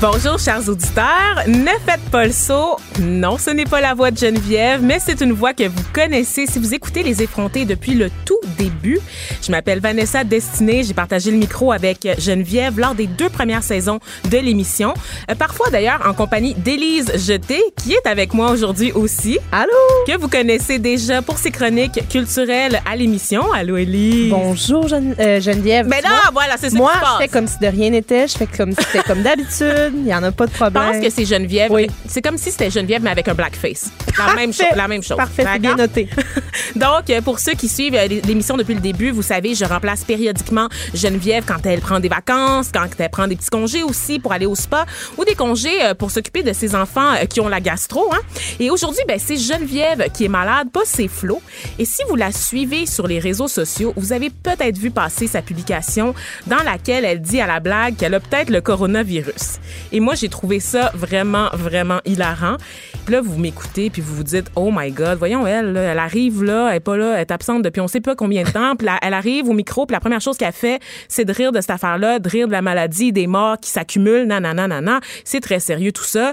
Bonjour, chers auditeurs. Ne faites pas le saut. Non, ce n'est pas la voix de Geneviève, mais c'est une voix que vous connaissez si vous écoutez Les Effrontés depuis le tout début. Je m'appelle Vanessa Destinée. J'ai partagé le micro avec Geneviève lors des deux premières saisons de l'émission. Euh, parfois, d'ailleurs, en compagnie d'Élise Jeté, qui est avec moi aujourd'hui aussi. Allô? Que vous connaissez déjà pour ses chroniques culturelles à l'émission. Allô, Élise? Bonjour Gene- euh, Geneviève. Mais vois, voilà, c'est ça Moi, qui se je fais comme si de rien n'était. Je fais comme si c'était comme d'habitude. Il n'y en a pas de Je problème. pense que c'est Geneviève. Oui. C'est comme si c'était Geneviève, mais avec un blackface. La même, cho- Parfait. la même chose. Parfait, c'est bien noté. Donc, euh, pour ceux qui suivent euh, l'émission depuis le début, vous savez, je remplace périodiquement Geneviève quand elle prend des vacances, quand elle prend des petits congés aussi pour aller au spa ou des congés euh, pour s'occuper de ses enfants qui ont la gastro. Hein. Et aujourd'hui, ben, c'est Geneviève qui est malade, pas c'est Flo. Et si vous la suivez sur les réseaux sociaux, vous avez peut-être vu passer sa publication dans laquelle elle dit à la blague qu'elle a peut-être le coronavirus. Et moi, j'ai trouvé ça vraiment, vraiment hilarant. Puis là, vous m'écoutez, puis vous vous dites, oh my God, voyons, elle, elle arrive là, elle est pas là, elle est absente depuis on sait pas combien de temps. Puis elle arrive au micro, puis la première chose qu'elle fait, c'est de rire de cette affaire-là, de rire de la maladie, des morts qui s'accumulent, nanana, nanana. C'est très sérieux tout ça.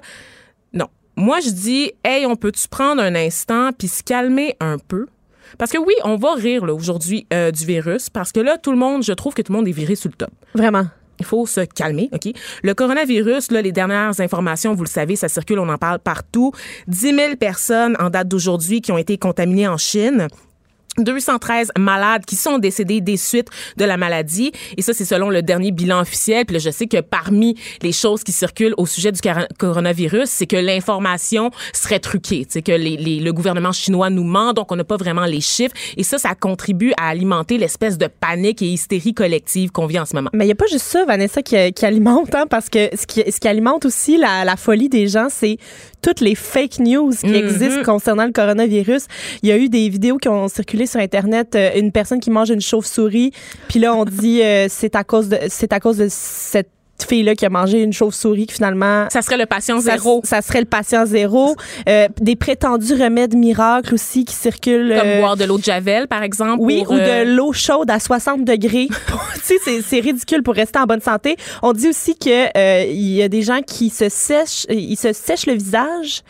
Non. Moi, je dis, hey, on peut-tu prendre un instant puis se calmer un peu? Parce que oui, on va rire aujourd'hui euh, du virus, parce que là, tout le monde, je trouve que tout le monde est viré sur le top. Vraiment. Il faut se calmer, OK? Le coronavirus, là, les dernières informations, vous le savez, ça circule, on en parle partout. 10 000 personnes en date d'aujourd'hui qui ont été contaminées en Chine. 213 malades qui sont décédés des suites de la maladie. Et ça, c'est selon le dernier bilan officiel. Puis là, je sais que parmi les choses qui circulent au sujet du cor- coronavirus, c'est que l'information serait truquée. C'est que le gouvernement chinois nous ment, donc on n'a pas vraiment les chiffres. Et ça, ça contribue à alimenter l'espèce de panique et hystérie collective qu'on vit en ce moment. Mais il n'y a pas juste ça, Vanessa, qui, alimente, hein, parce que ce qui, alimente aussi la folie des gens, c'est toutes les fake news qui Mhm. existent concernant le coronavirus. Il y a eu des vidéos qui ont circulé sur Internet, euh, une personne qui mange une chauve-souris, puis là, on dit euh, c'est à cause de c'est à cause de cette fille-là qui a mangé une chauve-souris que finalement Ça serait le patient zéro. ça serait le patient zéro. Euh, des prétendus remèdes miracles aussi qui circulent. Comme euh, boire de l'eau de Javel, par exemple. oui, pour, ou euh, de l'eau chaude à 60 degrés. tu sais, c'est- c'est ridicule pour rester en bonne santé. On dit aussi que euh, il y a des gens qui se sèchent, ils se sèchent le visage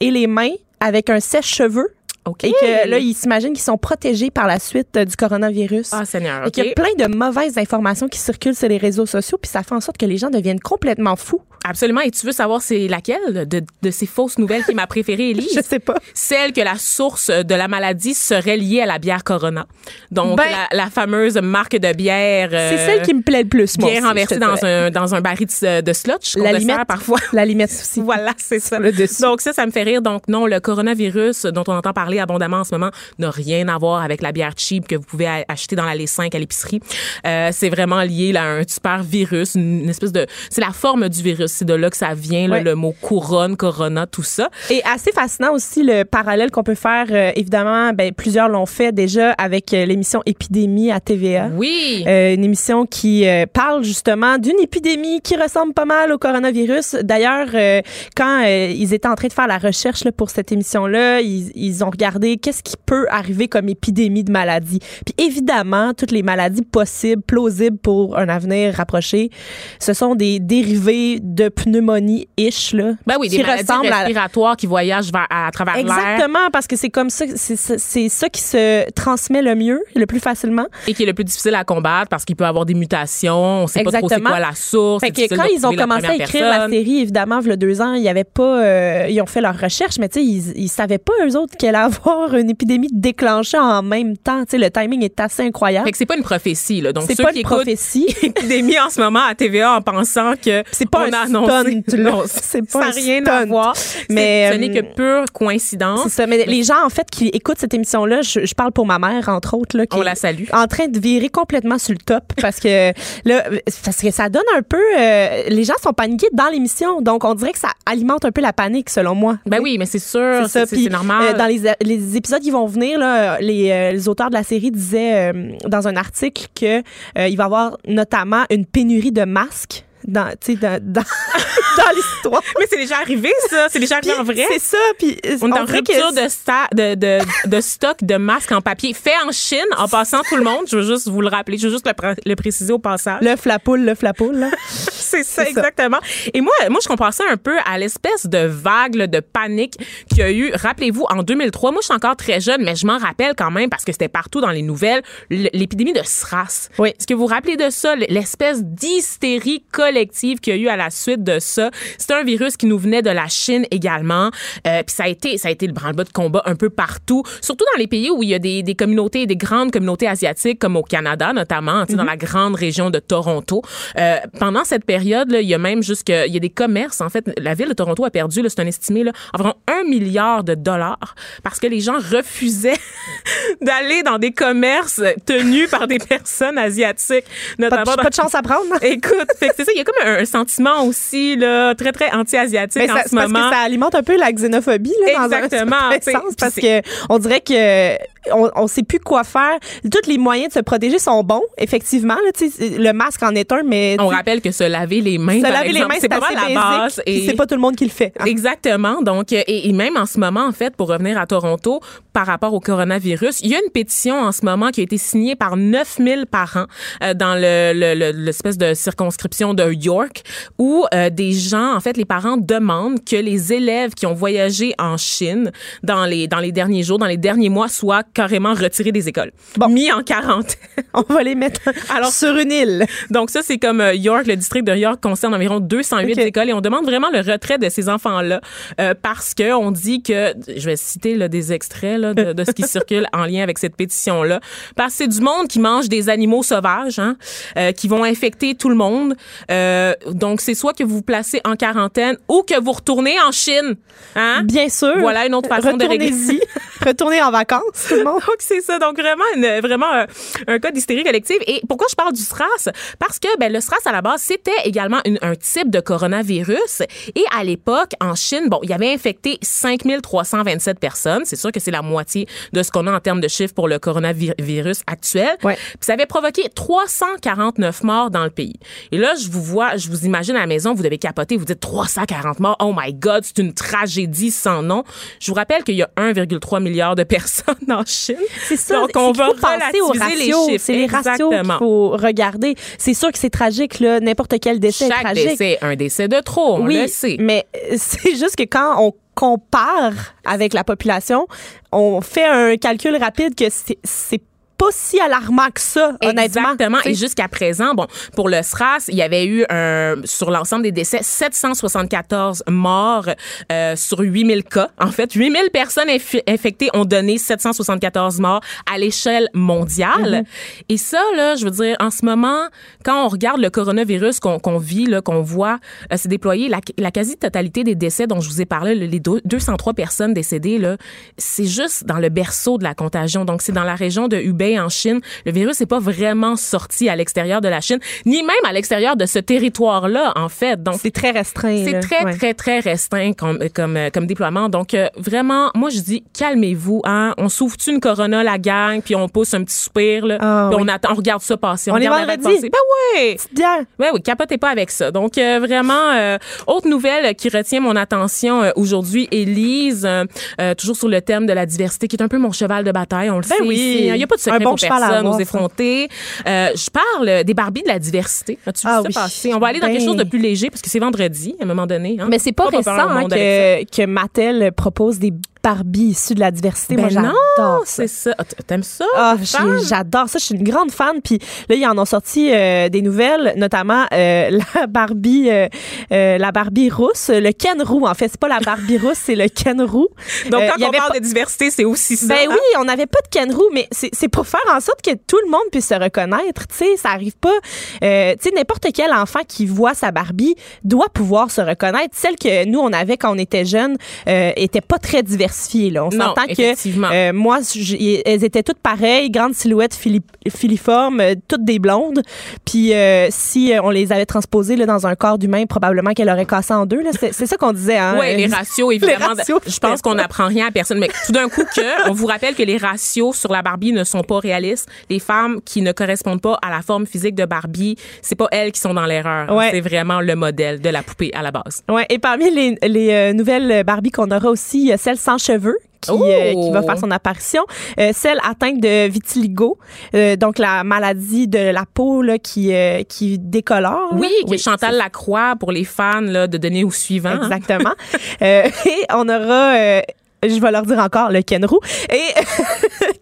et les mains avec un sèche-cheveux. OK. Et que là, ils s'imaginent qu'ils sont protégés par la suite euh, du coronavirus. Ah, Seigneur, Et qu'il y a plein de mauvaises informations qui circulent sur les réseaux sociaux, puis ça fait en sorte que les gens deviennent complètement fous. Absolument. Et tu veux savoir c'est laquelle de, de ces fausses nouvelles qui est ma préférée, Élise? Je sais pas. Celle que la source de la maladie serait liée à la bière Corona. Donc, Ben, la, la fameuse marque de bière. C'est euh, celle qui me plaît le plus, moi. Bien aussi, renversée dans un, dans un baril de, de slotch. La te limette, parfois. La limette aussi. Voilà, c'est ça. Le dessus. Donc ça, ça me fait rire. Donc non, le coronavirus dont on entend parler abondamment en ce moment n'a rien à voir avec la bière cheap que vous pouvez acheter dans l'allée 5 à l'épicerie. Euh, c'est vraiment lié là, à un super virus, une, espèce de... C'est la forme du virus. C'est de là que ça vient, là, le mot couronne, corona, tout ça. Et assez fascinant aussi le parallèle qu'on peut faire. euh, évidemment, ben, plusieurs l'ont fait déjà avec euh, l'émission Épidémie à TVA. Oui. Euh, une émission qui parle justement d'une épidémie qui ressemble pas mal au coronavirus. D'ailleurs, quand ils étaient en train de faire la recherche là, pour cette émission-là, ils, ils ont regardé regarder qu'est-ce qui peut arriver comme épidémie de maladie. Puis évidemment, toutes les maladies possibles, plausibles pour un avenir rapproché, ce sont des dérivés de pneumonie-ish, là. Ben oui, des qui maladies ressemblent à- respiratoires qui voyagent vers- à, travers l'air Exactement, parce que c'est comme ça, c'est ça- qui se transmet le mieux, le plus facilement. et qui est le plus difficile à combattre parce qu'il peut avoir des mutations, on sait pas trop c'est Exactement. quoi la source. Fait que quand ils ont commencé à écrire la série, évidemment, il y a deux ans, il y avait pas, euh, ils ont fait leur recherche, mais tu sais, ils, ils savaient pas eux autres qu'elle avoir une épidémie déclenchée en même temps. Tu sais, le timing est assez incroyable. Fait que c'est pas une prophétie là. Donc C'est ceux pas qui une prophétie. épidémie en ce moment à TVA en pensant que C'est pas on un a annoncé. stunt, là. C'est pas ça n'a un rien à stunt. voir. Mais, Mais ce n'est euh, que pure coïncidence. C'est ça. Mais les gens, en fait, qui écoutent cette émission-là, je, je parle pour ma mère, entre autres, là, qui On est la salue. en train de virer complètement sur le top parce que là, parce que ça donne un peu, euh, les gens sont paniqués dans l'émission, donc on dirait que ça alimente un peu la panique, selon moi. Ben oui, mais c'est sûr, C'est ça. c'est Puis, c'est normal. euh, dans les, les épisodes qui vont venir, là, les, euh, les auteurs de la série disaient euh, dans un article que euh, va y avoir notamment une pénurie de masques dans, dans, dans, dans l'histoire. mais c'est déjà arrivé ça, c'est déjà arrivé en vrai. C'est ça. Puis euh, On est en rupture de, sta- de, de, de stock de masques en papier fait en Chine, en passant tout le monde. Je veux juste vous le rappeler, je veux juste le, pr- le préciser au passage. l'œuf la poule, l'œuf la poule. Là. C'est ça, exactement. Et moi, moi, je compare ça un peu à l'espèce de vague là, de panique qu'il y a eu. Rappelez-vous, en 2003, moi, je suis encore très jeune, mais je m'en rappelle quand même parce que c'était partout dans les nouvelles, l'épidémie de SRAS. Oui. Est-ce que vous vous rappelez de ça, l'espèce d'hystérie collective qu'il y a eu à la suite de ça? C'était un virus qui nous venait de la Chine également. Euh, Puis ça a été, ça a été le branle-bas de combat un peu partout, surtout dans les pays où il y a des, des communautés, des grandes communautés asiatiques, comme au Canada notamment, tu sais, dans la grande région de Toronto. Euh, pendant cette période, là, il y a même jusque, il y a des commerces. En fait, la ville de Toronto a perdu, c'est un estimé, là, environ un milliard de dollars parce que les gens refusaient d'aller dans des commerces tenus par des personnes asiatiques, Pas, notamment de, dans- pas de chance à prendre. Écoute, c'est ça, il y a comme un, un sentiment aussi là, très très anti-asiatique en ça- ce parce moment. que ça alimente un peu la xénophobie là, dans un Exactement, certain tu sais, sens, parce c'est- que on dirait que on, on sait plus quoi faire. Tous les moyens de se protéger sont bons, effectivement. Là, le masque en est un, mais On rappelle que se laver les mains, se par laver les mains, c'est pas assez la base. puis C'est pas tout le monde qui le fait. hein. Exactement. Donc, euh, et, et même en ce moment, en fait, pour revenir à Toronto, par rapport au coronavirus, il y a une pétition en ce moment qui a été signée par 9000 parents euh, dans le, le- le- l'espèce de circonscription de York, où euh, des gens, en fait, les parents demandent que les élèves qui ont voyagé en Chine dans les dans les derniers jours, dans les derniers mois, soient carrément retirés des écoles, mis en quarantaine. On va les mettre Alors- sur une île. Donc ça, c'est comme euh, York, le district de York concerne environ 208 Ok. écoles et on demande vraiment le retrait de ces enfants-là euh, parce que on dit que, je vais citer là, des extraits là, de, de ce qui circule en lien avec cette pétition-là, parce que c'est du monde qui mange des animaux sauvages, hein, euh, qui vont infecter tout le monde. Euh, donc c'est soit que vous vous placez en quarantaine ou que vous retournez en Chine. Hein? Bien sûr. Voilà une autre façon de régler. Retournez en vacances, tout le monde. Donc c'est ça, donc vraiment une, vraiment un, un cas d'hystérie collective. Et pourquoi je parle du SRAS? Parce que ben le SRAS à la base c'était également une- un type de coronavirus. Et à l'époque en Chine, bon, il y avait infecté 5327 personnes. C'est sûr que c'est la moitié de ce qu'on a en termes de chiffres pour le coronavirus actuel. Ouais. Puis ça avait provoqué 349 morts dans le pays. Et là, je vous vois, je vous imagine à la maison, vous devez capoter, vous dites 340 morts. Oh my God, c'est une tragédie sans nom. Je vous rappelle qu'il y a 1,3 milliard de personnes en Chine. C'est ça. Donc, on va penser aux relativiser les chiffres. C'est les ratios qu'il faut regarder. C'est sûr que c'est tragique, là. N'importe quel décès est Chaque tragique. décès, un décès de trop, on oui, le sait. mais euh, c'est juste que quand on compare avec la population, on fait un calcul rapide que c'est- c'est pas si alarmant que ça, honnêtement. Exactement. Et jusqu'à présent, bon, pour le SRAS, il y avait eu un, sur l'ensemble des décès 774 morts euh, sur 8000 cas. En fait, 8000 personnes infectées ont donné 774 morts à l'échelle mondiale. Mm-hmm. Et ça, là, je veux dire, en ce moment, quand on regarde le coronavirus qu'on qu'on vit, là, qu'on voit euh, se déployer, la, la quasi-totalité des décès dont je vous ai parlé, les deux- 203 personnes décédées, là, c'est juste dans le berceau de la contagion. Donc, c'est dans la région de Hubei Hubei en Chine, le virus n'est pas vraiment sorti à l'extérieur de la Chine, ni même à l'extérieur de ce territoire-là, en fait. Donc, C'est très restreint. c'est très, Ouais. très, très restreint comme, comme, euh, comme déploiement. Donc, euh, vraiment, moi, je dis, calmez-vous. Hein? On s'ouvre-tu une Corona, la gang, puis on pousse un petit soupir, là, Ah, puis oui. on, attend, on regarde ça passer. On est la vague vendredi. passer. Ben oui! Bien. Oui, oui, capotez pas avec ça. Donc, euh, vraiment, euh, autre nouvelle qui retient mon attention euh, aujourd'hui, Élise, euh, euh, toujours sur le thème de la diversité, qui est un peu mon cheval de bataille, on le Ben sait oui. hein. Il n'y a pas de secret Un bon pour cheval à avoir, aux effrontés. Euh, je parle des Barbies de la diversité. As-tu vu Ah ça oui. passer? On va aller dans Ben. quelque chose de plus léger, parce que c'est vendredi, à un moment donné. hein. Mais c'est pas Faut récent hein, que, que Mattel propose des Barbies issues de la diversité. Moi, Ben j'adore ça. C'est ça. Ah, T'aimes ça? Ah, j'adore ça. Je suis une grande fan. Puis là, ils en ont sorti euh, des nouvelles, notamment euh, la Barbie, euh, euh, la Barbie rousse, le Ken roux. En fait, c'est pas la Barbie rousse, c'est le Ken roux. Donc, Euh, quand y on avait parle pas- de diversité, c'est aussi ça. Ben hein? oui, on n'avait pas de Ken roux, mais c'est pour faire en sorte que tout le monde puisse se reconnaître. Tu sais, ça arrive pas. euh, tu sais, n'importe quel enfant qui voit sa Barbie doit pouvoir se reconnaître. Celle que nous on avait quand on était jeunes euh, était pas très Là, on s'entend que euh, moi, elles étaient toutes pareilles, grandes silhouettes fili- filiformes, euh, toutes des blondes. Puis euh, si on les avait transposées là, dans un corps d'humain, probablement qu'elle aurait cassé en deux. C'est ça qu'on disait. Hein? Oui, les ratios, évidemment. ratios, je pense qu'on n'apprend rien à personne. Mais tout d'un coup, que, on vous rappelle que les ratios sur la Barbie ne sont pas réalistes. Les femmes qui ne correspondent pas à la forme physique de Barbie, c'est pas elles qui sont dans l'erreur. Ouais. C'est vraiment le modèle de la poupée à la base. Ouais, et parmi les, les nouvelles Barbie qu'on aura aussi, il y a celle sans cheveux. Qui, Oh! euh, qui va faire son apparition. Euh, celle atteinte de vitiligo, euh, donc la maladie de la peau là, qui, qui décolore. Oui, qui est Chantal Lacroix pour les fans là, de donner au suivant. hein. Exactement. Et on aura, je vais leur dire encore, le Ken Roux. Et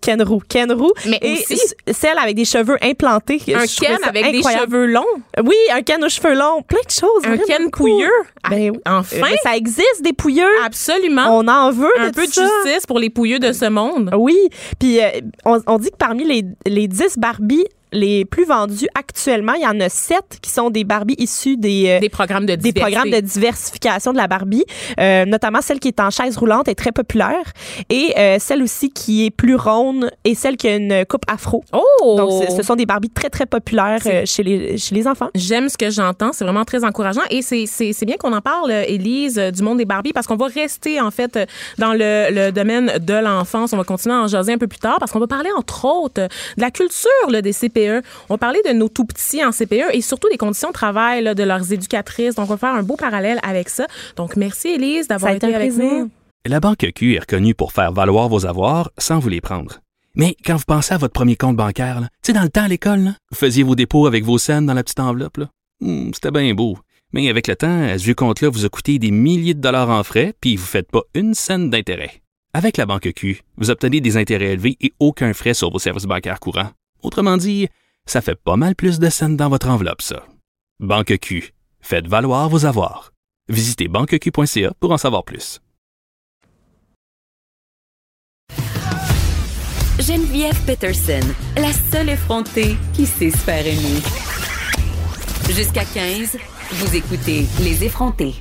Ken Roux, Ken Roux. Mais et aussi- celle avec des cheveux implantés. Un Ken avec incroyable. des cheveux longs? Oui, un Ken aux cheveux longs. Plein de choses. Un Ken pouilleux? Ben oui. Enfin? Euh, mais ça existe, des pouilleux. Absolument. On en veut un de peu de ça. justice pour les pouilleux de ce monde. Oui, puis euh, on, on dit que parmi les, les 10 Barbies les plus vendus actuellement, il y en a 7 qui sont des Barbies issues des, euh, Des programmes de des programmes de diversification de la Barbie, euh, notamment celle qui est en chaise roulante est très populaire et euh, celle aussi qui est plus ronde et celle qui a une coupe afro. Oh! Donc ce- sont des Barbies très très populaires euh, chez les chez les enfants. J'aime ce que j'entends, c'est vraiment très encourageant et c'est c'est bien qu'on en parle Élise euh, du monde des Barbies parce qu'on va rester en fait dans le, le domaine de l'enfance, on va continuer à en jaser un peu plus tard parce qu'on va parler entre autres de la culture là, des CPE. On va parler de nos tout petits en CPE et surtout des conditions de travail là, de leurs éducatrices. Donc on va faire un beau parallèle avec ça. Donc merci Élise d'avoir été avec plaisir. nous. La Banque Q est reconnue pour faire valoir vos avoirs sans vous les prendre. Mais quand vous pensez à votre premier compte bancaire, tu sais, dans le temps à l'école, vous faisiez vos dépôts avec vos scènes dans la petite enveloppe. Hmm, C'était bien beau. Mais avec le temps, ce vieux compte-là vous a coûté des milliers de dollars en frais, puis vous ne faites pas une scène d'intérêt. Avec la Banque Q, vous obtenez des intérêts élevés et aucun frais sur vos services bancaires courants. Autrement dit, ça fait pas mal plus de scènes dans votre enveloppe, ça. Banque Q. Faites valoir vos avoirs. Visitez banqueq.ca pour en savoir plus. Geneviève Peterson, la seule effrontée qui sait se aimer. Jusqu'à 15, vous écoutez Les effrontés.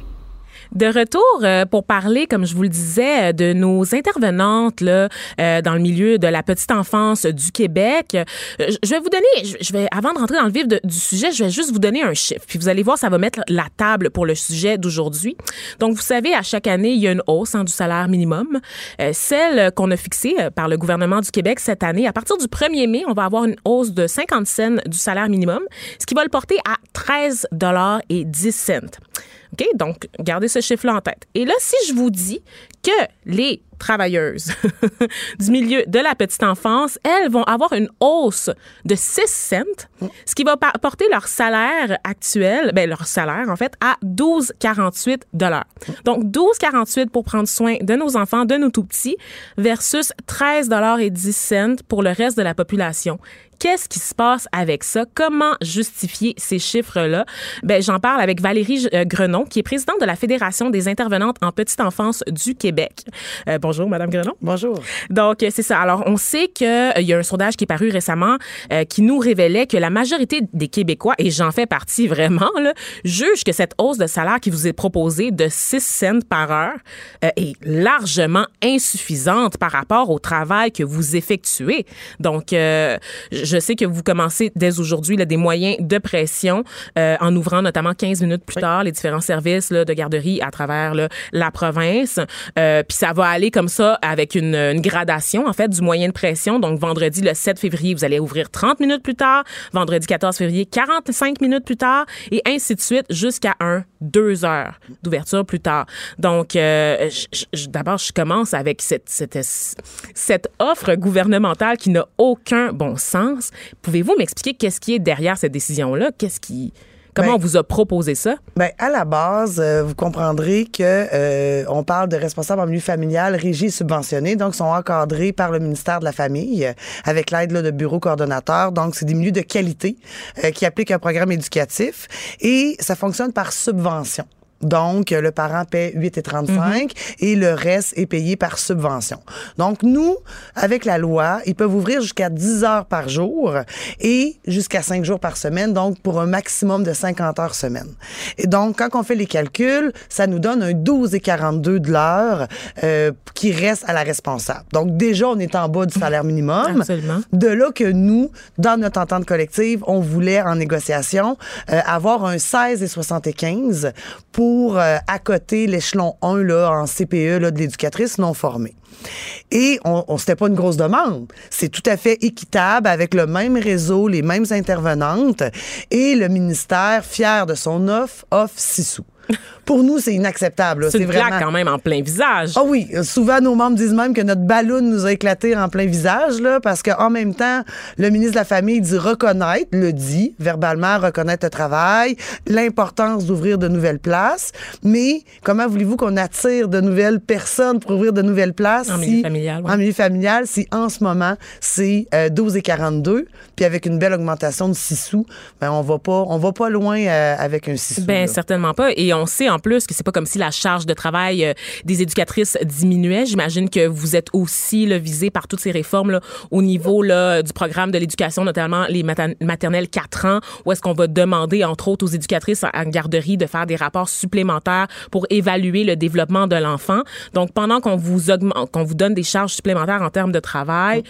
De retour euh, pour parler, comme je vous le disais, de nos intervenantes là, euh, dans le milieu de la petite enfance du Québec. Euh, je- vais vous donner, je vais avant de rentrer dans le vif du sujet, je vais juste vous donner un chiffre. Puis vous allez voir, ça va mettre la table pour le sujet d'aujourd'hui. Donc vous savez, à chaque année, il y a une hausse hein, du salaire minimum. Euh, celle qu'on a fixée par le gouvernement du Québec cette année, à partir du 1er mai, on va avoir une hausse de 50 cents du salaire minimum, ce qui va le porter à 13 dollars et 10 cents. OK? Donc, gardez ce chiffre-là en tête. Et là, si je vous dis que les travailleuses du milieu de la petite enfance, elles vont avoir une hausse de 6 cents, ce qui va porter leur salaire actuel, ben leur salaire en fait, à 12,48 dollars. Donc 12,48 pour prendre soin de nos enfants, de nos tout petits, versus 13 dollars et 10 cents pour le reste de la population. Qu'est-ce qui se passe avec ça? Comment justifier ces chiffres-là? Ben, j'en parle avec Valérie euh, Grenon, qui est présidente de la Fédération des intervenantes en petite enfance du Québec. Euh, bonjour, Madame Grenon. Bonjour. Donc, euh, c'est ça. Alors, on sait qu'il y a un sondage qui est paru récemment qui nous révélait que la majorité des Québécois, et j'en fais partie vraiment, là, jugent que cette hausse de salaire qui vous est proposée de 6 cents par heure est largement insuffisante par rapport au travail que vous effectuez. Donc, je sais que vous commencez dès aujourd'hui des moyens de pression en ouvrant notamment 15 minutes plus tard les différents services là, de garderie à travers là, la province. Euh, puis ça va aller comme ça avec une, une, gradation en fait du moyen de pression. Donc vendredi le 7 février, vous allez ouvrir 30 minutes plus tard, vendredi 14 février 45 minutes plus tard et ainsi de suite jusqu'à un deux heures d'ouverture plus tard. Donc euh, d'abord je commence avec cette, cette cette offre gouvernementale qui n'a aucun bon sens. Pouvez-vous m'expliquer qu'est-ce qui est derrière cette décision là Qu'est-ce qui Comment ben, on vous a proposé ça? Ben, à la base, euh, vous comprendrez que euh, on parle de responsables en milieu familial régis et subventionnés, donc sont encadrés par le ministère de la Famille avec l'aide de bureaux coordonnateurs. Donc, c'est des milieux de qualité euh, qui appliquent un programme éducatif et ça fonctionne par subvention. Donc, le parent paie 8,35 mhm. et le reste est payé par subvention. Donc, nous, avec la loi, ils peuvent ouvrir jusqu'à 10 heures par jour et jusqu'à 5 jours par semaine, donc pour un maximum de 50 heures semaine. Et donc, quand on fait les calculs, ça nous donne un 12,42 de l'heure euh, qui reste à la responsable. Donc, déjà, on est en bas du salaire minimum. Absolument. De là que nous, dans notre entente collective, on voulait en négociation euh, avoir un 16,75 pour pour euh, accoter l'échelon 1 là, en CPE là, de l'éducatrice non formée. Et on, on c'était pas une grosse demande. C'est tout à fait équitable avec le même réseau, les mêmes intervenantes et le ministère, fier de son offre, offre 6 sous. Pour nous, c'est inacceptable. C'est une vraiment... quand même en plein visage. Ah oui, souvent nos membres disent même que notre ballon nous a éclaté en plein visage là, parce qu'en même temps, le ministre de la Famille dit reconnaître, le dit verbalement, reconnaître le travail, l'importance d'ouvrir de nouvelles places. Mais comment voulez-vous qu'on attire de nouvelles personnes pour ouvrir de nouvelles places en milieu familial En milieu familial, si en ce moment c'est 12 euh, et 42, puis avec une belle augmentation de 6 sous, ben on va pas, on va pas loin euh, avec un 6 sous. Ben certainement pas. Et on sait en plus que c'est pas comme si la charge de travail euh, des éducatrices diminuait. J'imagine que vous êtes aussi là, visé par toutes ces réformes là, au niveau là, du programme de l'éducation, notamment les maternelles 4 ans, où est-ce qu'on va demander, entre autres, aux éducatrices en garderie de faire des rapports supplémentaires pour évaluer le développement de l'enfant. Donc, pendant qu'on vous augmente, qu'on vous donne des charges supplémentaires en termes de travail,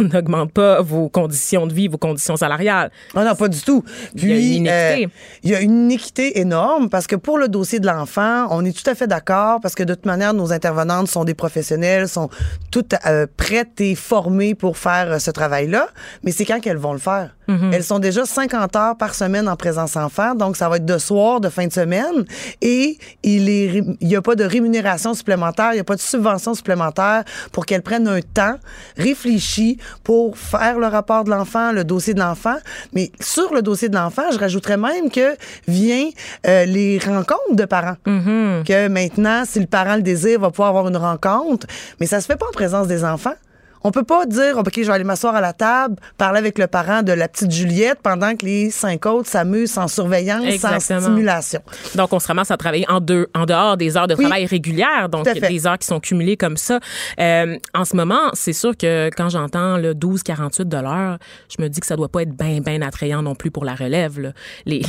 on n'augmente pas vos conditions de vie, vos conditions salariales. Non, non, pas du tout. Puis, il y a une inéquité. Euh, il y a une inéquité énorme parce que pour le dossier de l'enfant, on est tout à fait d'accord parce que de toute manière, nos intervenantes sont des professionnels, sont toutes euh, prêtes et formées pour faire euh, ce travail-là. Mais c'est quand qu'elles vont le faire? Mm-hmm. Elles sont déjà 50 heures par semaine en présence enfant, donc ça va être de soir, de fin de semaine. Et il n'y a pas de rémunération supplémentaire, il n'y a pas de subvention supplémentaire pour qu'elles prennent un temps réfléchi pour faire le rapport de l'enfant, le dossier de l'enfant. Mais sur le dossier de l'enfant, je rajouterais même que vient euh, les rencontres de parents. Mm-hmm. Que maintenant, si le parent le désire, va pouvoir avoir une rencontre. Mais ça se fait pas en présence des enfants. On peut pas dire, OK, je vais aller m'asseoir à la table, parler avec le parent de la petite Juliette pendant que les cinq autres s'amusent sans surveillance, sans stimulation. Donc, on se ramasse à travailler en, deux, en dehors des heures de travail régulières, donc des heures qui sont cumulées comme ça. Euh, en ce moment, c'est sûr que quand j'entends le 12,48 de l'heure, je me dis que ça doit pas être bien, bien attrayant non plus pour la relève. Les,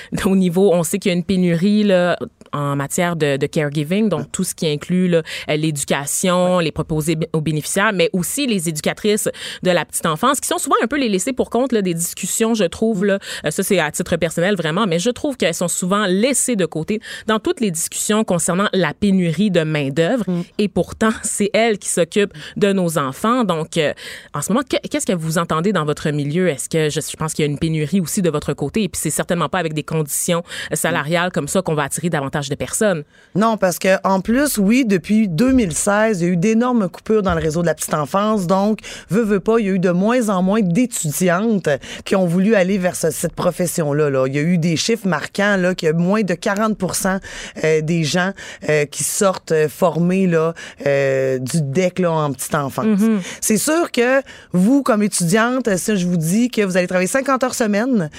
au niveau, on sait qu'il y a une pénurie là, en matière de, de caregiving, donc tout ce qui inclut l'éducation, les proposés aux bénéficiaires, mais aussi les éducatrices de la petite enfance, qui sont souvent un peu les laissées pour compte là, des discussions, je trouve. Là, euh, ça, c'est à titre personnel vraiment, mais je trouve qu'elles sont souvent laissées de côté dans toutes les discussions concernant la pénurie de main-d'œuvre. Mm. Et pourtant, c'est elles qui s'occupent de nos enfants. Donc, euh, en ce moment, qu'est-ce que vous entendez dans votre milieu? Est-ce que je, je pense qu'il y a une pénurie aussi de votre côté? Et puis, c'est certainement pas avec des conditions salariales comme ça qu'on va attirer davantage de personnes. Non, parce que en plus, oui, depuis 2016, il y a eu d'énormes coupures dans le réseau de la petite enfance l'enfance. Donc, veut, veut pas, il y a eu de moins en moins d'étudiantes qui ont voulu aller vers ce- cette profession-là. Là. Il y a eu des chiffres marquants, là, qu'il y a moins de 40% euh, des gens euh, qui sortent euh, formés là, euh, du DEC là, en petite enfance. C'est sûr que vous, comme étudiante, si je vous dis que vous allez travailler 50 heures semaine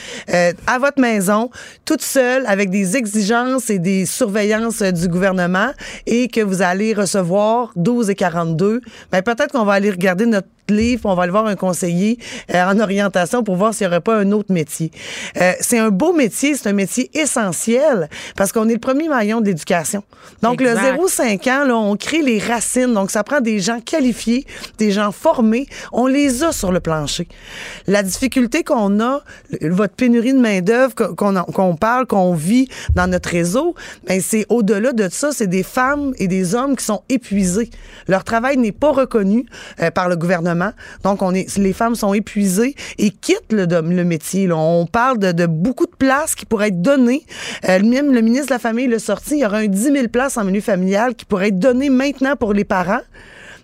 à votre maison, toute seule, avec des exigences et des surveillances du gouvernement, et que vous allez recevoir 12 et 42, ben peut-être qu'on va aller regarder notre livre, on va aller voir un conseiller euh, en orientation pour voir s'il n'y aurait pas un autre métier. Euh, c'est un beau métier, c'est un métier essentiel parce qu'on est le premier maillon de l'éducation. Donc Exact. le 0-5 ans, là, on crée les racines. Donc ça prend des gens qualifiés, des gens formés. On les a sur le plancher. La difficulté qu'on a, votre pénurie de main-d'œuvre qu'on- parle, qu'on vit dans notre réseau, ben c'est au-delà de ça, c'est des femmes et des hommes qui sont épuisés. Leur travail n'est pas reconnu euh, par le gouvernement. Donc, on est, les femmes sont épuisées et quittent le, le métier. là. On parle de, de beaucoup de places qui pourraient être données. Euh, même le ministre de la Famille l'a sorti. Il y aura un 10 000 places en milieu familial qui pourraient être données maintenant pour les parents.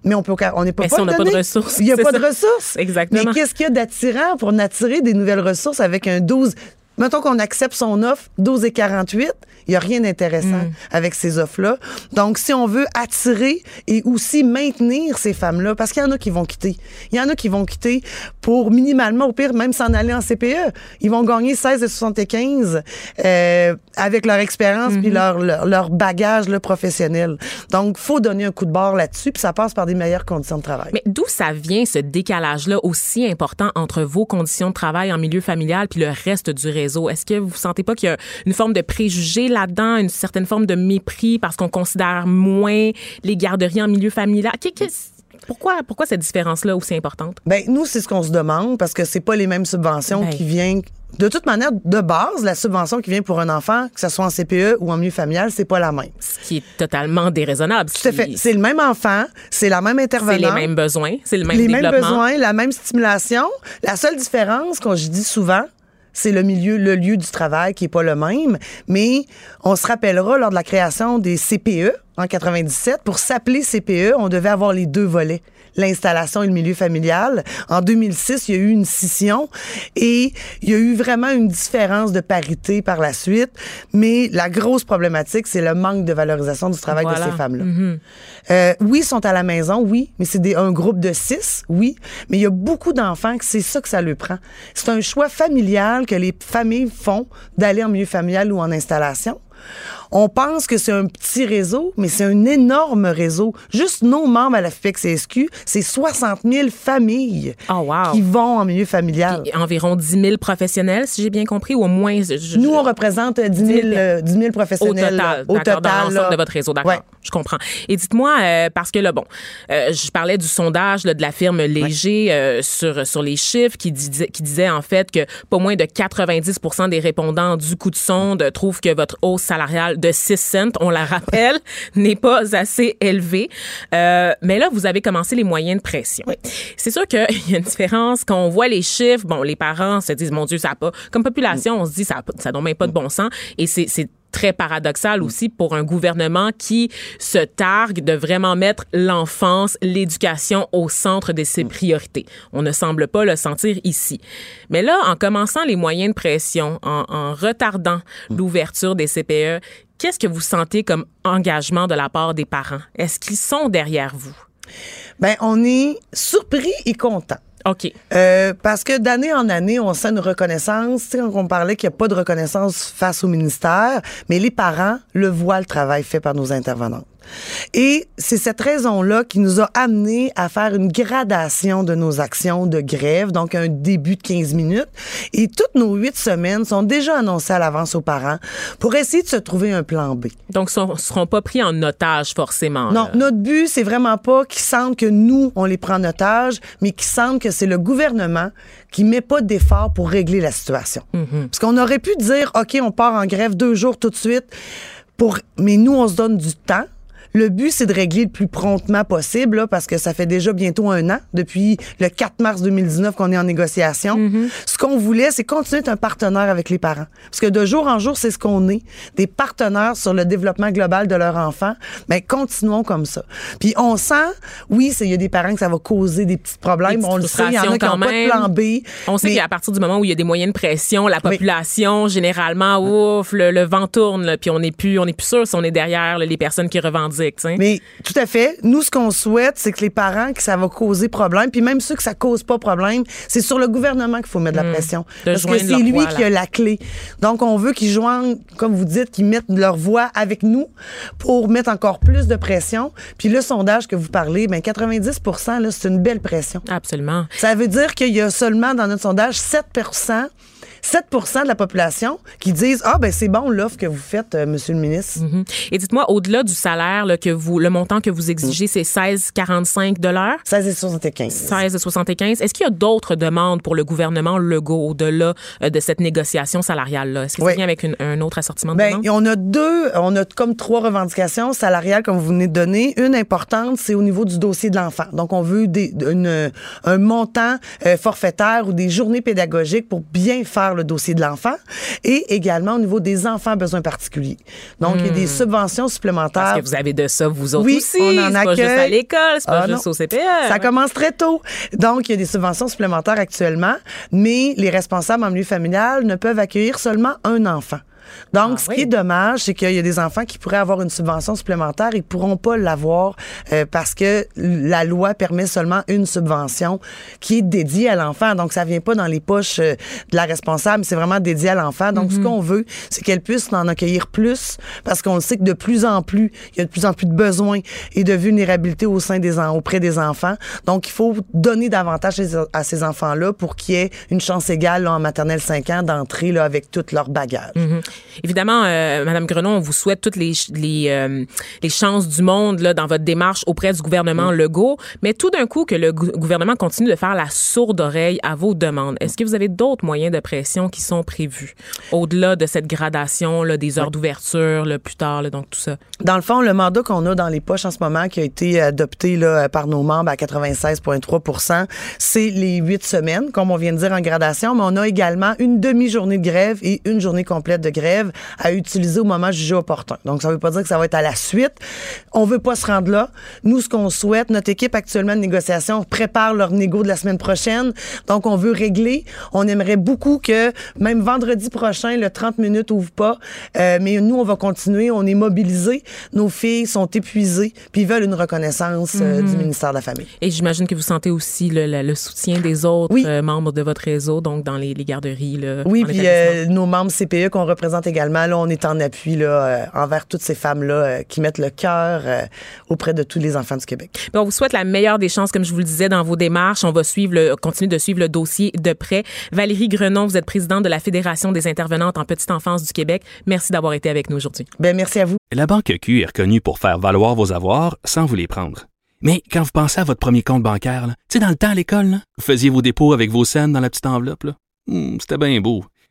Mais on peut, on n'est pas, si on n'a pas de ressources, Il n'y a pas ça. de ressources. Exactement. Mais qu'est-ce qu'il y a d'attirant pour attirer des nouvelles ressources avec un 12? Mettons qu'on accepte son offre 12 et 48, il n'y a rien d'intéressant Mm. avec ces offres-là. Donc, si on veut attirer et aussi maintenir ces femmes-là, parce qu'il y en a qui vont quitter. Il y en a qui vont quitter pour minimalement, au pire, même s'en aller en CPE. Ils vont gagner 16 et 75 euh, avec leur expérience Mm-hmm. puis leur, leur, leur bagage là, professionnel. Donc, faut donner un coup de barre là-dessus, puis ça passe par des meilleures conditions de travail. Mais d'où ça vient ce décalage-là aussi important entre vos conditions de travail en milieu familial puis le reste du réseau? Est-ce que vous sentez pas qu'il y a une forme de préjugé là-dedans, une certaine forme de mépris parce qu'on considère moins les garderies en milieu familial? Pourquoi, pourquoi cette différence-là aussi importante? Ben nous, c'est ce qu'on se demande parce que c'est pas les mêmes subventions Ben. qui viennent. De toute manière, de base, la subvention qui vient pour un enfant, que ce soit en CPE ou en milieu familial, c'est pas la même. Ce qui est totalement déraisonnable. Tout à fait. C'est le même enfant, c'est la même C'est intervenante. les mêmes besoins, c'est le même les mêmes développement. besoins, la même stimulation. La seule différence, qu'on je dis souvent, c'est le milieu, le lieu du travail qui est pas le même. Mais on se rappellera lors de la création des CPE en 97, pour s'appeler CPE, on devait avoir les deux volets l'installation et le milieu familial. En 2006, il y a eu une scission et il y a eu vraiment une différence de parité par la suite. Mais la grosse problématique, c'est le manque de valorisation du travail Voilà. de ces femmes-là. Euh, oui, ils sont à la maison, oui, mais c'est un groupe de six, oui, mais il y a beaucoup d'enfants que c'est ça que ça leur prend. C'est un choix familial que les familles font d'aller en milieu familial ou en installation. On pense que c'est un petit réseau, mais c'est un énorme réseau. Juste nos membres à la FPEX-CSQ, c'est 60 000 familles Oh, wow. qui vont en milieu familial. Puis environ 10 000 professionnels, si j'ai bien compris, ou au moins. je- je- Nous, on représente 10 000, euh, 10 000 Au professionnels. là. total, dans l'ensemble de votre réseau, d'accord. Ouais. Je comprends. Et dites-moi, euh, parce que là, bon, euh, je parlais du sondage là, de la firme Léger euh, sur, sur les chiffres qui disait, qui disait en fait que pas moins de 90% des répondants du coup de sonde trouvent que votre hausse salariale de 6 cents, on la rappelle, n'est pas assez élevée. Euh, mais là, vous avez commencé les moyens de pression. C'est sûr qu'il y a une différence quand on voit les chiffres. Bon, les parents se disent, mon Dieu, ça a pas. Comme population, on se dit, ça a pas- ça n'a même pas de bon sens. Et c'est c'est très paradoxal aussi pour un gouvernement qui se targue de vraiment mettre l'enfance, l'éducation au centre de ses priorités. On ne semble pas le sentir ici. Mais là, en commençant les moyens de pression, en, en retardant l'ouverture des CPE, qu'est-ce que vous sentez comme engagement de la part des parents? Est-ce qu'ils sont derrière vous? Ben, on est surpris et content. OK. Euh, parce que d'année en année, on sent une reconnaissance. Tu on parlait qu'il n'y a pas de reconnaissance face au ministère, mais les parents le voient le travail fait par nos intervenantes. Et c'est cette raison-là qui nous a amené à faire une gradation de nos actions de grève, donc un début de 15 minutes. Et toutes nos huit semaines sont déjà annoncées à l'avance aux parents pour essayer de se trouver un plan B. Donc, ils ne seront pas pris en otage forcément. Non, là. notre but, c'est vraiment pas qu'ils sentent que nous, on les prend en otage, mais qu'ils sentent que c'est le gouvernement qui met pas d'efforts pour régler la situation. Parce qu'on aurait pu dire, OK, on part en grève deux jours tout de suite, pour, mais nous, on se donne du temps. Le but, c'est de régler le plus promptement possible, là, parce que ça fait déjà bientôt un an, depuis le 4 mars 2019 qu'on est en négociation. Ce qu'on voulait, c'est continuer d'être un partenaire avec les parents. Parce que de jour en jour, c'est ce qu'on est, des partenaires sur le développement global de leur enfant. Mais continuons comme ça. Puis on sent, oui, il y a des parents que ça va causer des petits problèmes. Des On le sait, il y en a qui frustrations n'ont pas de quand plan B. On sait mais- qu'à partir du moment où il y a des moyens de pression, la Oui. population, généralement, ouf, le, le vent tourne, là, puis on n'est plus, on n'est plus sûr si on est derrière là, les personnes qui revendiquent. Mais tout à fait. Nous, ce qu'on souhaite, c'est que les parents que ça va causer problème, puis même ceux que ça cause pas problème, c'est sur le gouvernement qu'il faut mettre de la pression. Hmm. De Parce que c'est lui voix, qui a la clé. Donc, on veut qu'ils joignent, comme vous dites, qu'ils mettent leur voix avec nous pour mettre encore plus de pression. Puis le sondage que vous parlez, ben 90% là, c'est une belle pression. Absolument. Ça veut dire qu'il y a seulement dans notre sondage 7 7% de la population qui disent Ah, ben c'est bon l'offre que vous faites, euh, monsieur le ministre. Mhm. Et dites-moi, au-delà du salaire, là, que vous, le montant que vous exigez, c'est 16,45 dollars? 16 et 75. 16,75. Est-ce qu'il y a d'autres demandes pour le gouvernement Legault au-delà euh, de cette négociation salariale-là? Est-ce que Oui. ça vient avec une- un autre assortiment de Ben, demandes? et on a deux, on a comme trois revendications salariales comme vous venez de donner. Une importante, c'est au niveau du dossier de l'enfant. Donc, on veut des, une- un montant euh, forfaitaire ou des journées pédagogiques pour bien faire le dossier de l'enfant. Et également au niveau des enfants à besoins particuliers. Donc, il y a des subventions supplémentaires. Hmm. Parce que vous avez de ça, vous autres Oui, aussi. on en c'est pas juste accueille. à l'école, c'est pas Ah, juste non. au CPE. Ça commence très tôt. Donc, il y a des subventions supplémentaires actuellement, mais les responsables en milieu familial ne peuvent accueillir seulement un enfant. Donc, Ah ce oui. qui est dommage, c'est qu'il y a des enfants qui pourraient avoir une subvention supplémentaire et pourront pas l'avoir euh, parce que la loi permet seulement une subvention qui est dédiée à l'enfant. Donc, ça vient pas dans les poches euh, de la responsable, c'est vraiment dédié à l'enfant. Donc, Mm-hmm. ce qu'on veut, c'est qu'elle puisse en accueillir plus parce qu'on le sait que de plus en plus, il y a de plus en plus de besoins et de vulnérabilité au sein des auprès des enfants. Donc, il faut donner davantage à ces- enfants-là pour qu'il y ait une chance égale là, en maternelle 5 ans d'entrer là, avec tout leur bagage. Mhm. Évidemment, euh, Madame Grenon, on vous souhaite toutes les, les, euh, les chances du monde là, dans votre démarche auprès du gouvernement Legault, mais tout d'un coup que le gou- gouvernement continue de faire la sourde oreille à vos demandes, est-ce que vous avez d'autres moyens de pression qui sont prévus au-delà de cette gradation là, des heures d'ouverture, là, plus tard, là, donc tout ça? Dans le fond, le mandat qu'on a dans les poches en ce moment, qui a été adopté là, par nos membres à 96,3% c'est les huit semaines, comme on vient de dire en gradation, mais on a également une demi-journée de grève et une journée complète de grève à utiliser au moment jugé opportun. Donc, ça veut pas dire que ça va être à la suite. On veut pas se rendre là. Nous, ce qu'on souhaite, notre équipe actuellement de négociation prépare leur négo de la semaine prochaine. Donc, on veut régler. On aimerait beaucoup que même vendredi prochain, le 30 minutes ouvre pas. Euh, mais nous, on va continuer. On est mobilisés. Nos filles sont épuisées puis ils veulent une reconnaissance euh, du ministère de la Famille. Et j'imagine que vous sentez aussi le, le- le soutien des autres Oui. euh, membres de votre réseau, donc dans les, les garderies. Là, Oui, puis nos membres CPE qu'on représente également, là, on est en appui là, euh, envers toutes ces femmes-là euh, qui mettent le cœur euh, auprès de tous les enfants du Québec. Ben, on vous souhaite la meilleure des chances, comme je vous le disais, dans vos démarches. On va suivre le, continuer de suivre le dossier de près. Valérie Grenon, vous êtes présidente de la Fédération des intervenantes en petite enfance du Québec. Merci d'avoir été avec nous aujourd'hui. Ben merci à vous. La Banque Q est reconnue pour faire valoir vos avoirs sans vous les prendre. Mais quand vous pensez à votre premier compte bancaire, tu sais, dans le temps à l'école, là, vous faisiez vos dépôts avec vos scènes dans la petite enveloppe. Hmm, C'était bien beau.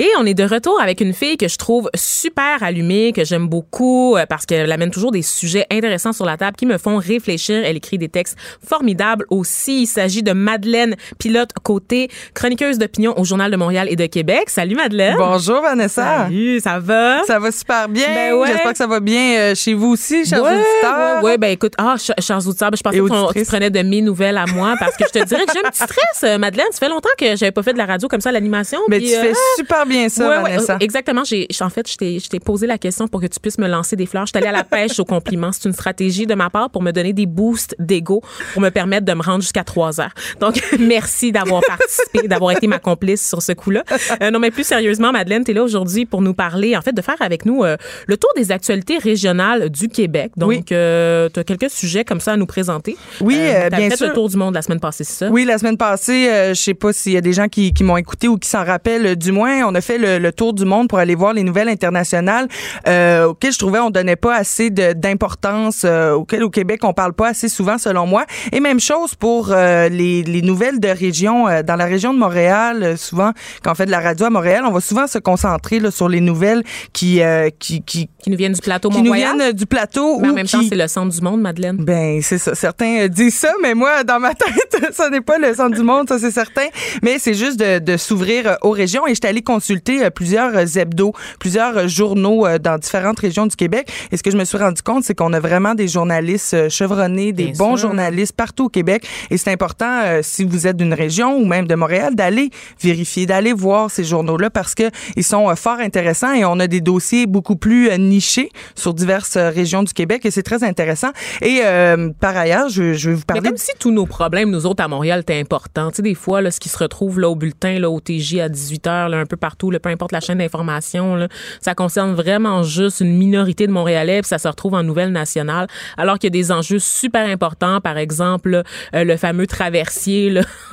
Et on est de retour avec une fille que je trouve super allumée, que j'aime beaucoup euh, parce qu'elle amène toujours des sujets intéressants sur la table qui me font réfléchir. Elle écrit des textes formidables aussi. Il s'agit de Madeleine Pilote Côté, chroniqueuse d'opinion au Journal de Montréal et de Québec. Salut Madeleine. Bonjour Vanessa. Salut, ça va? Ça va super bien. Ben ouais. J'espère que ça va bien euh, chez vous aussi, chers ouais, auditeurs. Ouais, ouais, ben écoute, ah, ch- chers auditeurs, ben, je pensais que tu prenais de mes nouvelles à moi parce que je te dirais que j'ai un petit stress, euh, Madeleine. Ça fait longtemps que j'avais pas fait de la radio comme ça l'animation. Mais tu euh, fais super bien bien ça, Ouais, Vanessa. euh, exactement. J'ai, en fait, je t'ai, posé la question pour que tu puisses me lancer des fleurs. Je suis allée à la pêche au compliment. C'est une stratégie de ma part pour me donner des boosts d'ego, pour me permettre de me rendre jusqu'à 3 heures. Donc, merci d'avoir participé, d'avoir été ma complice sur ce coup-là. Euh, non, mais plus sérieusement, Madeleine, tu es là aujourd'hui pour nous parler, en fait, de faire avec nous euh, le tour des actualités régionales du Québec. Donc, Oui. tu as quelques sujets comme ça à nous présenter. Oui, t'as bien fait sûr. le tour du monde la semaine passée, c'est ça? Oui, la semaine passée, je sais pas s'il y a des gens qui, qui m'ont écouté ou qui s'en rappellent. Du moins, on a fait le, le tour du monde pour aller voir les nouvelles internationales euh, auxquelles je trouvais on donnait pas assez d'importance, euh, auxquelles au Québec on parle pas assez souvent selon moi. Et même chose pour euh, les, les nouvelles de région. euh, dans la région de Montréal, euh, souvent quand on fait de la radio à Montréal, on va souvent se concentrer là, sur les nouvelles qui qui qui, qui, Qui nous viennent du plateau qui nous viennent du plateau Mais en ou même qui, temps, c'est le centre du monde, Madeleine. ben, c'est ça. Certains euh, disent ça, mais moi, dans ma tête, ça n'est pas le centre du monde, ça c'est certain. Mais c'est juste de, de s'ouvrir euh, aux régions. Et j'étais allée consulter euh, plusieurs euh, hebdos, plusieurs euh, journaux dans différentes régions du Québec. Et ce que je me suis rendu compte, c'est qu'on a vraiment des journalistes chevronnés, des Bien bons sûr. journalistes partout au Québec. Et c'est important, euh, si vous êtes d'une région ou même de Montréal, d'aller vérifier, d'aller voir ces journaux-là parce que ils sont euh, fort intéressants et on a des dossiers beaucoup plus euh, nichés sur diverses régions du Québec et c'est très intéressant. Et par ailleurs, je, je vais vous Mais parler comme si tous nos problèmes, nous autres, à Montréal, étaient importants. Tu sais, des fois, là, ce qui se retrouve là, au bulletin, là, au TJ à 18 h, là, un peu partout, là, peu importe la chaîne d'information, ça concerne vraiment juste une minorité de Montréalais, puis ça se retrouve en nouvelle nationale, alors qu'il y a des enjeux super importants, par exemple, là, euh, le fameux traversier, là,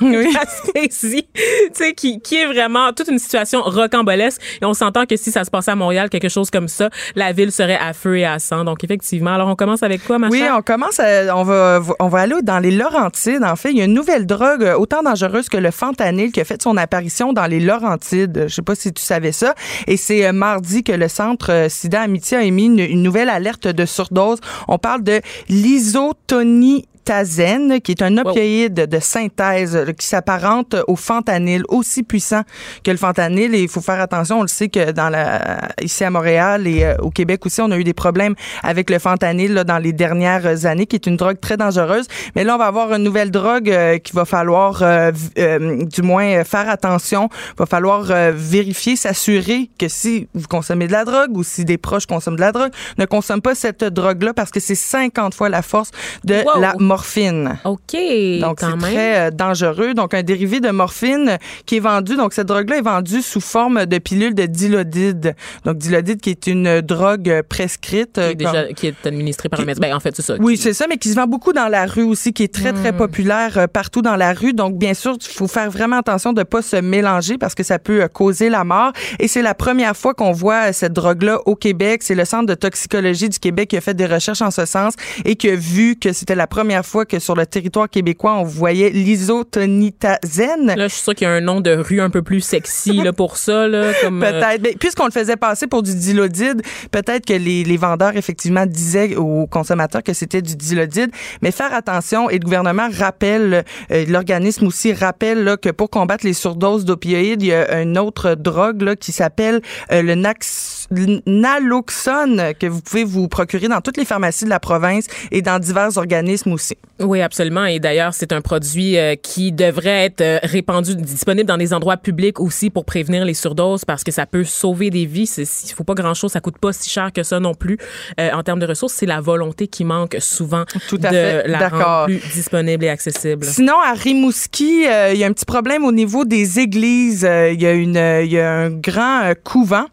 sais, qui, qui est vraiment toute une situation rocambolesque. Et on s'entend que si ça se passait à Montréal, quelque chose comme ça, la ville serait à feu et à sang. Donc, effectivement. Alors, on commence avec quoi, ma Oui, chère? on commence, à- on va, on va aller dans les Laurentides. En fait, il y a une nouvelle drogue euh, autant dangereuse que le fentanyl qui a fait son apparition dans les Laurentides. Je sais pas si tu savais ça. Et c'est euh, mardi que le centre euh, SIDA Amitié a émis une, une nouvelle alerte de surdose. On parle de l'isotonie Tazène, qui est un opioïde de synthèse euh, qui s'apparente au fentanyl, aussi puissant que le fentanyl. Et il faut faire attention, on le sait que dans la, ici à Montréal et euh, au Québec aussi, on a eu des problèmes avec le fentanyl là, dans les dernières années, qui est une drogue très dangereuse. Mais là, on va avoir une nouvelle drogue euh, qu'il va falloir, euh, euh, du moins, euh, faire attention. Il va falloir vérifier, s'assurer que si vous consommez de la drogue ou si des proches consomment de la drogue, ne consomment pas cette drogue-là parce que c'est 50 fois la force de Wow. la morphine. OK, Donc, c'est très euh, dangereux. Donc, un dérivé de morphine qui est vendu. Donc, cette drogue-là est vendue sous forme de pilule de dilodide. Donc, dilodide qui est une drogue euh, prescrite. qui euh, est, déjà, comme- qui est administré par le médecin. Ben, en fait, c'est ça. oui, Qui- c'est ça, mais qui se vend beaucoup dans la rue aussi, qui est très, très Hmm. populaire euh, partout dans la rue. Donc, bien sûr, il faut faire vraiment attention de pas se mélanger parce que ça peut euh, causer la mort. Et c'est la première fois qu'on voit cette drogue-là au Québec. C'est le Centre de toxicologie du Québec qui a fait des recherches en ce sens et qui a vu que c'était la première fois que sur le territoire québécois, on voyait l'isotonitazène. Là, je suis sûre qu'il y a un nom de rue un peu plus sexy là, pour ça. Là, comme, euh, Peut-être. Mais Puisqu'on le faisait passer pour du dilodide, peut-être que les, les vendeurs, effectivement, disaient aux consommateurs que c'était du dilodide. Mais faire attention, et le gouvernement rappelle, euh, l'organisme aussi rappelle là, que pour combattre les surdoses d'opioïdes, il y a une autre drogue là, qui s'appelle euh, le nax- naloxone que vous pouvez vous procurer dans toutes les pharmacies de la province et dans divers organismes aussi. Oui, absolument. Et d'ailleurs, c'est un produit euh, qui devrait être euh, répandu, disponible dans des endroits publics aussi pour prévenir les surdoses parce que ça peut sauver des vies. Il faut pas grand-chose, ça coûte pas si cher que ça non plus. Euh, en termes de ressources, c'est la volonté qui manque souvent Tout à de fait. la rendre plus disponible et accessible. Sinon, à Rimouski, euh, il y a un petit problème au niveau des églises. Euh, Il y a une, il y a un grand couvent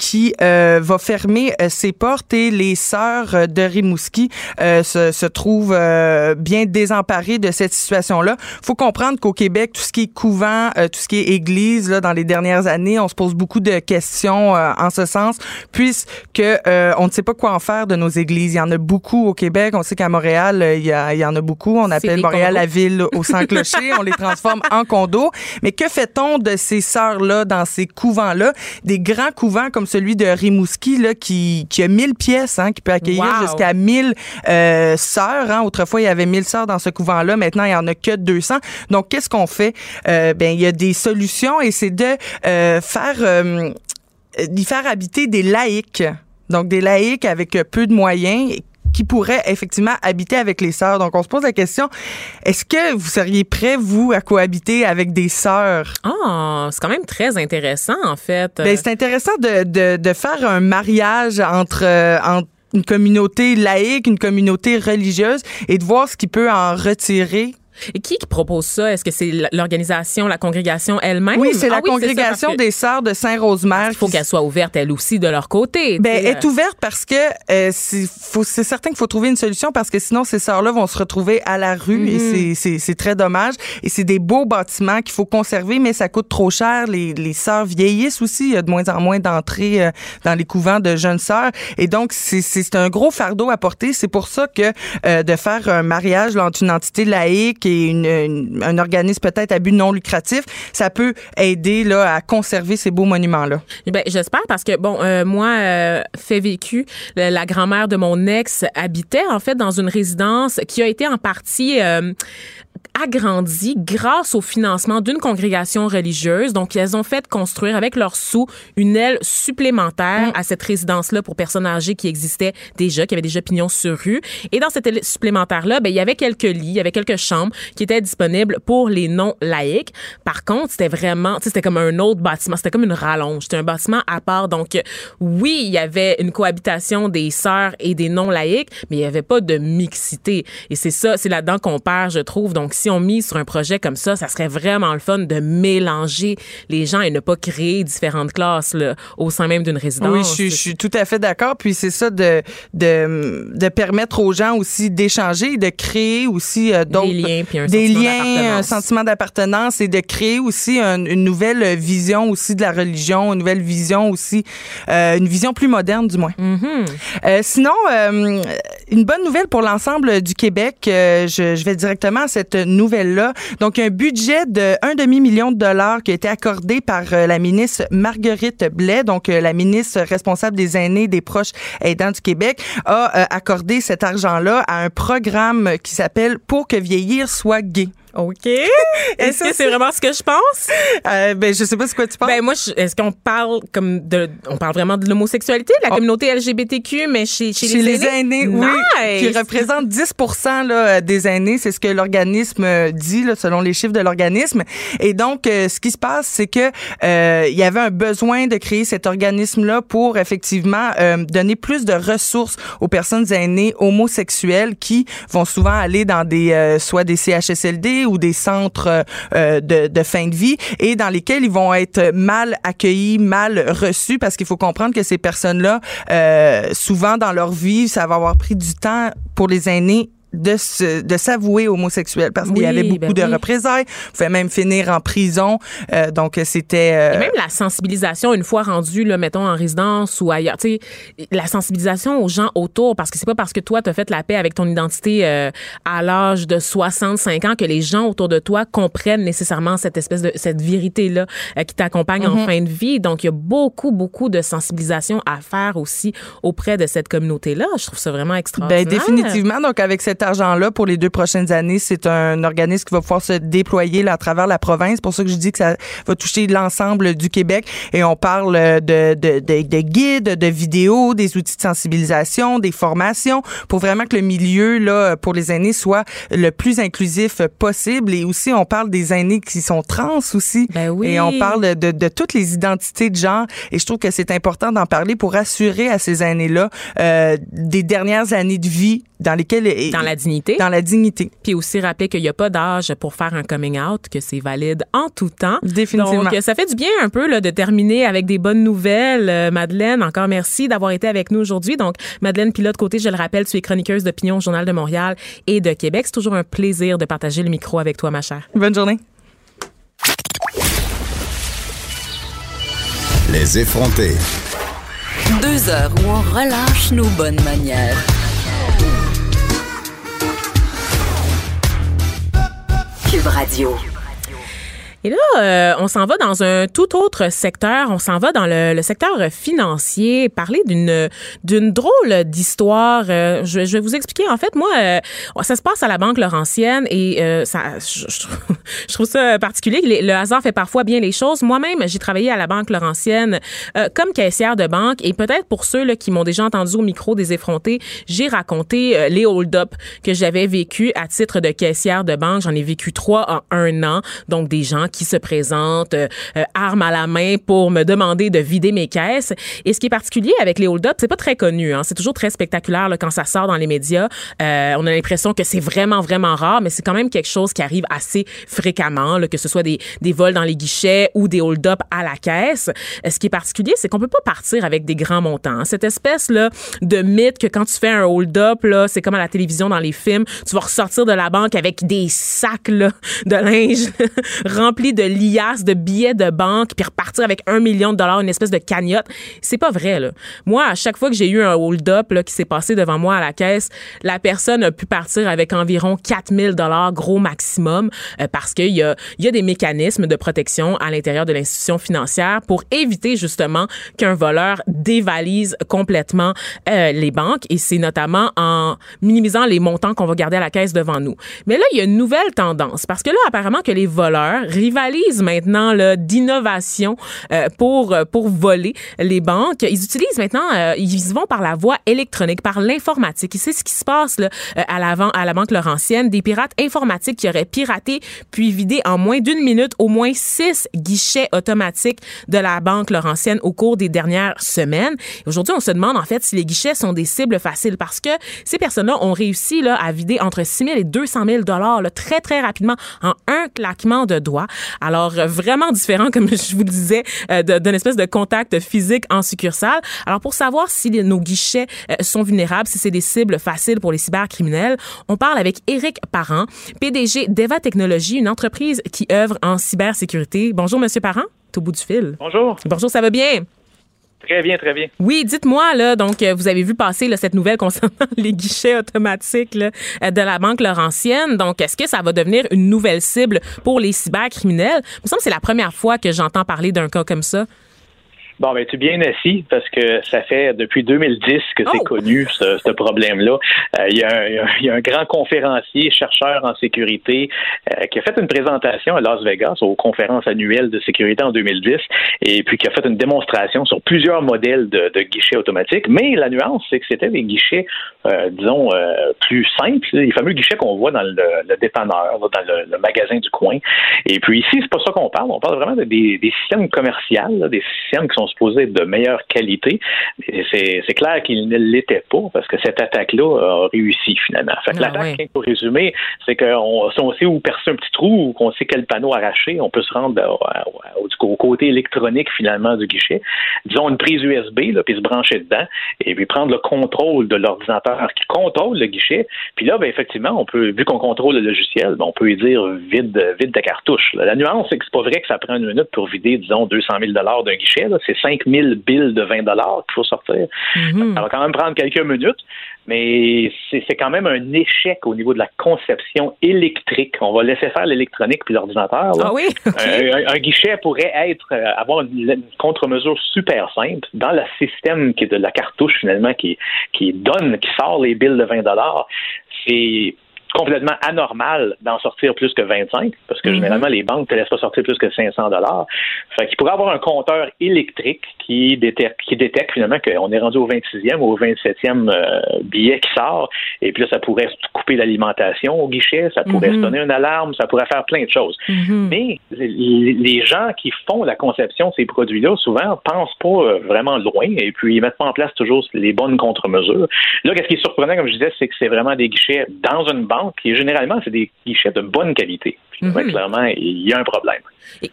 qui euh, va fermer euh, ses portes et les sœurs de Rimouski euh, se, se trouvent euh, bien désemparées de cette situation-là. Faut comprendre qu'au Québec, tout ce qui est couvent, euh, tout ce qui est église, là, dans les dernières années, on se pose beaucoup de questions euh, en ce sens, puisque euh, on ne sait pas quoi en faire de nos églises. Il y en a beaucoup au Québec. On sait qu'à Montréal, il y, a, il y en a beaucoup. On appelle Montréal condos. la ville au sans clocher. on les transforme en condos. Mais que fait-on de ces sœurs-là dans ces couvents-là? Des grands couvents comme celui de Rimouski, là, qui, qui a 1000 pièces, hein, qui peut accueillir Wow. jusqu'à 1000 euh, sœurs. Hein. Autrefois, il y avait 1000 sœurs dans ce couvent-là. Maintenant, il y en a que 200. Donc, qu'est-ce qu'on fait? Euh, ben, il y a des solutions et c'est de euh, faire... euh, d'y faire habiter des laïcs. Donc, des laïcs avec peu de moyens qui pourraient effectivement habiter avec les sœurs. Donc, on se pose la question, est-ce que vous seriez prêt, vous, à cohabiter avec des sœurs? Ah, c'est quand même très intéressant, en fait. Ben, c'est intéressant de, de, de faire un mariage entre, euh, entre une communauté laïque, une communauté religieuse et de voir ce qui peut en retirer Et qui qui propose ça? Est-ce que c'est l'organisation, la congrégation elle-même? Oui, c'est Ah la congrégation parce que des sœurs de Saint-Rosemère. Il faut qu'elle soit ouverte, elle aussi, de leur côté. Ben, est ouverte parce que euh, c'est certain qu'il faut trouver une solution parce que sinon ces sœurs-là vont se retrouver à la rue et Mm-hmm. c'est- très dommage. Et c'est des beaux bâtiments qu'il faut conserver, mais ça coûte trop cher. Les, les sœurs vieillissent aussi. Il y a de moins en moins d'entrées euh, dans les couvents de jeunes sœurs. Et donc, c'est- c'est c'est un gros fardeau à porter. C'est pour ça que euh, de faire un mariage là, entre une entité laïque une- un organisme peut-être à but non lucratif, ça peut aider là, à conserver ces beaux monuments-là. Ben, j'espère parce que bon, euh, moi, euh, fait vécu, la, la grand-mère de mon ex habitait en fait dans une résidence qui a été en partie euh, agrandie grâce au financement d'une congrégation religieuse. Donc, elles ont fait construire avec leurs sous une aile supplémentaire à cette résidence-là pour personnes âgées qui existait déjà, qui avaient déjà pignon sur rue. Et dans cette aile supplémentaire-là, ben, il y avait quelques lits, il y avait quelques chambres qui étaient disponibles pour les non-laïcs. Par contre, c'était vraiment, tu sais, c'était comme un autre bâtiment, c'était comme une rallonge, c'était un bâtiment à part. Donc, oui, il y avait une cohabitation des sœurs et des non-laïcs, mais il n'y avait pas de mixité. Et c'est ça, c'est là-dedans qu'on perd, je trouve. Donc, si on mise sur un projet comme ça, ça serait vraiment le fun de mélanger les gens et ne pas créer différentes classes là, au sein même d'une résidence. Oui, je, suis- je suis tout à fait d'accord. Puis c'est ça de, de, de permettre aux gens aussi d'échanger, de créer aussi euh, d'autres Des liens, puis un des sentiment liens, un d'appartenance. sentiment d'appartenance et de créer aussi un- une nouvelle vision aussi de la religion, une nouvelle vision aussi, euh, une vision plus moderne du moins. Mhm. Euh, sinon, euh, une bonne nouvelle pour l'ensemble du Québec. je, je vais directement à cette nouvelle-là. Donc, un budget de un demi-million de dollars qui a été accordé par euh, la ministre Marguerite Blais, donc euh, la ministre responsable des aînés, des proches aidants du Québec, a euh, accordé cet argent-là à un programme qui s'appelle Pour que vieillir soit gay. OK. Est-ce que c'est vraiment ce que je pense? Euh, ben, je sais pas c'est quoi tu penses. Ben moi, est-ce qu'on parle comme de, on parle vraiment de l'homosexualité, de la Oh. communauté LGBTQ, mais chez, chez, Chez les aînés, oui, qui Nice. représente 10 là, des aînés. C'est ce que l'organisme euh, dit, là, selon les chiffres de l'organisme. Et donc, euh, ce qui se passe, c'est que euh, il y avait un besoin de créer cet organisme-là pour effectivement donner plus de ressources aux personnes aînées homosexuelles qui vont souvent aller dans des soit des CHSLD ou des centres euh, euh, de, fin de vie et dans lesquels ils vont être mal accueillis, mal reçus parce qu'il faut comprendre que ces personnes-là, euh, souvent dans leur vie, ça va avoir pris du temps pour les aînés de se, de s'avouer homosexuel parce qu'il y avait beaucoup ben de oui. représailles, pouvez même finir en prison. Euh, donc c'était euh, Et même la sensibilisation, une fois rendu, là, mettons, en résidence ou ailleurs, tu sais, la sensibilisation aux gens autour, parce que c'est pas parce que toi, t'as fait la paix avec ton identité euh, à l'âge de 65 ans que les gens autour de toi comprennent nécessairement cette espèce de, cette vérité-là euh, qui t'accompagne en fin de vie. Donc, il y a beaucoup, beaucoup de sensibilisation à faire aussi auprès de cette communauté-là. Je trouve ça vraiment extraordinaire. Ben, définitivement. Donc, avec cet argent-là, pour les deux prochaines années, c'est un organisme qui va pouvoir se déployer là, à travers la province. C'est pour ça que je dis que ça va toucher l'ensemble du Québec. Et on parle de, de, de, de guides, de vidéos, des outils de sensibilisation, des formations, pour vraiment que le milieu, là, pour les aînés, soit le plus inclusif possible. Et aussi, on parle des aînés qui sont trans aussi. Ben oui. Et on parle de, de toutes les identités de genre. Et je trouve que c'est important d'en parler pour assurer à ces aînés-là euh, des dernières années de vie dans lesquelles Dans la dignité. dans la dignité. Puis aussi rappeler qu'il n'y a pas d'âge pour faire un coming out, que c'est valide en tout temps. Définitivement. Donc, ça fait du bien un peu là, de terminer avec des bonnes nouvelles. Euh, Madeleine, encore merci d'avoir été avec nous aujourd'hui. Donc, Madeleine Pilote côté, je le rappelle, tu es chroniqueuse d'opinion au Journal de Montréal et de Québec. C'est toujours un plaisir de partager le micro avec toi, ma chère. Bonne journée. Les effrontés. Deux heures où on relâche nos bonnes manières. Cube Radio. Et là, euh, on s'en va dans un tout autre secteur. On s'en va dans le, le secteur financier, parler d'une d'une drôle d'histoire. Euh, je, je vais vous expliquer. En fait, moi, euh, ça se passe à la Banque Laurentienne et euh, ça, je, je trouve- ça particulier. Le, le hasard fait parfois bien les choses. Moi-même, j'ai travaillé à la Banque Laurentienne euh, comme caissière de banque et peut-être pour ceux là, qui m'ont déjà entendu au micro des effrontés, j'ai raconté euh, les hold-up que j'avais vécu à titre de caissière de banque. J'en ai vécu trois en un an. Donc, des gens qui se présentent euh, euh, armes à la main pour me demander de vider mes caisses. Et ce qui est particulier avec les hold-up, c'est pas très connu. Hein. C'est toujours très spectaculaire là, quand ça sort dans les médias. Euh, on a l'impression que c'est vraiment, vraiment rare, mais c'est quand même quelque chose qui arrive assez fréquemment, là, que ce soit des, des vols dans les guichets ou des hold-up à la caisse. Euh, Ce qui est particulier, c'est qu'on peut pas partir avec des grands montants. hein. Cette espèce là de mythe que quand tu fais un hold-up, c'est comme à la télévision dans les films, tu vas ressortir de la banque avec des sacs là, de linge remplis de liasses, de billets de banque, puis repartir avec un million de dollars, une espèce de cagnotte. C'est pas vrai, là. Moi, à chaque fois que j'ai eu un hold-up qui s'est passé devant moi à la caisse, la personne a pu partir avec environ 4000 dollars gros maximum euh, parce qu'il y a, y a des mécanismes de protection à l'intérieur de l'institution financière pour éviter justement qu'un voleur dévalise complètement euh, les banques et c'est notamment en minimisant les montants qu'on va garder à la caisse devant nous. Mais là, il y a une nouvelle tendance parce que là, apparemment que les voleurs rivalisent maintenant d'innovation euh, pour euh, pour voler les banques. Ils utilisent maintenant, euh, ils vont par la voie électronique, par l'informatique. Et c'est ce qui se passe là, euh, à l'avant à la banque Laurentienne, des pirates informatiques qui auraient piraté puis vidé en moins d'une minute au moins six guichets automatiques de la banque Laurentienne au cours des dernières semaines. Aujourd'hui, on se demande en fait si les guichets sont des cibles faciles parce que ces personnes-là ont réussi là, à vider entre 6 000 et 200 000 dollars très très rapidement en un claquement de doigts. Alors euh, vraiment différent, comme je vous le disais, euh, d'une espèce de contact physique en succursale. Alors pour savoir si nos guichets euh, sont vulnérables, si c'est des cibles faciles pour les cybercriminels, on parle avec Éric Parent, PDG d'Eva Technologies, une entreprise qui œuvre en cybersécurité. Bonjour Monsieur Parent, au bout du fil. Bonjour. Bonjour, ça va bien? Très bien, très bien. Oui, dites-moi là, donc euh, vous avez vu passer cette nouvelle concernant les guichets automatiques euh, de la banque Laurentienne. Donc, est-ce que ça va devenir une nouvelle cible pour les cybercriminels? Il me que c'est la première fois que j'entends parler d'un cas comme ça. Bon, ben, tu es bien assis parce que ça fait depuis 2010 que c'est Oh! connu, ce, ce problème-là. Euh, Il y, a un- il y a un- il y a un grand conférencier, chercheur en sécurité, euh, qui a fait une présentation à Las Vegas aux conférences annuelles de sécurité en 2010 et puis qui a fait une démonstration sur plusieurs modèles de, de guichets automatiques. Mais la nuance, c'est que c'était des guichets, euh, disons, euh, plus simples, les fameux guichets qu'on voit dans le, le dépanneur, dans le, le magasin du coin. Et puis ici, c'est pas ça qu'on parle. On parle vraiment de des, des systèmes commerciaux, là, des systèmes qui sont supposés être de meilleure qualité. C'est c'est clair qu'ils ne l'étaient pas parce que cette attaque-là a réussi finalement. Fait que Ah, l'attaque, pour résumer, c'est qu'on si on sait où percer un petit trou ou qu'on sait quel panneau arracher, on peut se rendre au, au- au côté électronique finalement du guichet. Disons une prise USB, là, puis se brancher dedans et puis prendre le contrôle de l'ordinateur qui contrôle le guichet. Puis là, ben, effectivement, on peut, vu qu'on contrôle le logiciel, ben, on peut lui dire vide, vide ta cartouche. La nuance, c'est que c'est pas vrai que ça prend une minute pour vider, disons, 200 000 d'un guichet. là. C'est 5 000 billes de 20 qu'il faut sortir. Ça va quand même prendre quelques minutes, mais c'est c'est quand même un échec au niveau de la conception électrique. On va laisser faire l'électronique puis l'ordinateur. Ah oui? OK. Un, un- un guichet pourrait être euh, avoir une, une contre-mesure super simple dans le système qui est de la cartouche finalement qui qui donne qui sort les billes de 20 dollars. C'est complètement anormal d'en sortir plus que 25 parce que généralement les banques ne te laissent pas sortir plus que 500 dollars. Fait qu'il pourrait avoir un compteur électrique qui détecte, qui détecte finalement qu'on est rendu au 26e ou au 27e euh, billet qui sort et puis là ça pourrait couper l'alimentation au guichet, ça pourrait Mhm. sonner une alarme, ça pourrait faire plein de choses. Mhm. Mais les, les gens qui font la conception de ces produits-là, souvent, pensent pas euh, vraiment loin et puis ils mettent pas en place toujours les bonnes contre-mesures. Là, qu'est-ce qui est surprenant, comme je disais, c'est que c'est vraiment des guichets dans une banque et généralement, c'est des guichets de bonne qualité. Puis, Mhm. ouais, clairement, il y a un problème.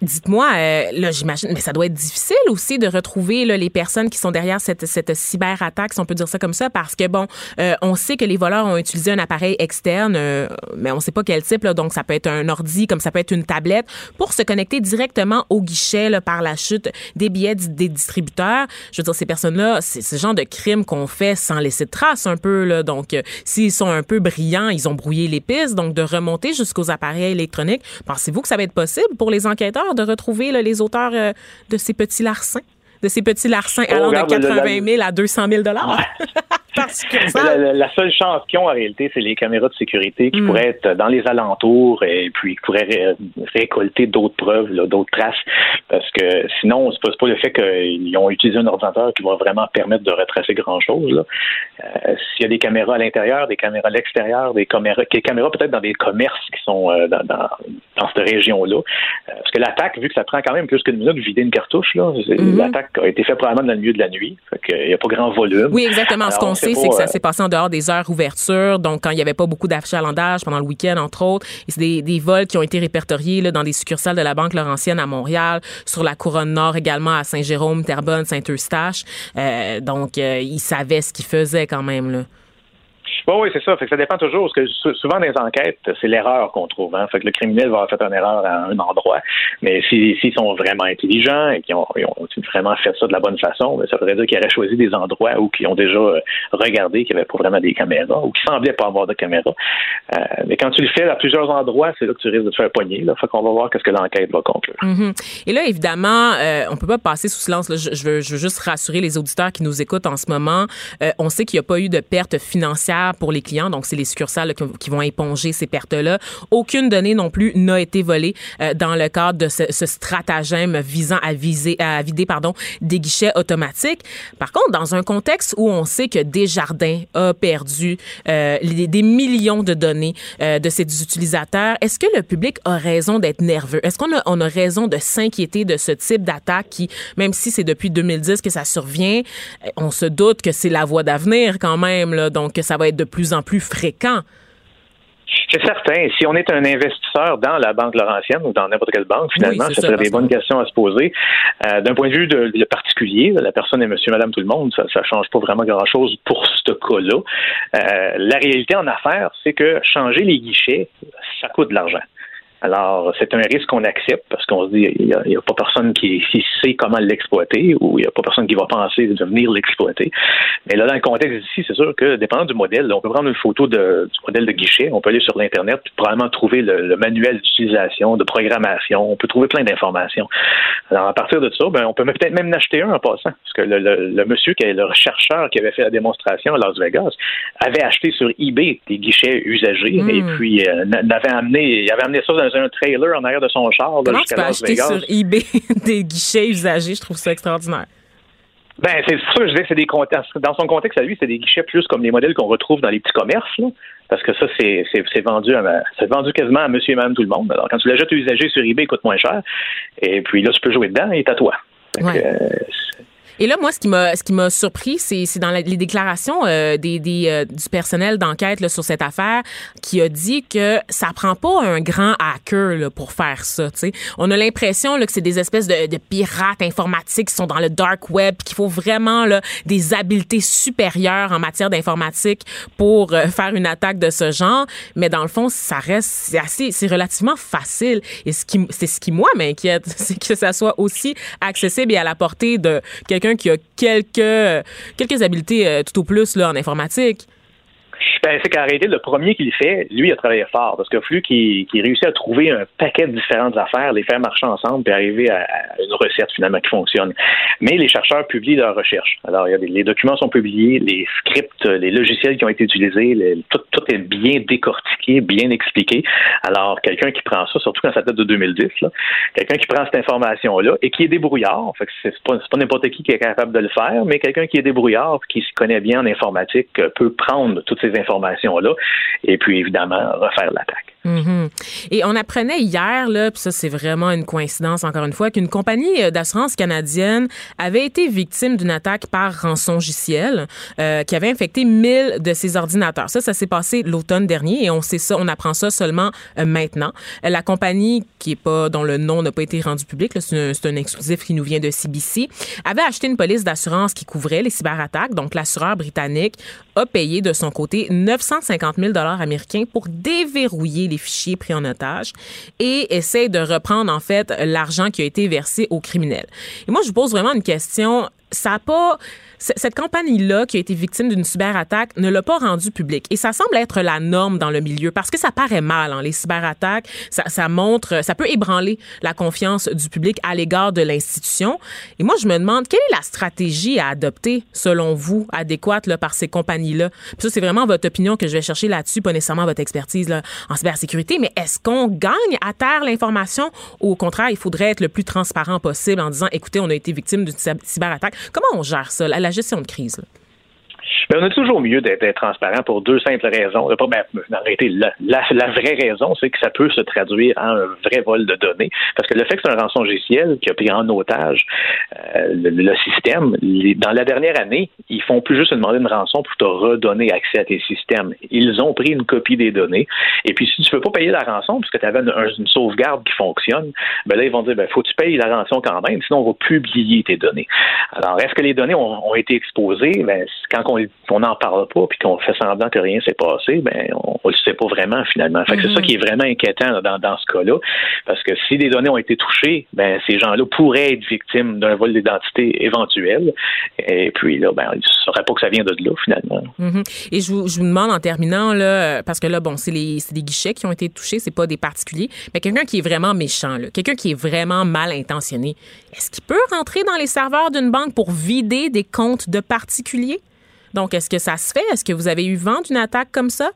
Dites-moi, euh, là, j'imagine, mais ça doit être difficile aussi de retrouver là, les personnes qui sont derrière cette, cette cyberattaque, si on peut dire ça comme ça, parce que, bon, euh, on sait que les voleurs ont utilisé un appareil externe, euh, mais on sait pas quel type, là, donc ça peut être un ordi, comme ça peut être une tablette, pour se connecter directement au guichet là, par la chute des billets des distributeurs. Je veux dire, ces personnes-là, c'est ce genre de crime qu'on fait sans laisser de traces un peu, là, donc s'ils sont un peu brillants, ils ont brouillé brouiller les pistes, donc de remonter jusqu'aux appareils électroniques. Pensez-vous que ça va être possible pour les enquêteurs de retrouver là, les auteurs euh, de ces petits larcins? De ces petits larcins Oh, allant de regarde, le- 80 000 à 200 000 Parce La, la- la seule chance qu'ils ont en réalité, c'est les caméras de sécurité qui Mm. pourraient être dans les alentours et puis qui pourraient ré- récolter d'autres preuves, d'autres traces. Parce que sinon, c'est pas, pas le fait qu'ils ont utilisé un ordinateur qui va vraiment permettre de retracer grand-chose. Euh, S'il y a des caméras à l'intérieur, des caméras à l'extérieur, des caméras, des caméras peut-être dans des commerces qui sont euh, dans, dans, dans cette région-là. Euh, parce que l'attaque, vu que ça prend quand même plus qu'une minute de vider une cartouche, Mhm. l'attaque a été faite probablement dans le milieu de la nuit. Fait qu'il n'y a pas grand volume. Oui, exactement. Ce Alors, qu'on on sait, c'est que ça euh, s'est passé en dehors des heures ouverture, donc quand il n'y avait pas beaucoup d'achalandage pendant le week-end, entre autres. C'est des, des vols qui ont été répertoriés là, dans des succursales de la Banque Laurentienne à Montréal, sur la Couronne Nord également à Saint-Jérôme, Terrebonne, Saint-Eustache. Euh, donc, euh, ils savaient ce qu'ils faisaient quand même. Là. Oui, oui, c'est ça. Fait que ça dépend toujours. Parce que sou- souvent dans les enquêtes, c'est l'erreur qu'on trouve. Hein. Fait que le criminel va avoir fait une erreur à un endroit. Mais si- s'ils sont vraiment intelligents et qu'ils ont, vraiment fait ça de la bonne façon, ben, ça voudrait dire qu'ils auraient choisi des endroits où ils ont déjà euh, regardé qu'il n'y avait pas vraiment des caméras ou qui semblaient pas avoir de caméras. Euh, mais quand tu le fais à plusieurs endroits, c'est là que tu risques de te faire pogner. Là. Fait qu'on va voir qu'est-ce que l'enquête va conclure. Mhm. Et là, évidemment, euh, on peut pas passer sous silence. je veux, je veux juste rassurer les auditeurs qui nous écoutent en ce moment. Euh, on sait qu'il n'y a pas eu de perte financière pour les clients, donc c'est les succursales qui, vont éponger ces pertes-là. Aucune donnée non plus n'a été volée euh, dans le cadre de ce, stratagème visant à viser, à vider, pardon, des guichets automatiques. Par contre, dans un contexte où on sait que Desjardins a perdu euh, des millions de données euh, de ses utilisateurs, est-ce que le public a raison d'être nerveux? Est-ce qu'on a, on a raison de s'inquiéter de ce type d'attaque qui, même si c'est depuis 2010 que ça survient, on se doute que c'est la voie d'avenir quand même, là, donc que ça va être de plus en plus fréquent. C'est certain. Si on est un investisseur dans la Banque Laurentienne ou dans n'importe quelle banque, finalement, Oui, ce ça, serait des bonnes que- questions à se poser. Euh, D'un point de vue de, de particulier, la personne est monsieur, madame, tout le monde, ça ne change pas vraiment grand-chose pour ce cas-là. Euh, la réalité en affaires, c'est que changer les guichets, ça coûte de l'argent. Alors, c'est un risque qu'on accepte parce qu'on se dit, il n'y a, pas personne qui, qui sait comment l'exploiter ou il n'y a pas personne qui va penser de venir l'exploiter. Mais là, dans le contexte ici, c'est sûr que, dépendant du modèle, on peut prendre une photo de- du modèle de guichet, on peut aller sur l'Internet, probablement trouver le, le manuel d'utilisation, de programmation, on peut trouver plein d'informations. Alors, à partir de ça, ben, on peut peut-être même en acheter un en passant, parce que le, le- le monsieur, qui est le chercheur qui avait fait la démonstration à Las Vegas, avait acheté sur eBay des guichets usagés, Mm. et puis euh, amené, il avait amené ça dans un trailer en arrière de son char là, Comment tu peux Las acheter Vegas. sur eBay des guichets usagés? Je trouve ça extraordinaire. Ben, c'est sûr, je disais c'est des contextes. Dans son contexte à lui, c'est des guichets plus comme les modèles qu'on retrouve dans les petits commerces, là. Parce que ça, c'est, vendu à, c'est vendu quasiment à monsieur et madame tout le monde. Alors, quand tu l'achètes usagé sur eBay, il coûte moins cher. Et puis là, tu peux jouer dedans, il est à toi. Ouais. euh, Et là, moi, ce qui m'a, ce qui m'a surpris, c'est, c'est dans les déclarations euh, des, des, euh, du personnel d'enquête sur cette affaire qui a dit que ça prend pas un grand hacker là, pour faire ça. tu sais. On a l'impression là, que c'est des espèces de, de pirates informatiques qui sont dans le dark web, qu'il faut vraiment là, des habiletés supérieures en matière d'informatique pour euh, faire une attaque de ce genre. Mais dans le fond, ça reste assez, c'est relativement facile. Et ce qui, c'est ce qui moi m'inquiète, c'est que ça soit aussi accessible et à la portée de quelqu'un qui a quelques quelques habiletés euh, tout au plus là en informatique? C'est qu'en réalité, le premier qui le fait, lui, il a travaillé fort. Parce que Flux qui, qui réussit à trouver un paquet de différentes affaires, les faire marcher ensemble, puis arriver à, une recette finalement qui fonctionne. Mais les chercheurs publient leurs recherches. Alors, il y a des- les documents sont publiés, les scripts, les logiciels qui ont été utilisés, tout, est bien décortiqué, bien expliqué. Alors, quelqu'un qui prend ça, surtout quand ça date de 2010, là, quelqu'un qui prend cette information-là et qui est débrouillard, fait que c'est pas, n'importe qui qui est capable de le faire, mais quelqu'un qui est débrouillard, qui se connaît bien en informatique, euh, peut prendre toutes ces informations-là et puis évidemment refaire l'attaque. Mhm. Et on apprenait hier, là, puis ça c'est vraiment une coïncidence encore une fois, qu'une compagnie euh, d'assurance canadienne avait été victime d'une attaque par rançongiciel euh, qui avait infecté 1000 de ses ordinateurs. Ça, ça s'est passé l'automne dernier et on sait ça, on apprend ça seulement euh, maintenant. La compagnie qui est pas dont le nom n'a pas été rendu public, c'est un, un exclusif qui nous vient de CBC, avait acheté une police d'assurance qui couvrait les cyberattaques. Donc l'assureur britannique a payé de son côté 950 000 dollars américains pour déverrouiller les fichiers pris en otage et essaie de reprendre en fait l'argent qui a été versé aux criminels. Et moi, je vous pose vraiment une question. ça a pas cette compagnie-là qui a été victime d'une cyberattaque ne l'a pas rendu public. Et ça semble être la norme dans le milieu parce que ça paraît mal, hein, les cyberattaques. Ça, montre, ça peut ébranler la confiance du public à l'égard de l'institution. Et moi, je me demande, quelle est la stratégie à adopter, selon vous, adéquate là, par ces compagnies-là? Puis ça, c'est vraiment votre opinion que je vais chercher là-dessus, pas nécessairement votre expertise là, en cybersécurité. Mais est-ce qu'on gagne à terre l'information? Ou au contraire, il faudrait être le plus transparent possible en disant, écoutez, on a été victime d'une cyberattaque. Comment on gère ça, gestion de crise? Mais on a toujours mieux d'être transparent pour deux simples raisons. Ben, en réalité, la, la, vraie raison, c'est que ça peut se traduire en un vrai vol de données. Parce que le fait que c'est un rançon logiciel qui a pris en otage euh, le, système, dans la dernière année, ils font plus juste demander une rançon pour te redonner accès à tes systèmes. Ils ont pris une copie des données. Et puis, si tu ne peux pas payer la rançon, parce que tu avais une, sauvegarde qui fonctionne, ben là, ils vont dire, ben, faut que tu payes la rançon quand même, sinon on va publier tes données. Alors, est-ce que les données ont, ont été exposées? Ben, quand on on n'en parle pas puis qu'on fait semblant que rien s'est passé, ben on, ne le sait pas vraiment finalement. Fait c'est ça mhm. qui est vraiment inquiétant dans, dans ce cas-là, parce que si des données ont été touchées, ben ces gens-là pourraient être victimes d'un vol d'identité éventuel. Et puis là, ben ils ne sauraient pas que ça vient de là finalement. Mhm. Et je vous, je vous, demande en terminant là, parce que là, bon, c'est les des guichets qui ont été touchés, c'est pas des particuliers, mais quelqu'un qui est vraiment méchant, quelqu'un qui est vraiment mal intentionné, est-ce qu'il peut rentrer dans les serveurs d'une banque pour vider des comptes de particuliers? Donc, est-ce que ça se fait? Est-ce que vous avez eu vent d'une attaque comme ça?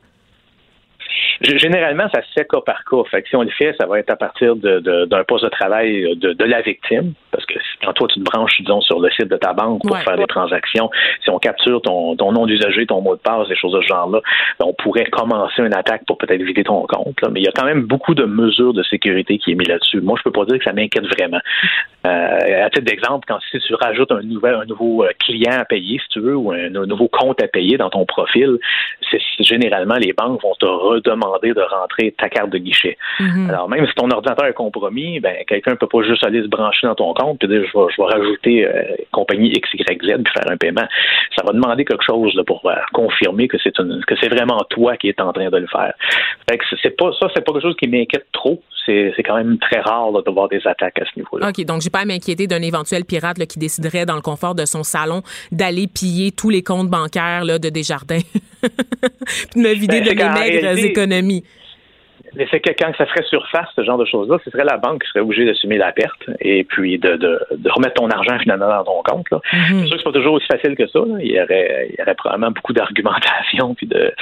Généralement, ça se fait cas par cas. Fait que si on le fait, ça va être à partir d'un poste de travail de, la victime. Parce que quand toi, tu te branches, disons, sur le site de ta banque pour faire des transactions, si on capture ton, nom d'usager, ton mot de passe, des choses de ce genre-là, ben, on pourrait commencer une attaque pour peut-être vider ton compte. Mais il y a quand même beaucoup de mesures de sécurité qui est mis là-dessus. Moi, je peux pas dire que ça m'inquiète vraiment. Euh, à titre d'exemple, quand si tu rajoutes un, nouvel, un nouveau euh, client à payer, si tu veux, ou un, nouveau compte à payer dans ton profil, c'est généralement les banques vont te redemander de rentrer ta carte de guichet. Mhm. Alors même si ton ordinateur est compromis, ben quelqu'un peut pas juste aller se brancher dans ton compte et dire je vais, je vais rajouter euh, compagnie XYZ puis faire un paiement. Ça va demander quelque chose là, pour confirmer que c'est que c'est vraiment toi qui es en train de le faire. Fait que c'est pas ça, c'est pas quelque chose qui m'inquiète trop c'est quand même très rare de voir des attaques à ce niveau-là. OK, donc j'ai pas à m'inquiéter d'un éventuel pirate qui déciderait dans le confort de son salon d'aller piller tous les comptes bancaires là, de Desjardins puis de me vider ben, de mes maigres économies. Mais c'est que quand ça ferait surface, ce genre de choses-là, ce serait la banque qui serait obligée d'assumer la perte et puis de, de, de, remettre ton argent finalement dans ton compte. Là. Mm-hmm. C'est sûr que c'est pas toujours aussi facile que ça. Il, y aurait, il y aurait probablement beaucoup d'argumentation puis de,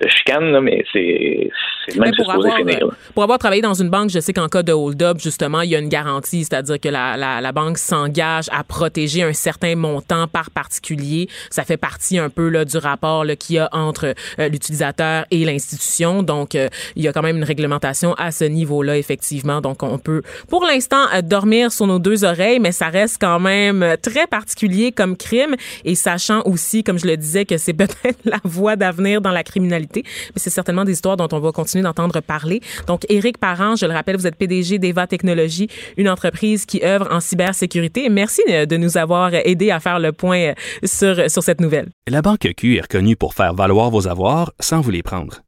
de chicane, mais c'est même pour avoir, finir, pour avoir travaillé dans une banque, je sais qu'en cas de hold-up, justement, il y a une garantie, c'est-à-dire que la, la, la banque s'engage à protéger un certain montant par particulier. Ça fait partie un peu là, du rapport qu'il y a entre euh, l'utilisateur et l'institution. Donc, euh, il y a quand même une à ce niveau-là, effectivement. Donc, on peut, pour l'instant, euh, dormir sur nos deux oreilles, mais ça reste quand même euh, très particulier comme crime. Et sachant aussi, comme je le disais, que c'est peut-être la voie d'avenir dans la criminalité, mais c'est certainement des histoires dont on va continuer d'entendre parler. Donc, Éric Parent, je le rappelle, vous êtes PDG d'Eva Technologies, une entreprise qui œuvre en cybersécurité. Merci euh, de nous avoir aidé à faire le point sur, sur cette nouvelle. La Banque Q est reconnue pour faire valoir vos avoirs sans vous les prendre.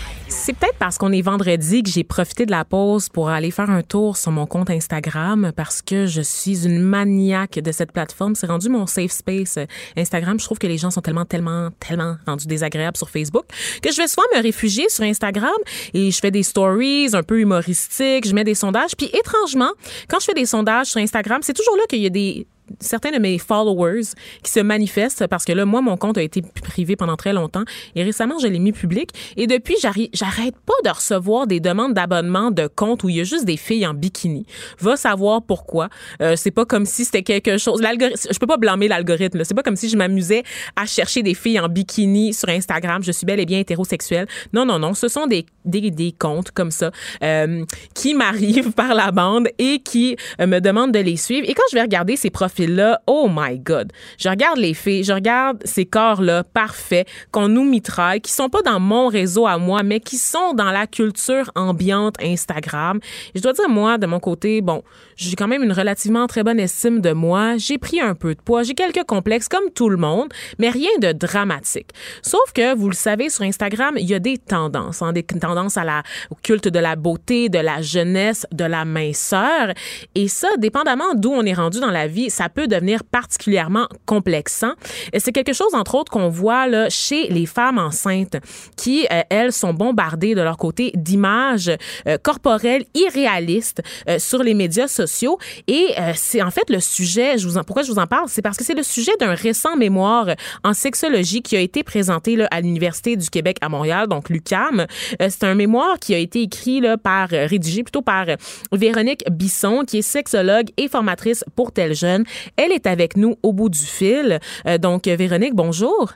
C'est peut-être parce qu'on est vendredi que j'ai profité de la pause pour aller faire un tour sur mon compte Instagram parce que je suis une maniaque de cette plateforme. C'est rendu mon safe space Instagram. Je trouve que les gens sont tellement, tellement, tellement rendus désagréables sur Facebook que je vais souvent me réfugier sur Instagram et je fais des stories un peu humoristiques, je mets des sondages. Puis étrangement, quand je fais des sondages sur Instagram, c'est toujours là qu'il y a des certains de mes followers qui se manifestent parce que là, moi, mon compte a été privé pendant très longtemps et récemment, je l'ai mis public. Et depuis, j'arrête pas de recevoir des demandes d'abonnement de comptes où il y a juste des filles en bikini. Va savoir pourquoi. Euh, c'est pas comme si c'était quelque chose. Je peux pas blâmer l'algorithme. C'est pas comme si je m'amusais à chercher des filles en bikini sur Instagram. Je suis bel et bien hétérosexuelle. Non, non, non. Ce sont des, des, des comptes comme ça euh, qui m'arrivent par la bande et qui euh, me demandent de les suivre. Et quand je vais regarder ces profils-là, oh my God. Je regarde les filles, je regarde ces corps-là parfaits qu'on nous mitraille, qui sont pas dans mon réseau à moi, mais qui sont dans la culture ambiante Instagram. Et je dois dire, moi, de mon côté, bon, j'ai quand même une relativement très bonne estime de moi. J'ai pris un peu de poids, j'ai quelques complexes comme tout le monde, mais rien de dramatique. Sauf que, vous le savez, sur Instagram, il y a des tendances, hein, des tendances à la, au culte de la beauté, de la jeunesse, de la minceur. Et ça, dépendamment d'où on est rendu dans la vie, ça peut devenir particulièrement complexant. Et c'est quelque chose, entre autres, qu'on voit là, chez les femmes enceintes qui, euh, elles, sont bombardées de leur côté d'images euh, corporelles irréalistes euh, sur les médias sociaux. Et c'est en fait le sujet, je vous pourquoi je vous en parle, c'est parce que c'est le sujet d'un récent mémoire en sexologie qui a été présenté là, à l'Université du Québec à Montréal, donc l'UCAM. c'est un mémoire qui a été écrit là, par, rédigé plutôt par Véronique Bisson, qui est sexologue et formatrice pour tel jeune. Elle est avec nous au bout du fil. donc, Véronique, bonjour.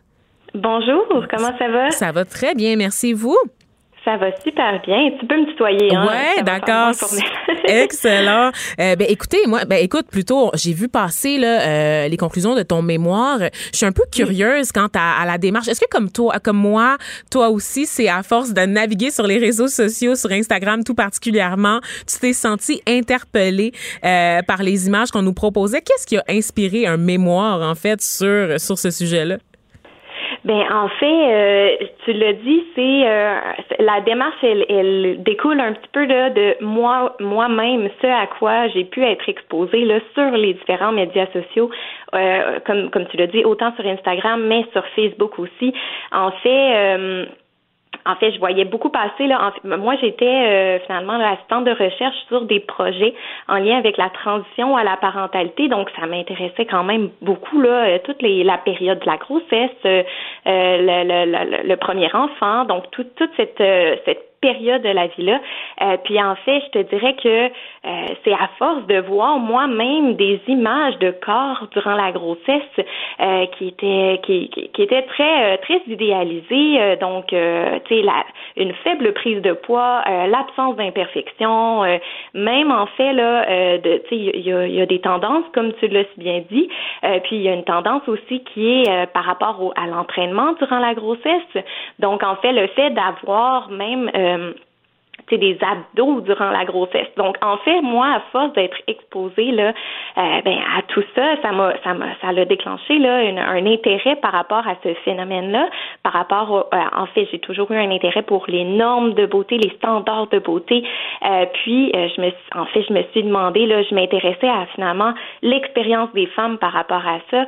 Bonjour, comment ça va? Ça va très bien, merci vous? Ça va super bien. Tu peux me tutoyer. Hein? Ouais, d'accord. Excellent. Euh, ben écoutez, moi, ben écoute, plutôt, j'ai vu passer là euh, les conclusions de ton mémoire. Je suis un peu curieuse quant à, la démarche. Est-ce que comme toi, comme moi, toi aussi, c'est à force de naviguer sur les réseaux sociaux, sur Instagram tout particulièrement, tu t'es senti interpellée euh, par les images qu'on nous proposait? Qu'est-ce qui a inspiré un mémoire en fait sur sur ce sujet-là? Ben en fait, euh, tu l'as dit, c'est euh, la démarche, elle, elle, découle un petit peu là, de moi moi-même, ce à quoi j'ai pu être exposée là sur les différents médias sociaux, euh, comme comme tu l'as dit, autant sur Instagram, mais sur Facebook aussi. En fait en fait, je voyais beaucoup passer. Là, moi, j'étais euh, finalement l'assistante de recherche sur des projets en lien avec la transition à la parentalité. Donc, ça m'intéressait quand même beaucoup là, euh, toute la période de la grossesse, euh, le, le, le, premier enfant, donc toute cette, cette période de la vie-là. Euh, puis en fait, je te dirais que euh, c'est à force de voir moi-même des images de corps durant la grossesse euh, qui étaient qui, qui étaient très très idéalisées. donc, tu sais, une faible prise de poids, l'absence d'imperfection, même en fait là, tu sais, il y a, y a, des tendances comme tu l'as si bien dit. puis il y a une tendance aussi qui est par rapport au, à l'entraînement durant la grossesse. Donc en fait, le fait d'avoir même um, des abdos durant la grossesse. Donc, en fait, moi, à force d'être exposée là, euh, ben, à tout ça, ça m'a, ça m'a, ça l'a déclenché là un intérêt par rapport à ce phénomène-là. Par rapport, au, euh, en fait, j'ai toujours eu un intérêt pour les normes de beauté, les standards de beauté. Euh, puis, euh, je me, en fait, je me suis demandé là, je m'intéressais à finalement l'expérience des femmes par rapport à ça,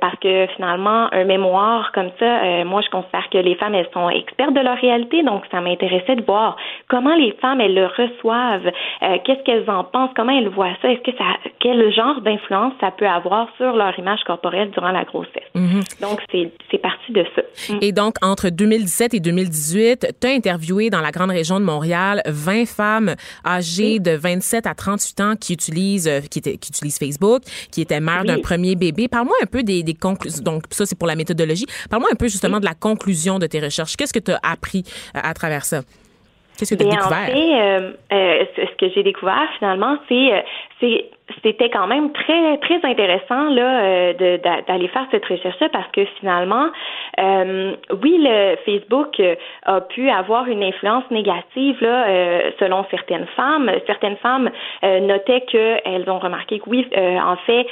parce que finalement, un mémoire comme ça, moi, je considère que les femmes elles sont expertes de leur réalité, donc ça m'intéressait de voir comment les femmes elles le reçoivent, euh, qu'est-ce qu'elles en pensent, comment elles voient ça, est-ce que ça, quel genre d'influence ça peut avoir sur leur image corporelle durant la grossesse. Mm-hmm. Donc c'est parti de ça. Mm. Et donc entre 2017 et 2018, tu as interviewé dans la grande région de Montréal 20 femmes âgées de 27 à 38 ans qui utilisent euh, qui, utilisent Facebook, qui étaient mères d'un premier bébé. Parle-moi un peu des, des conclusions. Donc ça c'est pour la méthodologie. Parle-moi un peu justement de la conclusion de tes recherches. Qu'est-ce que tu as appris euh, à travers ça? Qu'est-ce que tu as découvert? En fait, euh, euh, ce que j'ai découvert finalement, c'est euh, c'est c'était quand même très très intéressant là d'aller faire cette recherche là parce que finalement oui le Facebook a pu avoir une influence négative là selon certaines femmes certaines femmes notaient qu'elles ont remarqué que oui en fait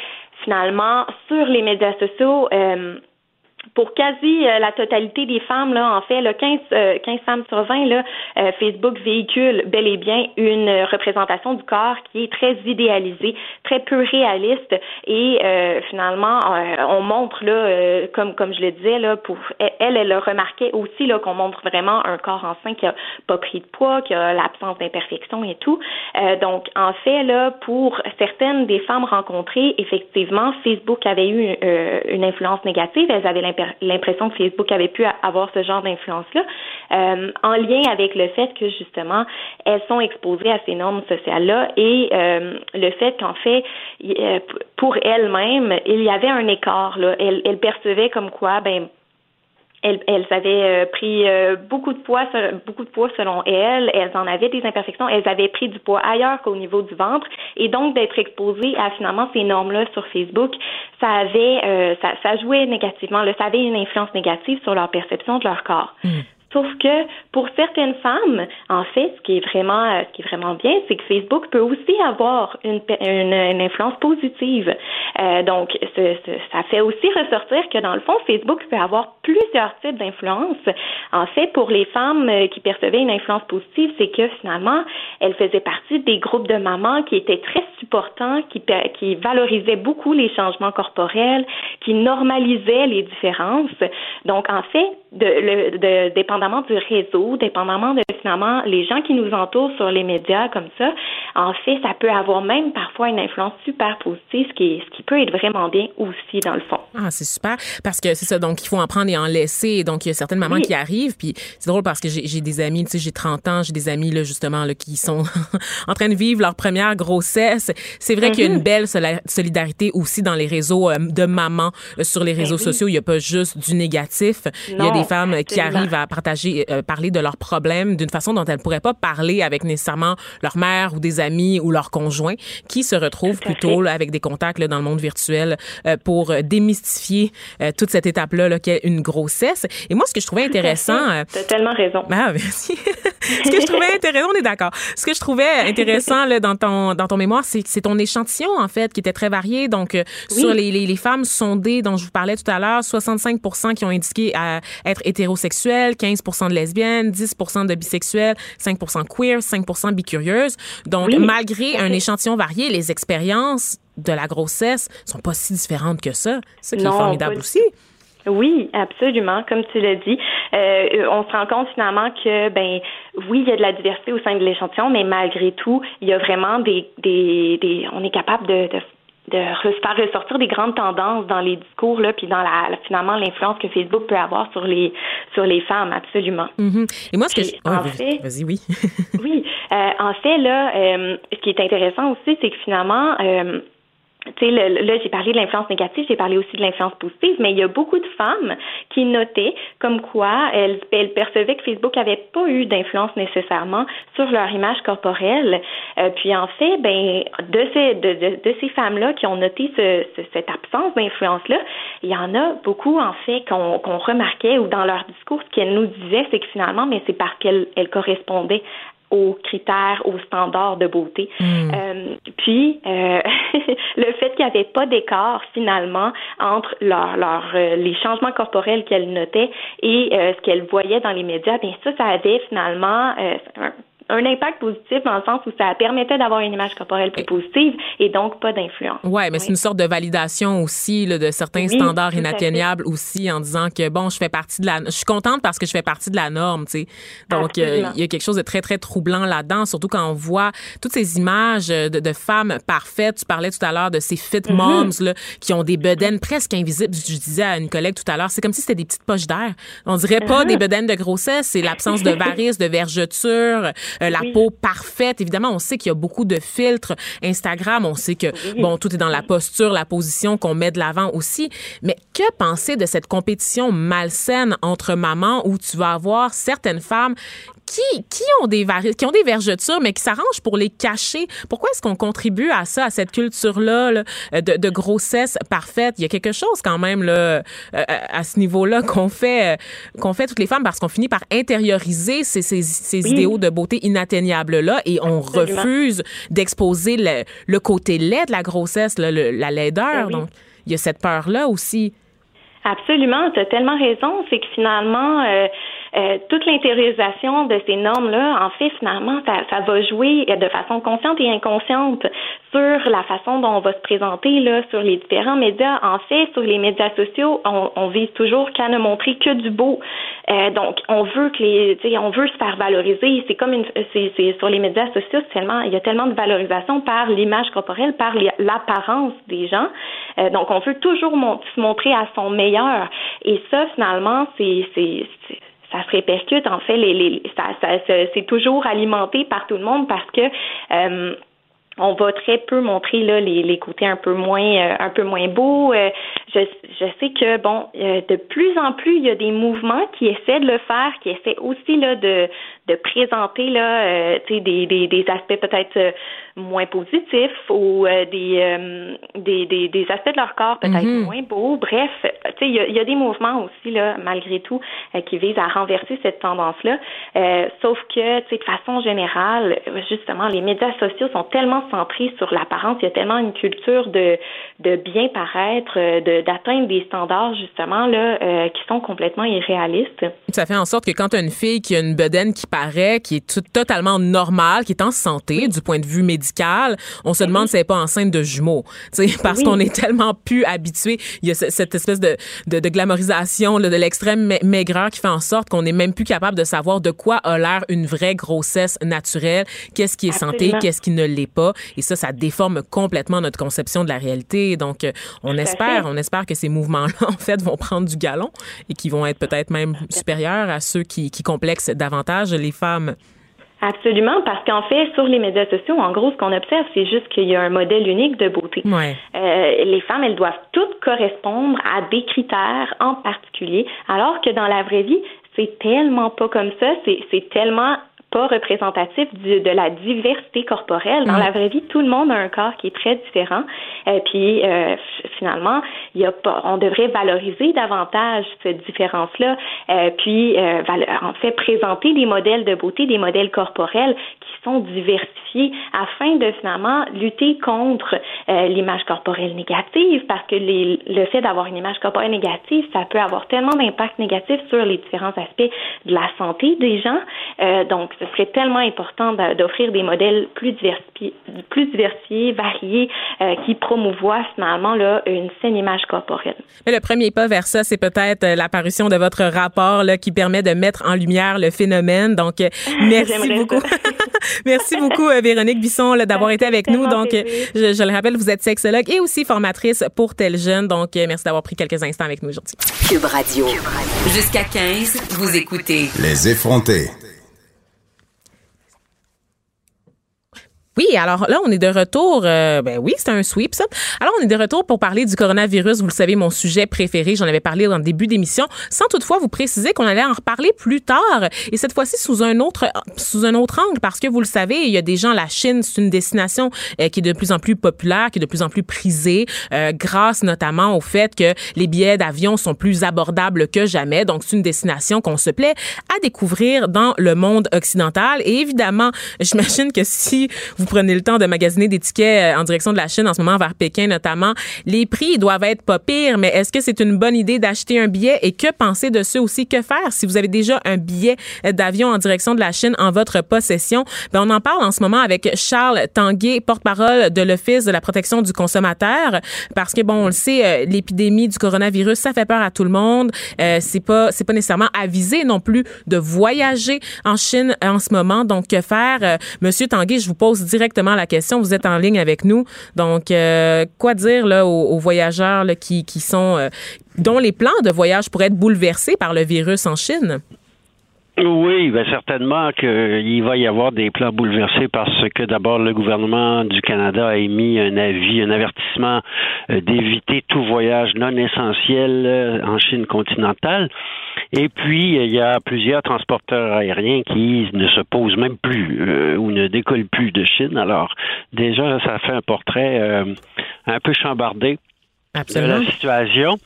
finalement sur les médias sociaux pour quasi euh, la totalité des femmes, là, en fait, là, 15, 15 euh, femmes sur 20, là, euh, Facebook véhicule bel et bien une représentation du corps qui est très idéalisée, très peu réaliste, et finalement, on montre là, comme comme je le disais là, pour elle, elle, le remarquait aussi là qu'on montre vraiment un corps enceint qui a pas pris de poids, qui a l'absence d'imperfection et tout. donc, en fait, là, pour certaines des femmes rencontrées, effectivement, Facebook avait eu une influence négative. Elles avaient l'impression que Facebook avait pu avoir ce genre d'influence-là, euh, en lien avec le fait que justement elles sont exposées à ces normes sociales-là et euh, le fait qu'en fait euh, pour elles-mêmes il y avait un écart là. Elles, elles percevaient comme quoi ben elles, elles avaient euh, pris euh, beaucoup de poids, beaucoup de poids selon elles. Elles en avaient des imperfections. Elles avaient pris du poids ailleurs qu'au niveau du ventre. Et donc d'être exposées à finalement ces normes-là sur Facebook, ça avait, euh, ça, ça jouait négativement. Là, ça avait une influence négative sur leur perception de leur corps. Mmh. Sauf que pour certaines femmes, en fait, ce qui est vraiment, euh, ce qui est vraiment bien, c'est que Facebook peut aussi avoir une, une, influence positive. Euh, donc, ce, ça fait aussi ressortir que dans le fond, Facebook peut avoir plusieurs types d'influence. En fait, pour les femmes euh, qui percevaient une influence positive, c'est que finalement, elles faisaient partie des groupes de mamans qui étaient très supportants, qui, qui valorisaient beaucoup les changements corporels, qui normalisaient les différences. Donc, en fait, de, de, de dépendamment du réseau, dépendamment de finalement les gens qui nous entourent sur les médias comme ça, en fait, ça peut avoir même parfois une influence super positive, ce qui, ce qui peut être vraiment bien aussi dans le fond. Ah, c'est super parce que c'est ça. Donc, il faut en prendre et en laisser. Donc, il y a certaines mamans qui arrivent. Puis, c'est drôle parce que j'ai des amis, tu sais, j'ai 30 ans, j'ai des amis, là, justement, là, qui sont en train de vivre leur première grossesse. C'est vrai qu'il y a une mm-hmm. belle solidarité aussi dans les réseaux euh, de mamans euh, sur les réseaux ben sociaux. Il n'y a pas juste du négatif. il y a des femmes qui arrivent à partager, euh, parler de leurs problèmes d'une façon dont elles pourraient pas parler avec nécessairement leur mère ou des amis ou leur conjoint, qui se retrouvent plutôt avec des contacts là, dans le monde virtuel euh, pour euh, démystifier toute cette étape-là là, qu'est une grossesse. Et moi, ce que je trouvais intéressant... Tu as tellement raison. Ah, merci. ce que je trouvais intéressant, on est d'accord. Ce que je trouvais intéressant là, dans, ton, dans ton mémoire, c'est, c'est ton échantillon, en fait, qui était très varié. Donc, sur les, les, les, femmes sondées dont je vous parlais tout à l'heure, 65 qui ont indiqué à être hétérosexuelles, 15 de lesbiennes, 10 de bisexuels, 5% queer, 5 bicurieuses. Donc, malgré un échantillon varié, les expériences de la grossesse sont pas si différentes que ça. C'est qui est formidable aussi. Oui, absolument. Comme tu l'as dit, euh, on se rend compte finalement que, ben, oui, il y a de la diversité au sein de l'échantillon, mais malgré tout, il y a vraiment des, des, des on est capable de, de de faire ressortir des grandes tendances dans les discours là puis dans la, finalement l'influence que Facebook peut avoir sur les sur les femmes absolument. Mm-hmm. Et moi ce que je... en fait vas-y oui. oui, euh, en fait là euh, ce qui est intéressant aussi c'est que finalement euh, tu sais, là, j'ai parlé de l'influence négative, j'ai parlé aussi de l'influence positive, mais il y a beaucoup de femmes qui notaient comme quoi elles, elles percevaient que Facebook avait pas eu d'influence nécessairement sur leur image corporelle. Euh, puis en fait, ben de ces de, de, de ces femmes-là qui ont noté ce, cette absence d'influence-là, il y en a beaucoup en fait qu'on remarquait ou dans leur discours, ce qu'elles nous disaient, c'est que finalement, mais c'est parce qu'elles elles correspondaient aux critères, aux standards de beauté. Hmm. Euh, puis, euh, le fait qu'il n'y avait pas d'écart finalement entre leur, leur, euh, les changements corporels qu'elle notait et ce qu'elle voyait dans les médias, bien ça, ça avait finalement un impact positif dans le sens où ça permettait d'avoir une image corporelle plus positive et donc pas d'influence. Ouais, mais c'est une sorte de validation aussi là, de certains standards inatteignables aussi en disant que bon, je fais partie de la je suis contente parce que je fais partie de la norme, tu sais. Donc euh, il y a quelque chose de très très troublant là-dedans, surtout quand on voit toutes ces images de, de femmes parfaites. Tu parlais tout à l'heure de ces fit mm-hmm. moms là qui ont des bedaines presque invisibles. Je disais à une collègue tout à l'heure, c'est comme si c'était des petites poches d'air. On dirait pas mm-hmm. des bedaines de grossesse, c'est l'absence de varices, de vergetures, euh, la peau parfaite. Évidemment, on sait qu'il y a beaucoup de filtres. Instagram, on sait que, bon, tout est dans la posture, la position qu'on met de l'avant aussi. Mais que penser de cette compétition malsaine entre mamans où tu vas avoir certaines femmes qui, qui ont des qui ont des vergetures, mais qui s'arrangent pour les cacher? Pourquoi est-ce qu'on contribue à ça, à cette culture-là de, de, grossesse parfaite? Il y a quelque chose quand même là, euh, à ce niveau-là qu'on fait, euh, qu'on fait toutes les femmes parce qu'on finit par intérioriser ces, ces, ces idéaux de beauté inatteignables-là et on refuse d'exposer le, le, côté laid de la grossesse, là, la laideur. Ben Donc, il y a cette peur-là aussi. Absolument, tu as tellement raison. C'est que finalement, euh, euh, toute l'intériorisation de ces normes-là, en fait, finalement, ça, ça, va jouer de façon consciente et inconsciente sur la façon dont on va se présenter là, sur les différents médias. En fait, sur les médias sociaux, on, on vise toujours qu'à ne montrer que du beau. Euh, donc, on veut que les, on veut se faire valoriser. C'est comme une, c'est, c'est sur les médias sociaux, tellement, il y a tellement de valorisation par l'image corporelle, par l'apparence des gens. Euh, donc, on veut toujours se montrer à son meilleur. Et ça, finalement, c'est, ça se répercute. En fait, ça, c'est toujours alimenté par tout le monde parce que euh, on va très peu montrer là les, les côtés un peu moins euh, un peu moins beaux. Euh, je, je sais que bon, de plus en plus il y a des mouvements qui essaient de le faire, qui essaient aussi là de de présenter là, euh, des, des, des aspects peut-être euh, moins positifs ou euh, des, euh, des, des, des aspects de leur corps peut-être Mhm. moins beaux. Bref, il y a, y a des mouvements aussi là, malgré tout, qui visent à renverser cette tendance-là. sauf que, tu sais, de façon générale, justement, les médias sociaux sont tellement centrés sur l'apparence. Il y a tellement une culture de de bien paraître, de d'atteindre des standards justement là qui sont complètement irréalistes. Ça fait en sorte que quand tu as une fille qui a une bedaine qui paraît, qui est tout- totalement normale, qui est en santé du point de vue médical, on se demande si elle n'est pas enceinte de jumeaux. Tu sais, parce Oui. qu'on est tellement plus habitué. Il y a ce- cette espèce de, de, de glamorisation là, de l'extrême ma- maigreur qui fait en sorte qu'on n'est même plus capable de savoir de quoi a l'air une vraie grossesse naturelle, qu'est-ce qui est santé, qu'est-ce qui ne l'est pas. Et ça, ça déforme complètement notre conception de la réalité. Donc, euh, on espère, on espère que ces mouvements-là, en fait, vont prendre du galon et qui vont être peut-être même supérieurs à ceux qui, qui complexent davantage les femmes. Absolument, parce qu'en fait, sur les médias sociaux, en gros, ce qu'on observe, c'est juste qu'il y a un modèle unique de beauté. Ouais. Euh, les femmes, elles doivent toutes correspondre à des critères en particulier, alors que dans la vraie vie, c'est tellement pas comme ça, c'est c'est tellement pas représentatif du- de la diversité corporelle. Dans Mm. la vraie vie, tout le monde a un corps qui est très différent. Et puis, euh, finalement, il y a pas, on devrait valoriser davantage cette différence-là. Euh, puis, euh, en fait, présenter des modèles de beauté, des modèles corporels sont diversifiés afin de finalement lutter contre euh, l'image corporelle négative, parce que les, le fait d'avoir une image corporelle négative, ça peut avoir tellement d'impact négatif sur les différents aspects de la santé des gens. Euh, donc, ce serait tellement important d'offrir des modèles plus diversifiés, plus diversifiés, variés, euh, qui promouvoient finalement là une saine image corporelle. Mais le premier pas vers ça, c'est peut-être euh, l'apparition de votre rapport là, qui permet de mettre en lumière le phénomène. Donc, euh, merci beaucoup. merci beaucoup, euh, Véronique Bisson, d'avoir été avec nous. Donc, euh, je le rappelle, vous êtes sexologue et aussi formatrice pour Tel Jeune. Donc, euh, merci d'avoir pris quelques instants avec nous aujourd'hui. Cube Radio. Jusqu'à 15, vous écoutez Les effrontés. Oui, alors là, on est de retour. euh, ben oui, c'est un sweep, ça. Alors, on est de retour pour parler du coronavirus. Vous le savez, mon sujet préféré. J'en avais parlé dans le début d'émission, sans toutefois vous préciser qu'on allait en reparler plus tard. Et cette fois-ci, sous un autre, sous un autre angle, parce que vous le savez, il y a des gens, la Chine, c'est une destination euh, qui est de plus en plus populaire, qui est de plus en plus prisée, euh, grâce notamment au fait que les billets d'avion sont plus abordables que jamais. Donc, c'est une destination qu'on se plaît à découvrir dans le monde occidental. Et évidemment, j'imagine que si prenez le temps de magasiner des tickets euh, en direction de la Chine en ce moment vers Pékin notamment, les prix doivent être pas pires, mais est-ce que c'est une bonne idée d'acheter un billet? Et que penser de ceux aussi? Que faire si vous avez déjà un billet euh, d'avion en direction de la Chine en votre possession? Ben, on en parle en ce moment avec Charles Tanguay, porte-parole de l'Office de la protection du consommateur, parce que bon, on le sait, euh, l'épidémie du coronavirus, ça fait peur à tout le monde. Euh, c'est pas, c'est pas nécessairement avisé non plus de voyager en Chine en ce moment. Donc, que faire? Monsieur Tanguay, je vous pose directement la question. Vous êtes en ligne avec nous. Donc, euh, quoi dire aux, voyageurs qui sont euh, dont les plans de voyage pourraient être bouleversés par le virus en Chine? Oui, ben certainement qu'il va y avoir des plans bouleversés parce que d'abord le gouvernement du Canada a émis un avis, un avertissement euh, d'éviter tout voyage non essentiel euh, en Chine continentale. Et puis il y a plusieurs transporteurs aériens qui ne se posent même plus euh, ou ne décollent plus de Chine. Alors déjà ça fait un portrait euh, un peu chambardé de Absolument. la situation.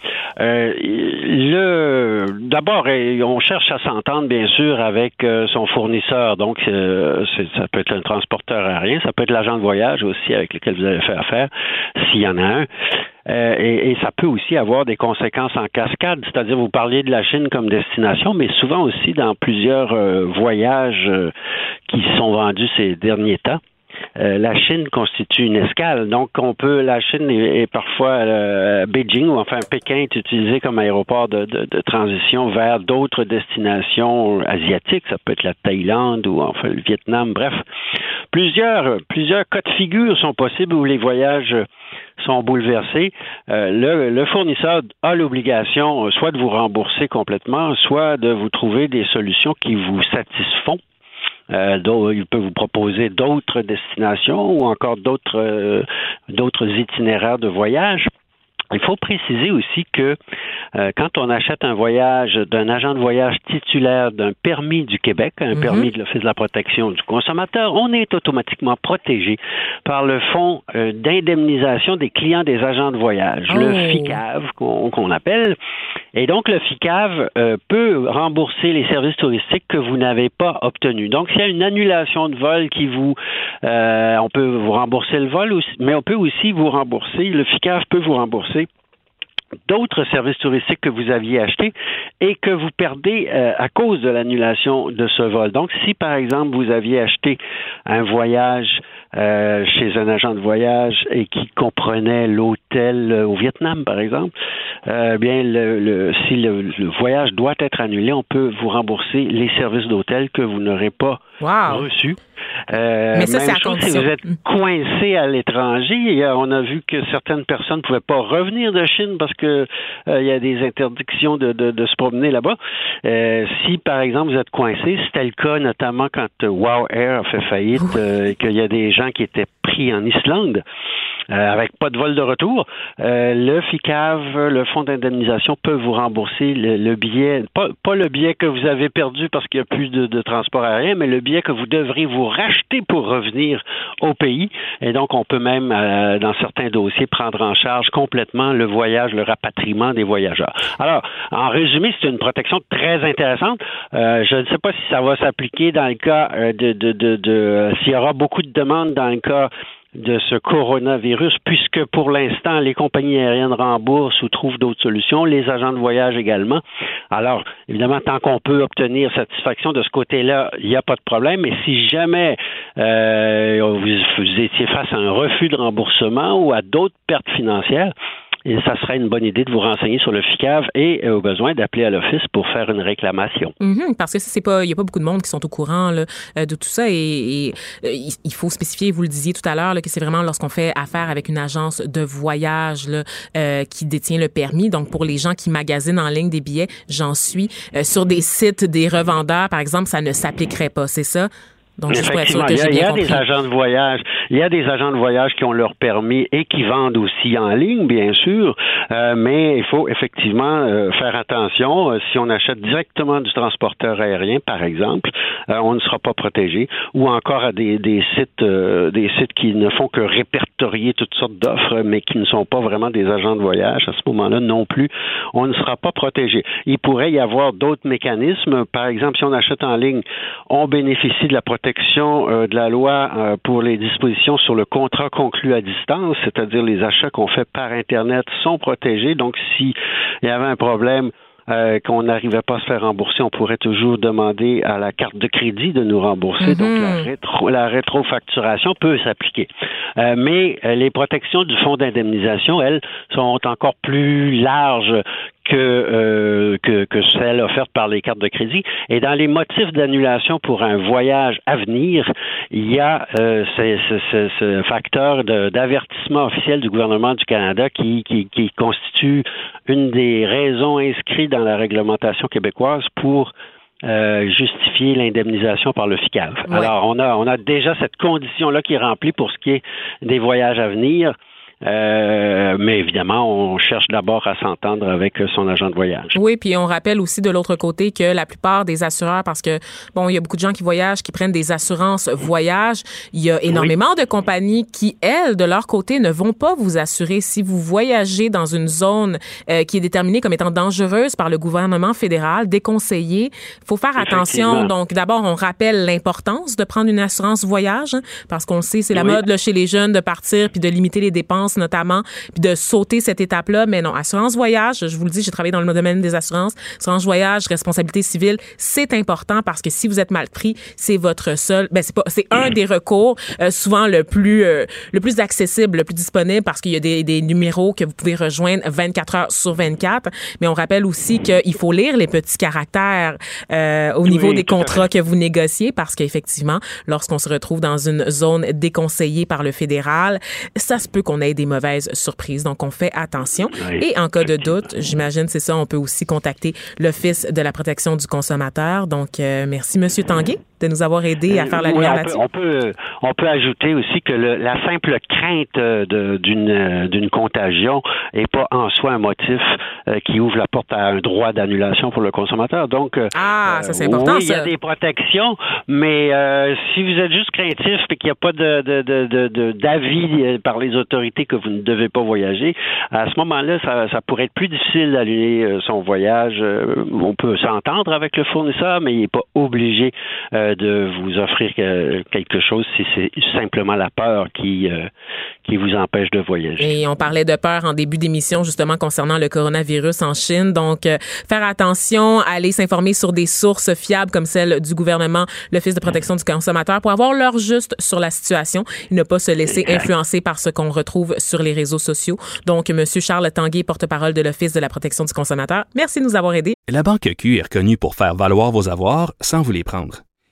Euh, le d'abord, euh, on cherche à s'entendre bien sûr avec euh, son fournisseur. Donc, euh, ça peut être un transporteur aérien, ça peut être l'agent de voyage aussi avec lequel vous allez faire affaire, s'il y en a un. Euh, et, ça peut aussi avoir des conséquences en cascade, c'est-à-dire vous parliez de la Chine comme destination, mais souvent aussi dans plusieurs euh, voyages qui sont vendus ces derniers temps. Euh, la Chine constitue une escale. Donc, on peut, la Chine est, parfois euh, Beijing ou enfin Pékin est utilisé comme aéroport de, transition vers d'autres destinations asiatiques. Ça peut être la Thaïlande ou enfin le Vietnam. Bref, plusieurs, plusieurs cas de figure sont possibles où les voyages sont bouleversés. Euh, le, fournisseur a l'obligation soit de vous rembourser complètement, soit de vous trouver des solutions qui vous satisfont. Euh, il peut vous proposer d'autres destinations ou encore d'autres euh, d'autres itinéraires de voyage. Il faut préciser aussi que euh, quand on achète un voyage d'un agent de voyage titulaire d'un permis du Québec, un Mhm. permis de l'Office de la protection du consommateur, on est automatiquement protégé par le fonds euh, d'indemnisation des clients des agents de voyage, Oh. le FICAV qu'on appelle. Et donc le FICAV euh, peut rembourser les services touristiques que vous n'avez pas obtenus. Donc s'il y a une annulation de vol qui vous, on peut vous rembourser le vol, aussi, mais on peut aussi vous rembourser, le FICAV peut vous rembourser d'autres services touristiques que vous aviez achetés et que vous perdez euh, à cause de l'annulation de ce vol. Donc, si par exemple vous aviez acheté un voyage euh, chez un agent de voyage et qui comprenait l'hôtel euh, au Vietnam, par exemple, bien, si le, voyage doit être annulé, on peut vous rembourser les services d'hôtel que vous n'aurez pas wow. reçus. Euh, Mais ça, même chose si vous êtes coincé à l'étranger. euh, On a vu que certaines personnes ne pouvaient pas revenir de Chine parce que euh, il y a des interdictions de, de, de se promener là-bas. Euh, si, par exemple, vous êtes coincé, c'était le cas notamment quand Wow Air a fait faillite, euh, qu'il y a des gens qui étaient pris en Islande. Euh, avec pas de vol de retour, euh, le FICAV, le fonds d'indemnisation, peut vous rembourser le, le billet, pas, pas, le billet que vous avez perdu parce qu'il n'y a plus de, de, transport aérien, mais le que vous devrez vous racheter pour revenir au pays. Et donc, on peut même, euh, dans certains dossiers, prendre en charge complètement le voyage, le rapatriement des voyageurs. Alors, en résumé, c'est une protection très intéressante. Euh, je ne sais pas si ça va s'appliquer dans le cas euh, de, de, de, de s'il y aura beaucoup de demandes dans le cas de ce coronavirus, puisque pour l'instant, les compagnies aériennes remboursent ou trouvent d'autres solutions, les agents de voyage également. Alors, évidemment, tant qu'on peut obtenir satisfaction de ce côté-là, il n'y a pas de problème. Mais si jamais euh, vous, vous étiez face à un refus de remboursement ou à d'autres pertes financières, et ça serait une bonne idée de vous renseigner sur le FICAV et euh, au besoin d'appeler à l'office pour faire une réclamation. Mm parce que c'est pas, il y a pas beaucoup de monde qui sont au courant là, de tout ça et, et euh, il faut spécifier, vous le disiez tout à l'heure, que c'est vraiment lorsqu'on fait affaire avec une agence de voyage là, euh, qui détient le permis. Donc pour les gens qui magasinent en ligne des billets, j'en suis euh, sur des sites des revendeurs, par exemple, ça ne s'appliquerait pas, c'est ça? Donc, Effectivement, il y a, il y a des agents de voyage, il y a des agents de voyage qui ont leur permis et qui vendent aussi en ligne, bien sûr, euh, mais il faut effectivement euh, faire attention. Euh, si on achète directement du transporteur aérien, par exemple, on ne sera pas protégé, ou encore à des, des sites, des sites qui ne font que répertorier toutes sortes d'offres, mais qui ne sont pas vraiment des agents de voyage. À ce moment-là, non plus, on ne sera pas protégé. Il pourrait y avoir d'autres mécanismes. Par exemple, si on achète en ligne, on bénéficie de la protection euh, de la loi euh, pour les dispositions sur le contrat conclu à distance, c'est-à-dire les achats qu'on fait par Internet sont protégés. Donc, s'il y avait un problème, euh, qu'on n'arrivait pas à se faire rembourser, on pourrait toujours demander à la carte de crédit de nous rembourser. Mm -hmm. Donc, la, rétro, la rétrofacturation peut s'appliquer. Euh, mais les protections du fonds d'indemnisation, elles, sont encore plus larges que, euh, que, que celles offertes par les cartes de crédit. Et dans les motifs d'annulation pour un voyage à venir, il y a euh, ce, facteur d'avertissement officiel du gouvernement du Canada qui, qui, qui, constitue une des raisons inscrites dans la réglementation québécoise pour euh, justifier l'indemnisation par le FICAV. Ouais. Alors, on a, on a déjà cette condition-là qui est remplie pour ce qui est des voyages à venir. Euh, mais évidemment, on cherche d'abord à s'entendre avec son agent de voyage. Oui, puis on rappelle aussi de l'autre côté que la plupart des assureurs, parce que bon, il y a beaucoup de gens qui voyagent, qui prennent des assurances voyage. Il y a énormément oui. de compagnies qui, elles, de leur côté, ne vont pas vous assurer si vous voyagez dans une zone euh, qui est déterminée comme étant dangereuse par le gouvernement fédéral, déconseillée. Il faut faire attention. Donc, d'abord, on rappelle l'importance de prendre une assurance voyage, hein, parce qu'on sait, c'est la oui. mode là, chez les jeunes de partir puis de limiter les dépenses assurances notamment, puis de sauter cette étape-là. Mais non, assurance voyage, je vous le dis, j'ai travaillé dans le domaine des assurances. Assurance voyage, responsabilité civile, c'est important parce que si vous êtes mal pris, c'est votre seul, ben c'est pas, c'est un des recours euh, souvent le plus euh, le plus accessible, le plus disponible parce qu'il y a des, des numéros que vous pouvez rejoindre 24 heures sur 24. Mais on rappelle aussi qu'il faut lire les petits caractères euh, au niveau des contrats que vous négociez parce qu'effectivement, lorsqu'on se retrouve dans une zone déconseillée par le fédéral, ça se peut qu'on ait des mauvaises surprises. Donc, on fait attention. Et en cas de doute, j'imagine, c'est ça, on peut aussi contacter l'Office de la protection du consommateur. Donc, euh, merci, Monsieur Tanguay, de nous avoir aidé à faire la lumière on peut, là-dessus. on peut on peut ajouter aussi que le- la simple crainte euh, d'une euh, d'une contagion est pas en soi un motif euh, qui ouvre la porte à un droit d'annulation pour le consommateur. Donc Ah, ça, c'est important, Oui, il y a des protections, mais euh, si vous êtes juste craintif et qu'il n'y a pas de de- de- de- de- d'avis par les autorités que vous ne devez pas voyager, à ce moment-là, ça, ça pourrait être plus difficile d'annuler son voyage. On peut s'entendre avec le fournisseur, mais il n'est pas obligé euh, de vous offrir que- quelque chose si c'est simplement la peur qui euh, qui vous empêche de voyager. Et on parlait de peur en début d'émission justement concernant le coronavirus en Chine. Donc, euh, faire attention, aller s'informer sur des sources fiables comme celle du gouvernement, l'Office de protection du consommateur pour avoir l'heure juste sur la situation et ne pas se laisser Exact. influencer par ce qu'on retrouve sur les réseaux sociaux. Donc, Monsieur Charles Tanguay, porte-parole de l'Office de la protection du consommateur, merci de nous avoir aidés. La Banque Q est reconnue pour faire valoir vos avoirs sans vous les prendre.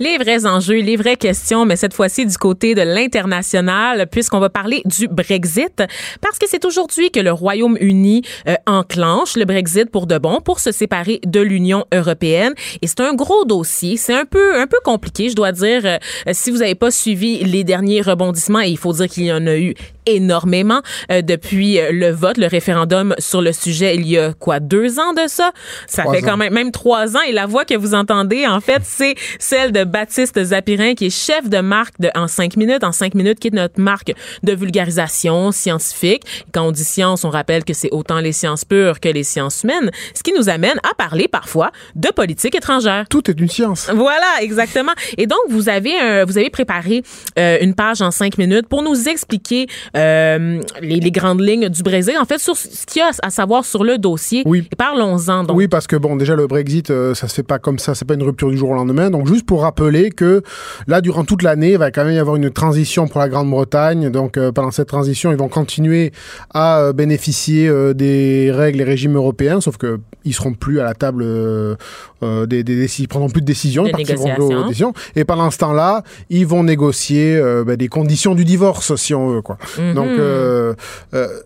Les vrais enjeux, les vraies questions, mais cette fois-ci du côté de l'international, puisqu'on va parler du Brexit, parce que c'est aujourd'hui que le Royaume-Uni euh, enclenche le Brexit pour de bon, pour se séparer de l'Union européenne. Et c'est un gros dossier, c'est un peu un peu compliqué, je dois dire. Euh, si vous n'avez pas suivi les derniers rebondissements, il faut dire qu'il y en a eu énormément euh, depuis euh, le vote, le référendum sur le sujet, il y a quoi deux ans de ça? Ça Trois fait quand même même trois ans. Et la voix que vous entendez, en fait, c'est celle de Baptiste Zapirin, qui est chef de marque de En 5 minutes. En 5 minutes, qui est notre marque de vulgarisation scientifique. Quand on dit science, on rappelle que c'est autant les sciences pures que les sciences humaines, ce qui nous amène à parler parfois de politique étrangère. Tout est une science. Voilà, exactement. Et donc, vous avez, un- vous avez préparé euh, une page en cinq minutes pour nous expliquer euh, les, les grandes lignes du Brésil, en fait, sur ce qu'il y a à savoir sur le dossier. Oui. Parlons-en. Donc, Oui, parce que bon, déjà le Brexit, euh, ça se fait pas comme ça, c'est pas une rupture du jour au lendemain. Donc juste pour rappeler que là, durant toute l'année, il va quand même y avoir une transition pour la Grande-Bretagne. Donc euh, pendant cette transition, ils vont continuer à euh, bénéficier euh, des règles et régimes européens, sauf que ils seront plus à la table des, des décisions, ils prendront plus de décisions, décisions. Et pendant ce temps-là, ils vont négocier euh, ben, des conditions du divorce, si on veut, quoi. Mhm. Donc euh, euh,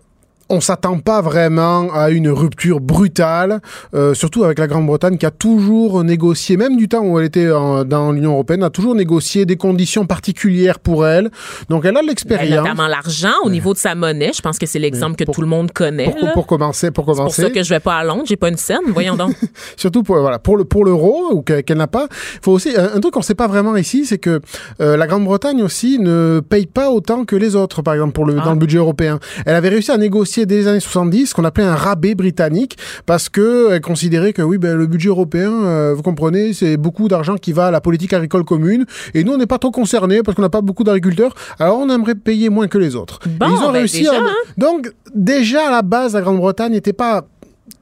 on s'attend pas vraiment à une rupture brutale, euh, surtout avec la Grande-Bretagne qui a toujours négocié, même du temps où elle était en- dans l'Union européenne, a toujours négocié des conditions particulières pour elle. Donc elle a de ben, l'expérience. notamment l'argent au niveau de sa monnaie. Je pense que c'est l'exemple que pour- tout le monde connaît. Pour, là. pour commencer, pour C'est pour commencer, ça que je vais pas à Londres. J'ai pas une scène. Voyons donc. surtout pour voilà pour le pour l'euro ou que- qu'elle n'a pas. Faut aussi un, un truc qu'on sait pas vraiment ici, c'est que euh, la Grande-Bretagne aussi ne paye pas autant que les autres, par exemple pour le Ah. dans le budget européen. Elle avait réussi à négocier dès les années 70 ce qu'on appelait un rabais britannique parce que elle considérait que oui ben le budget européen, euh, vous comprenez, c'est beaucoup d'argent qui va à la politique agricole commune et nous on n'est pas trop concernés parce qu'on n'a pas beaucoup d'agriculteurs. Alors on aimerait payer moins que les autres. Bon, ils ont ben réussi. déjà, à- hein. Donc déjà à la base la Grande-Bretagne n'était pas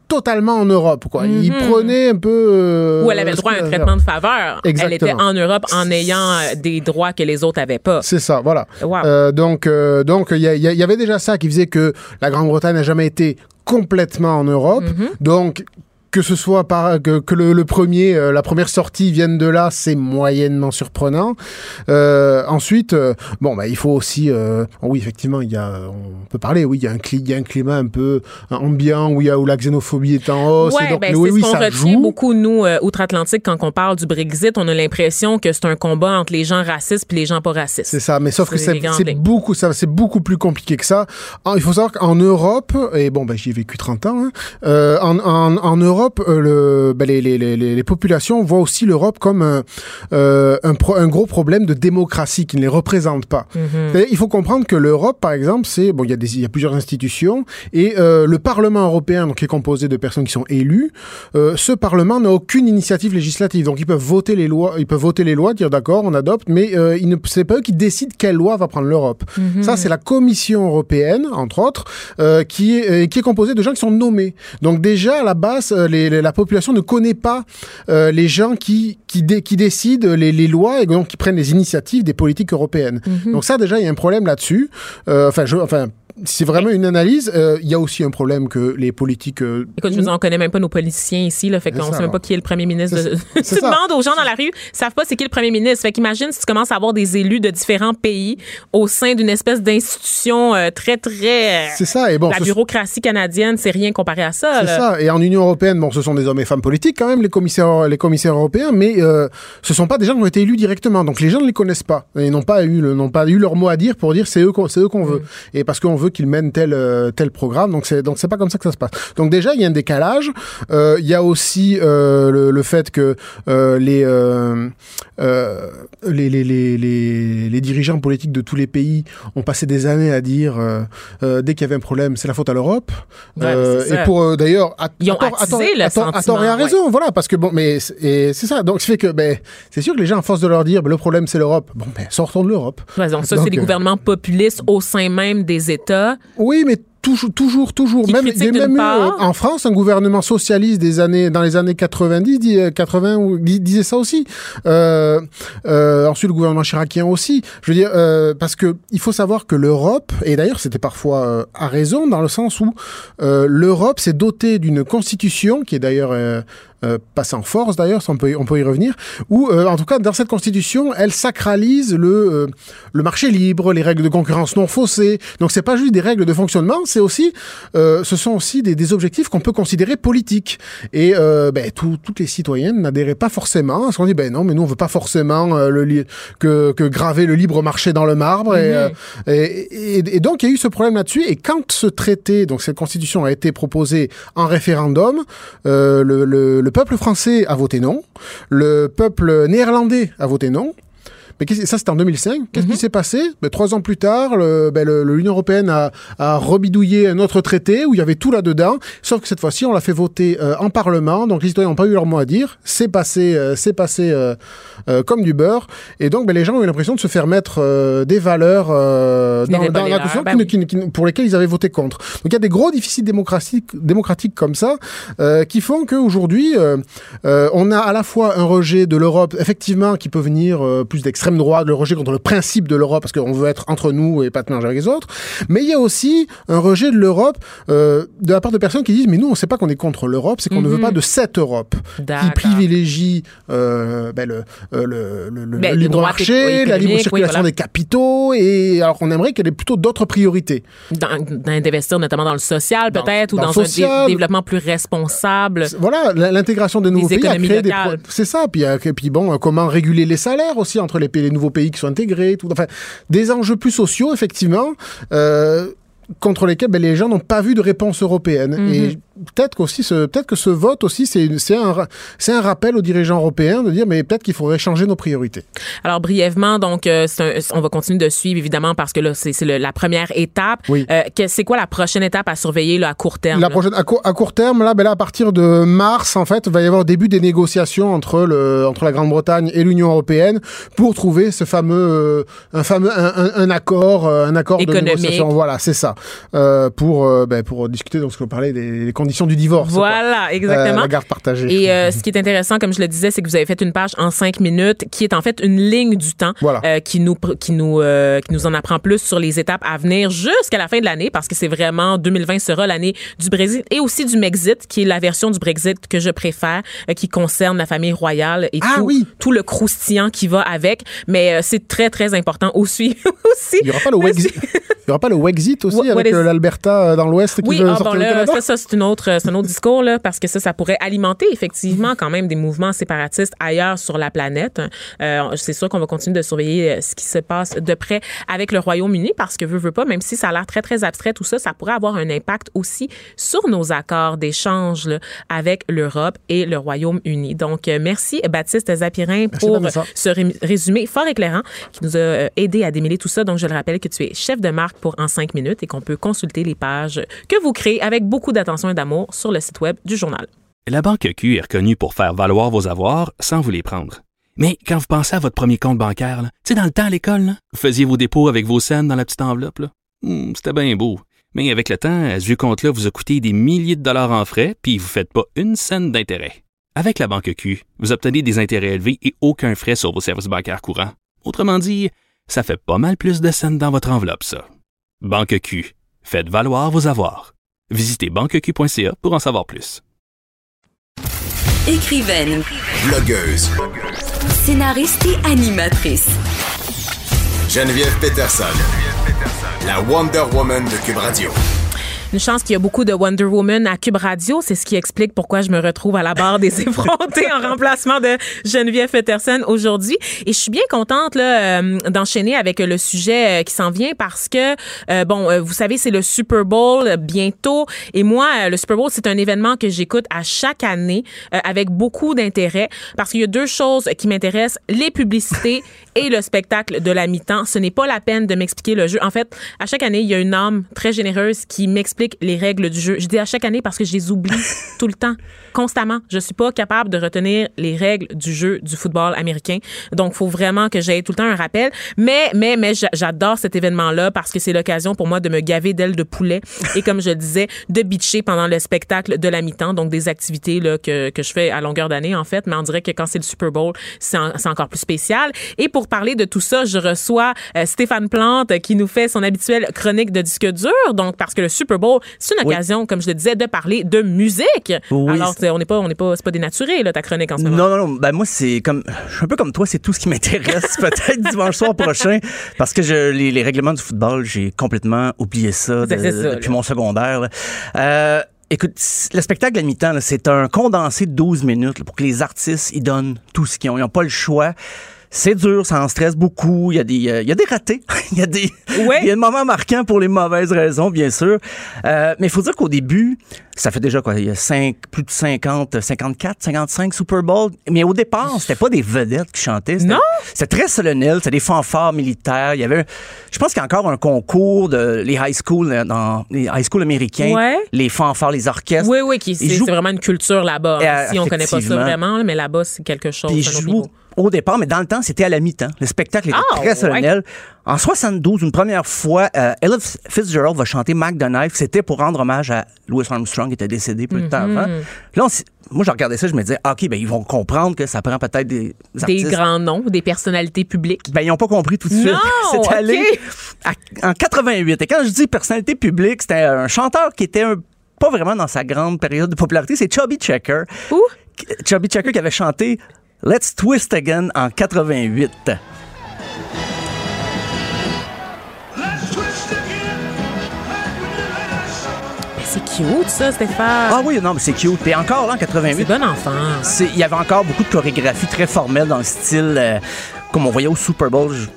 totalement en Europe quoi. Ils Mhm. prenaient un peu euh, Où elle avait le droit à un traitement de faveur. Elle Exactement. était en Europe en ayant euh, des droits que les autres avaient pas. C'est ça, voilà. Wow. Euh, donc, euh, donc il y, il y il y avait déjà ça qui faisait que la Grande-Bretagne n'a jamais été complètement en Europe. Mhm. Donc, que ce soit par que, que le, le premier, euh, la première sortie vienne de là, c'est moyennement surprenant. Euh, ensuite, euh, bon, bah, il faut aussi, euh, oui, effectivement, il y a, on peut parler, oui, il y a un, cli- il y a un climat un peu ambiant où il y a où la xénophobie est en hausse. et Ouais, donc, ben, oui, oui, ce qu'on ça retient joue. beaucoup, nous, outre-Atlantique, quand on parle du Brexit. On a l'impression que c'est un combat entre les gens racistes puis les gens pas racistes. C'est ça, mais sauf que C'est beaucoup, ça, c'est beaucoup plus compliqué que ça. En- il faut savoir qu'en Europe, et bon, ben, j'y ai vécu 30 ans, hein, en, en, en Europe, euh, le, ben, les, les, les, les populations voient aussi l'Europe comme un, euh, un, pro- un gros problème de démocratie qui ne les représente pas. Mhm. Il faut comprendre que l'Europe, par exemple, c'est bon, il y a des, il y a plusieurs institutions et euh, le Parlement européen, donc qui est composé de personnes qui sont élues, euh, ce Parlement n'a aucune initiative législative, donc ils peuvent voter les lois, ils peuvent voter les lois, dire d'accord, on adopte, mais euh, il ne, c'est pas eux qui décident quelle loi va prendre l'Europe. Mhm. Ça, c'est la Commission européenne, entre autres, euh, qui est euh, qui est composée de gens qui sont nommés. Donc déjà à la base, euh, les- les- la population ne connaît pas euh, les gens qui qui, dé- qui décident les, les lois et donc qui prennent les initiatives des politiques européennes. Mhm. Donc ça, déjà, il y a un problème là-dessus. Euh, enfin, je, enfin. C'est vraiment une analyse. Euh, Il y a aussi un problème que les politiques. euh, Écoute, je dire, on connaît même pas nos politiciens ici, là, fait qu'on ça, sait même pas qui est le premier ministre. De... Tu ça. demandes aux gens dans la rue, ils savent pas c'est qui le premier ministre. Fait qu'imagine si tu commences à avoir des élus de différents pays au sein d'une espèce d'institution euh, très, très... euh, C'est ça. Et bon, la bureaucratie canadienne, c'est rien comparé à ça. C'est ça. Et en Union européenne, bon, ce sont des hommes et femmes politiques quand même, les commissaires, les commissaires européens, mais ce sont pas des gens qui ont été élus directement. Donc les gens ne les connaissent pas. Ils n'ont pas eu, n'ont pas eu leur mot à dire pour dire c'est eux, c'est eux qu'on veut. Et parce qu'on veut qu'ils mènent tel euh, tel programme. Donc c'est donc c'est pas comme ça que ça se passe. Donc déjà il y a un décalage. Euh, Il y a aussi euh, le, le fait que euh, les, les, les, les, dirigeants politiques de tous les pays ont passé des années à dire dès qu'il y avait un problème, c'est la faute à l'Europe. Ouais, c'est et pour d'ailleurs, à, Ils ont à tort- et à raison, voilà, parce que bon, mais c'est- et c'est ça. Donc, ça fait que, ben, c'est sûr que les gens, à force de leur dire, ben, le problème c'est l'Europe. Bon, ben, sortons de l'Europe. Ouais, donc ça, c'est euh, gouvernements populistes au sein même des États. Oui, mais toujours, toujours, toujours. Même, il y a même eu, euh, en France, un gouvernement socialiste des années, dans les années 90, dit, euh, 80, ou- dis- disait ça aussi. Euh, euh, ensuite, le gouvernement chiracien aussi. Je veux dire, euh, parce que il faut savoir que l'Europe, et d'ailleurs, c'était parfois à raison, dans le sens où l'Europe s'est dotée d'une constitution qui est d'ailleurs euh, passée en force, d'ailleurs, on peut, y- on peut y revenir, où, euh, en tout cas, dans cette constitution, elle sacralise le, euh, le marché libre, les règles de concurrence non faussées. Donc, c'est pas juste des règles de fonctionnement, c'est aussi, euh, ce sont aussi des, des objectifs qu'on peut considérer politiques. Et ben, tout- toutes les citoyennes n'adhéraient pas forcément. Parce qu'on dit, ben non, mais nous, on veut pas forcément le, que, que graver le libre marché dans le marbre. Et, et, et- et donc, il y a eu ce problème là-dessus. Et quand ce traité, donc cette constitution a été proposée en référendum, le, le- le peuple français a voté non, le peuple néerlandais a voté non. Mais ça, c'était en 2005. Qu'est-ce qui s'est passé? Ben, Trois ans plus tard, le- ben, l'Union européenne a, a rebidouillé un autre traité où il y avait tout là-dedans, sauf que cette fois-ci, on l'a fait voter euh, en Parlement, donc les citoyens n'ont pas eu leur mot à dire. C'est passé, euh, c'est passé euh, comme du beurre. Et donc, ben, les gens ont eu l'impression de se faire mettre des valeurs dans, la Constitution oui. qui qui ne- pour lesquels ils avaient voté contre. Donc il y a des gros déficits démocratiques, démocratiques comme ça qui font qu'aujourd'hui, on a à la fois un rejet de l'Europe, effectivement, qui peut venir plus d'extrême droite, le rejet contre le principe de l'Europe, parce qu'on veut être entre nous et pas te mélanger avec les autres, mais il y a aussi un rejet de l'Europe euh, de la part de personnes qui disent, mais nous, on ne sait pas qu'on est contre l'Europe, c'est qu'on ne veut Mhm. pas de cette Europe qui privilégie euh, ben, le, euh, le, le- le Ben, libre marché, la libre oui, circulation voilà. des capitaux, et alors qu'on aimerait qu'elle ait plutôt d'autres priorités. D'investir notamment dans le social, peut-être, ou dans dans, le un dé- développement plus responsable. Voilà, l'intégration des nouveaux Des pays a créé des locales. pro- c'est ça. Puis, et puis bon, comment réguler les salaires aussi entre les, pays, les nouveaux pays qui sont intégrés, tout. Enfin, des enjeux plus sociaux effectivement. Euh, contre lesquels ben, les gens n'ont pas vu de réponse européenne. Mhm. Et peut-être ce, peut-être que ce vote aussi, c'est un, ra- c'est un rappel aux dirigeants européens de dire, mais peut-être qu'il faudrait changer nos priorités. Alors brièvement, donc euh, un- on va continuer de suivre évidemment parce que là c'est la première étape. Oui. Euh, c'est quoi la prochaine étape à surveiller là, à court terme La là? prochaine, à, court, à court terme, là, ben là, à partir de mars, en fait, il va y avoir début des négociations entre, le, entre la Grande-Bretagne et l'Union européenne pour trouver ce fameux, euh, un fameux, un, un- un accord, euh, un accord de négociation. Voilà, c'est ça. Euh, pour, euh, ben, pour discuter, donc, ce qu'on parlait des, des conditions du divorce. Voilà, Euh, exactement. la garde partagée. Et ce qui est intéressant, comme je le disais, c'est que vous avez fait une page en cinq minutes qui est en fait une ligne du temps Voilà. qui nous qui nous qui nous en apprend plus sur les étapes à venir jusqu'à la fin de l'année parce que c'est vraiment 2020 sera l'année du Brexit et aussi du Mexit qui est la version du Brexit que je préfère qui concerne la famille royale et Ah tout, oui. tout le croustillant qui va avec. Mais c'est très très important aussi aussi. Il n'y aura pas le Wexit, il y aura pas le Wexit aussi Avec is- euh, l'Alberta euh, dans l'Ouest qui Oui, veut ah, sortir bon, là, Canada? ça, ça c'est une autre, c'est un autre discours là, parce que ça, ça pourrait alimenter effectivement quand même des mouvements séparatistes ailleurs sur la planète. Euh, c'est sûr qu'on va continuer de surveiller euh, ce qui se passe de près avec le Royaume-Uni, parce que veut veut pas, même si ça a l'air très très abstrait tout ça, ça pourrait avoir un impact aussi sur nos accords d'échange avec l'Europe et le Royaume-Uni. Donc euh, merci Baptiste Zapirin pour ce ré- résumé fort éclairant qui nous a euh, aidé à démêler tout ça. Donc, je le rappelle que tu es chef de marque pour En 5 minutes et qu'on peut consulter les pages que vous créez avec beaucoup d'attention et d'amour sur le site web du journal. La Banque Q est reconnue pour faire valoir vos avoirs sans vous les prendre. Mais quand vous pensez à votre premier compte bancaire, tu sais, dans le temps à l'école, vous faisiez vos dépôts avec vos scènes dans la petite enveloppe. Hmm, C'était bien beau. Mais avec le temps, ce vieux compte-là vous a coûté des milliers de dollars en frais, puis vous ne faites pas une scène d'intérêt. Avec la Banque Q, vous obtenez des intérêts élevés et aucun frais sur vos services bancaires courants. Autrement dit, ça fait pas mal plus de scènes dans votre enveloppe, ça. Banque Q, faites valoir vos avoirs. Visitez banqueq.ca pour en savoir plus. Écrivaine, Blogueuse. scénariste et animatrice. Geneviève Peterson. La Wonder Woman de Cube Radio. Une chance qu'il y a beaucoup de Wonder Woman à Cube Radio. C'est ce qui explique pourquoi je me retrouve à la barre des effrontés en remplacement de Geneviève Peterson aujourd'hui. Et je suis bien contente là, euh, d'enchaîner avec le sujet euh, qui s'en vient parce que, euh, bon, vous savez, c'est le Super Bowl bientôt. Et moi, le Super Bowl, c'est un événement que j'écoute à chaque année euh, avec beaucoup d'intérêt parce qu'il y a deux choses qui m'intéressent, les publicités et le spectacle de la mi-temps. Ce n'est pas la peine de m'expliquer le jeu. En fait, à chaque année, il y a une âme très généreuse qui m'explique les règles du jeu. Je dis à chaque année parce que je les oublie tout le temps, constamment. Je suis pas capable de retenir les règles du jeu du football américain. Donc, faut vraiment que j'aie tout le temps un rappel. Mais, mais, mais, j'a- j'adore cet événement-là parce que c'est l'occasion pour moi de me gaver d'ailes de poulet et, comme je le disais, de bitcher pendant le spectacle de la mi-temps. Donc, des activités là, que, que je fais à longueur d'année, en fait. Mais on dirait que quand c'est le Super Bowl, c'est en- c'est encore plus spécial. Et pour parler de tout ça, je reçois euh, Stéphane Plante qui nous fait son habituelle chronique de disque dur. Donc, parce que le Super Bowl, c'est une Oui. occasion, comme je le disais, de parler de musique. Oui. Alors, c'est- on n'est pas, on n'est pas, c'est pas dénaturé, là, ta chronique en ce moment. Non, non, non. Ben moi, c'est comme. Je suis un peu comme toi, c'est tout ce qui m'intéresse. Peut-être dimanche soir prochain. Parce que je, les, les règlements du football, j'ai complètement oublié ça, de- C'est ça, depuis là. mon secondaire. là. Euh, Écoute, le spectacle à mi-temps, c'est un condensé de 12 minutes là, pour que les artistes ils donnent tout ce qu'ils ont. Ils n'ont pas le choix. C'est dur, ça en stresse beaucoup. Il y a des, euh, il y a des ratés. il y a des, Ouais. il y a des moments marquants pour les mauvaises raisons, bien sûr. Euh, mais il faut dire qu'au début, ça fait déjà quoi, il y a cinq, plus de 50, 54, 55 Super Bowl. Mais au départ, c'était pas des vedettes qui chantaient. Non? C'était très solennel. C'était des fanfares militaires. Il y avait, je pense qu'il y a encore un concours de les high school euh, dans les high school américains. Ouais. Les fanfares, les orchestres. Oui, oui, qui, c'est, vraiment une culture là-bas. Euh, Ici, on connaît pas ça vraiment, mais là-bas, c'est quelque chose. Puis ils jouent. Au départ, mais dans le temps, c'était à la mi-temps. Le spectacle était Ah, très ouais. solennel. En 72, une première fois, euh, Ella Fitzgerald va chanter Mac the Knife. C'était pour rendre hommage à Louis Armstrong, qui était décédé peu de temps Mhm. avant. Là, on moi, je regardais ça, je me disais, ah, OK, ben, ils vont comprendre que ça prend peut-être des Des artistes. grands noms, des personnalités publiques. Ben, ils n'ont pas compris tout de suite. C'est allé à- en 88. Et quand je dis personnalité publique, c'était un chanteur qui était un- pas vraiment dans sa grande période de popularité. C'est Chubby Checker. Où? Chubby Checker qui avait chanté Let's Twist Again en 88. Mais c'est cute, ça, Stéphane. Ah oui, non, mais c'est cute. Et encore là, en c'est 88, bon enfant. c'est- il y avait encore beaucoup de chorégraphie très formelle dans le style euh, comme on voyait au Super Bowl je-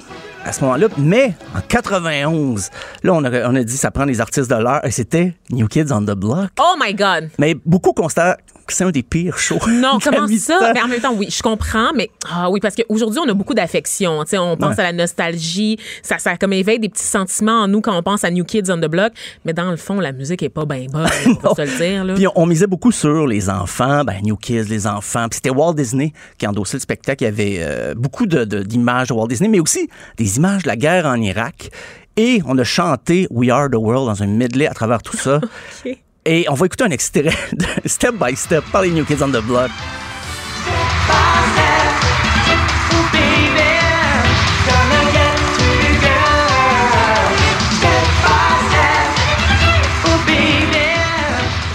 à ce moment-là. Mais en 91, là, on a, on a dit ça prend les artistes de l'heure et c'était New Kids on the Block. Oh my God! Mais beaucoup constatent que c'est un des pires shows. Non, comment ça? Mais en même temps, oui, je comprends, mais ah oui, parce qu'aujourd'hui, on a beaucoup d'affection. On pense Ouais. à la nostalgie. Ça, ça comme éveille des petits sentiments en nous quand on pense à New Kids on the Block. Mais dans le fond, la musique est pas bien bonne, on se le dire. Là. Puis on, on misait beaucoup sur les enfants, ben New Kids, les enfants. Puis c'était Walt Disney qui endossait le spectacle. Il y avait euh, beaucoup de- d'images de, Walt Disney, mais aussi des images de la guerre en Irak. Et on a chanté We Are the World dans un medley à travers tout ça. OK. Et on va écouter un extrait de Step by Step par les New Kids on the Block.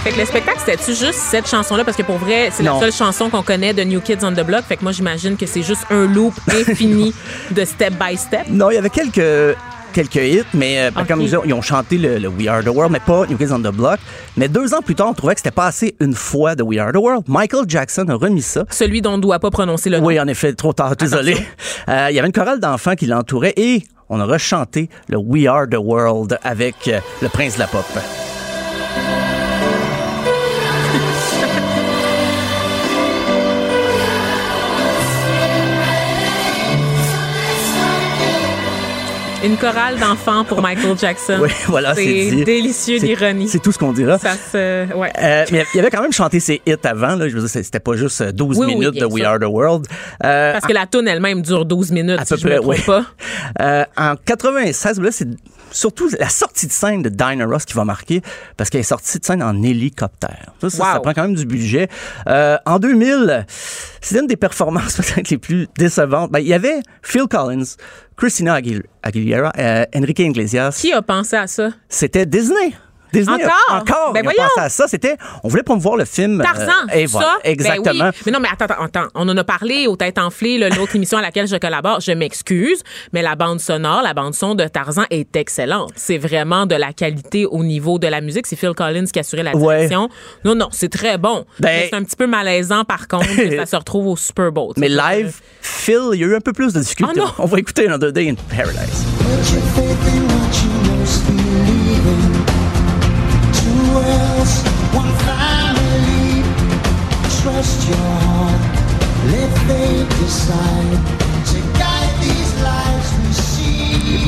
Fait que le spectacle, c'était-tu juste cette chanson-là? Parce que pour vrai, c'est la seule chanson qu'on connaît de New Kids on the Block. Fait que moi, j'imagine que c'est juste un loop infini de step by step. Non, il y avait quelques quelques hits, mais euh, Ok. comme ils ont, ils ont chanté le, le We Are the World, mais pas New Kids on the Block. Mais deux ans plus tard, on trouvait que c'était pas assez une fois de We Are the World. Michael Jackson a remis ça. Celui dont on ne doit pas prononcer le nom. Oui, en effet, trop tard, désolé. Euh, Il y avait une chorale d'enfants qui l'entourait et on a rechanté le We Are the World avec euh, le prince de la pop. Une chorale d'enfants pour Michael Jackson. Oui, voilà, c'est dit. délicieux d'ironie. C'est tout ce qu'on dira. Ça se. Ouais. Euh, mais il y avait quand même chanté ses hits avant. Là. Je veux dire, c'était pas juste euh, 12 Oui, oui, minutes de We sûr. Are the World. Euh, Parce que la toune elle-même dure 12 minutes, à si peu je me trompe oui. pas. Euh, en 96, là, c'est surtout la sortie de scène de Dinah Ross qui va marquer parce qu'elle est sortie de scène en hélicoptère. Ça, ça, Wow. ça prend quand même du budget. Euh, en 2000, c'est une des performances peut-être les plus décevantes. Ben, il y avait Phil Collins, Christina Aguil- Aguilera, euh, Enrique Iglesias. Qui a pensé à ça? C'était Disney. Disney a- Encore? encore. Ben voyons. pensé à ça. C'était, on voulait promouvoir le film. euh, Tarzan, et ça? voilà, Ben exactement. oui. Mais non, mais attends, attends. On en a parlé aux Têtes Enflées, l'autre émission à laquelle je collabore. Je m'excuse, mais la bande sonore, la bande son de Tarzan est excellente. C'est vraiment de la qualité au niveau de la musique. C'est Phil Collins qui assurait la Ouais. direction. Non, non, c'est très bon. Ben- c'est un petit peu malaisant, par contre, que ça se retrouve au Super Bowl. Mais live, Phil, il y a eu un peu plus de difficultés. Oh non! On va écouter Another Day in Paradise. Trust let fate decide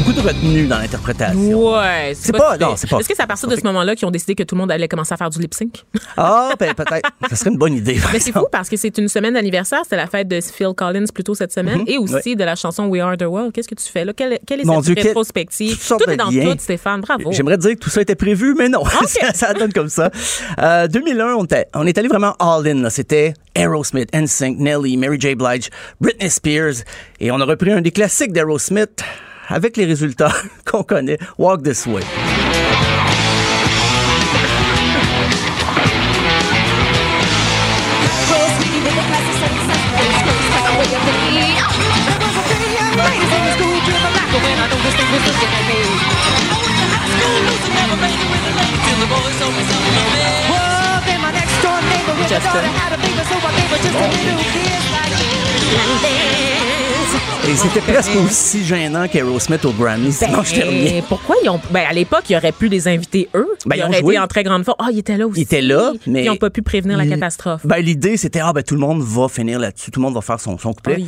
Beaucoup de retenue dans l'interprétation. Ouais, C'est pas- non, c'est pas- Est-ce que c'est à partir de ce moment-là qu'ils ont décidé que tout le monde allait commencer à faire du lip sync? Ah, ben, peut-être. Ça serait une bonne idée. Mais c'est fou parce que c'est une semaine d'anniversaire. C'était la fête de Phil Collins plus tôt cette semaine Mhm. et aussi de la chanson We Are the World. Qu'est-ce que tu fais là? Quelle, quelle est Mon cette Dieu, rétrospective? Tout est dans liens. tout, Stéphane. Bravo. J'aimerais dire que tout ça était prévu, mais non. ça, ça donne comme ça. Euh, 2001, on, était- on est allé vraiment all-in. C'était Aerosmith, NSYNC, Nelly, Mary J. Blige, Britney Spears. Et on a repris un des classiques d'Aerosmith avec les résultats qu'on connaît. Walk This Way. Et c'était presque aussi gênant qu'Aerosmith au Grammy dimanche dernier. Ben, pourquoi ils ont. Ben, à l'époque, ils auraient pu les inviter eux. Ben, ils ils ont auraient joué. été en très grande forme. Ah, ils étaient là aussi. Ils étaient là, mais. Ils n'ont pas pu prévenir la catastrophe. Ben, l'idée, c'était, ah, ben, tout le monde va finir là-dessus. Tout le monde va faire son, son couplet.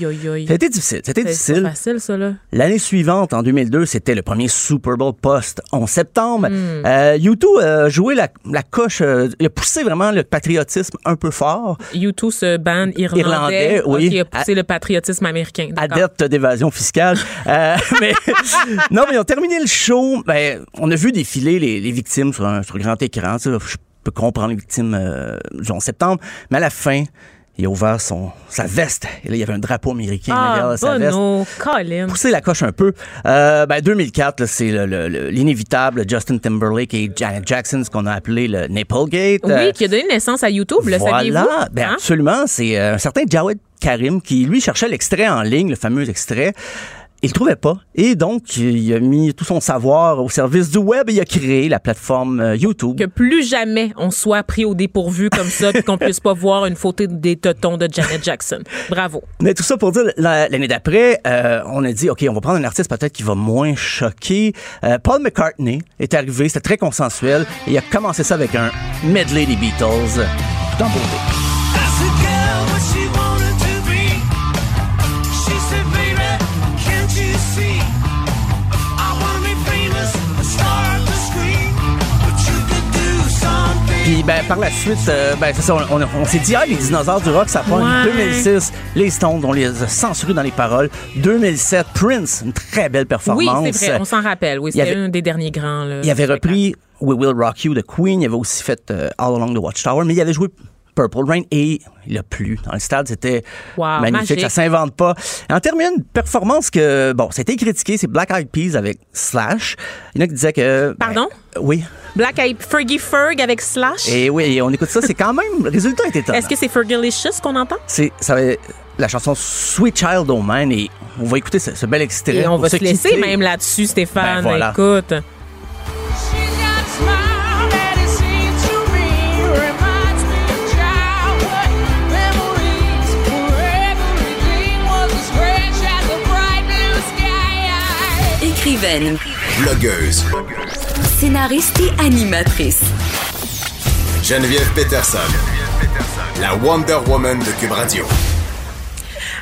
C'était difficile. C'était difficile. facile, ça, là. L'année suivante, en 2002, c'était le premier Super Bowl post 11 septembre. Hmm. Euh, U2 a joué la, la coche, euh, il a poussé vraiment le patriotisme un peu fort. U2, ce band irlandais, Irlandais, oui. qui a poussé le patriotisme américain. Adepte d'évasion fiscale. Euh, mais, non, mais ils ont terminé le show. Ben, on a vu défiler les, victimes sur un sur grand écran. Je peux comprendre les victimes euh, du 11 septembre. Mais à la fin, il a ouvert son, sa veste. Et là, il y avait un drapeau américain Ah, derrière sa veste. Colin. pousser la coche un peu. Euh, ben 2004, là, c'est le- le- le- l'inévitable Justin Timberlake et Janet Jackson, ce qu'on a appelé le Naplegate. Oui, Euh, qui a donné naissance à YouTube, le saviez-vous? voilà, ben Hein? absolument. C'est euh, un certain Jawed Karim qui, lui, cherchait l'extrait en ligne, le fameux extrait. Il trouvait pas. Et donc, il a mis tout son savoir au service du web et il a créé la plateforme euh, YouTube. Que plus jamais on soit pris au dépourvu comme ça, puis qu'on puisse pas voir une photo des totons de Janet Jackson. Bravo. Mais tout ça pour dire, la- l'année d'après, euh, on a dit, OK, on va prendre un artiste peut-être qui va moins choquer. Euh, Paul McCartney est arrivé, c'était très consensuel, et il a commencé ça avec un medley des Beatles, tout en beauté. Ben, par la suite, euh, ben, ça, on, on- on s'est dit, ah, les dinosaures du rock, ça prend Ouais. 2006. Les Stones, on les a censurés dans les paroles. 2007, Prince, une très belle Oui, performance. c'est vrai, on s'en rappelle. Oui, c'était un des derniers grands. Là, Il avait repris We Will Rock You de Queen. Il avait aussi fait euh, All Along the Watchtower, mais il avait joué Purple Rain et il a plu dans le stade. C'était Wow, magnifique. magique. Ça s'invente pas. Et en terminant, une performance que, bon, ça a été critiqué, c'est Black Eyed Peas avec Slash. Il y en a qui disaient que. Pardon? ben, oui. Black Eyed Fergie Ferg avec Slash. Et oui, on écoute ça, c'est quand même. Le résultat est étonnant. Est-ce que c'est Fergalicious qu'on entend? C'est ça la chanson Sweet Child O' Mine et on va écouter ce, ce bel extrait. Et on va se se laisser quitter. même là-dessus, Stéphane. Ben, voilà. Écoute. Écrivaine, Blogueuse. Scénariste et animatrice. Geneviève Peterson. La Wonder Woman de Cube Radio.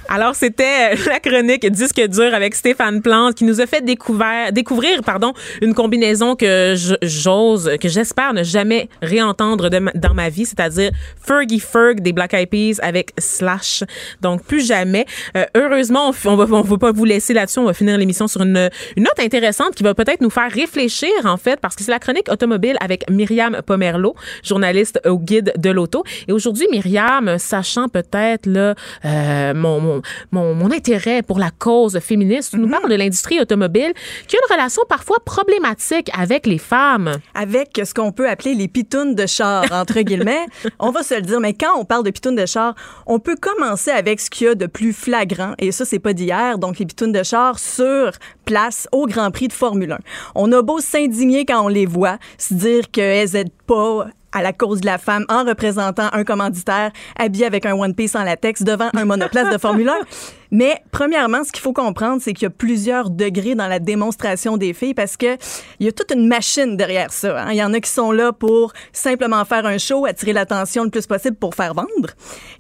Alors, c'était euh, la chronique Disque dur avec Stéphane Plante qui nous a fait découvrir, découvrir pardon, une combinaison que j'ose, que j'espère ne jamais réentendre dans ma vie, c'est-à-dire Fergie Ferg des Black Eyed Peas avec Slash. Donc, plus jamais. Euh, heureusement, on, on va, va pas vous laisser là-dessus. On va finir l'émission sur une, une note intéressante qui va peut-être nous faire réfléchir, en fait, parce que c'est la chronique automobile avec Myriam Pomerleau, journaliste au Guide de l'auto. Et aujourd'hui, Myriam, sachant peut-être là, euh, mon, mon, mon, mon intérêt pour la cause féministe, tu nous parles de l'industrie automobile qui a une relation parfois problématique avec les femmes. avec ce qu'on peut appeler les pitounes de char, entre guillemets. on va se le dire, mais quand on parle de pitounes de char, on peut commencer avec ce qu'il y a de plus flagrant, et ça, c'est pas d'hier, donc les pitounes de char sur place au Grand Prix de Formule 1. On a beau s'indigner quand on les voit, se dire qu'elles aident pas à la cause de la femme en représentant un commanditaire habillé avec un One Piece en latex devant un monoplace de Formule 1. Mais premièrement, ce qu'il faut comprendre, c'est qu'il y a plusieurs degrés dans la démonstration des filles parce que il y a toute une machine derrière ça. hein. Il y en a qui sont là pour simplement faire un show, attirer l'attention le plus possible pour faire vendre.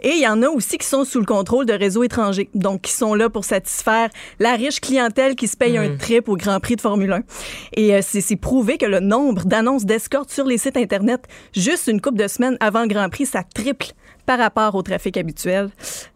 Et il y en a aussi qui sont sous le contrôle de réseaux étrangers, donc qui sont là pour satisfaire la riche clientèle qui se paye un trip au Grand Prix de Formule 1. Et euh, c'est c'est prouvé que le nombre d'annonces d'escorte sur les sites Internet, juste une couple de semaines avant le Grand Prix, ça triple par rapport au trafic habituel.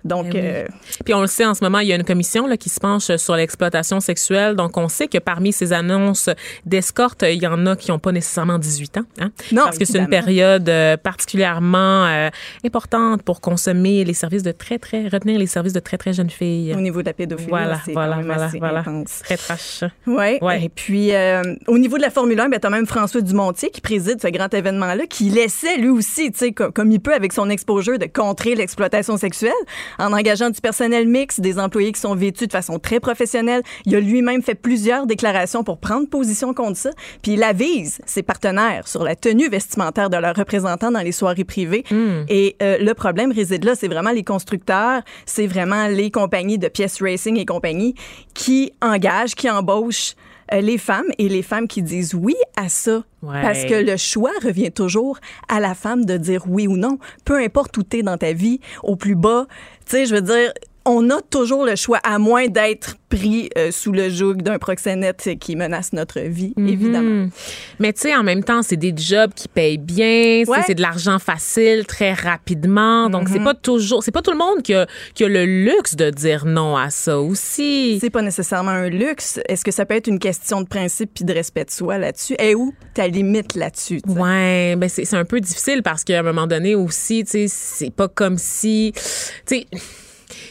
Donc, oui. euh, Puis on le sait en ce moment, il y a une commission là, qui se penche sur l'exploitation sexuelle. Donc on sait que parmi ces annonces d'escorte, il y en a qui n'ont pas nécessairement 18 ans. Hein? Non, Parce que c'est une période euh, particulièrement euh, importante pour consommer les services de très, très, retenir les services de très, très jeunes filles. au niveau de la pédophilie, Voilà, c'est voilà, quand même voilà, assez voilà. intense. Très trash. Ouais. Ouais. Et puis, euh, au niveau de la Formule 1, ben, tu as même François Dumontier qui préside ce grand événement-là, qui laissait lui aussi, tu sais, comme, comme il peut avec son exposure, de contrer l'exploitation sexuelle en engageant du personnel mix, des employés qui sont vêtus de façon très professionnelle. Il a lui-même fait plusieurs déclarations pour prendre position contre ça. Puis il avise ses partenaires sur la tenue vestimentaire de leurs représentants dans les soirées privées. Et euh, le problème réside là, c'est vraiment les constructeurs, c'est vraiment les compagnies de pièces racing et compagnie qui engagent, qui embauchent les femmes et les femmes qui disent oui à ça. Ouais. Parce que le choix revient toujours à la femme de dire oui ou non. Peu importe où tu es dans ta vie, au plus bas. Tu sais, je veux dire, on a toujours le choix, à moins d'être pris euh, sous le joug d'un proxénète qui menace notre vie, évidemment. Mhm. Mais tu sais, en même temps, c'est des jobs qui payent bien, Ouais. c'est de l'argent facile, très rapidement. Donc, c'est Mhm. pas toujours, c'est pas tout le monde qui a, qui a le luxe de dire non à ça aussi. C'est pas nécessairement un luxe. Est-ce que ça peut être une question de principe puis de respect de soi là-dessus? Et où ta limite là-dessus? Ouais, ben c'est c'est un peu difficile parce qu'à un moment donné aussi, tu sais, c'est pas comme si, tu sais.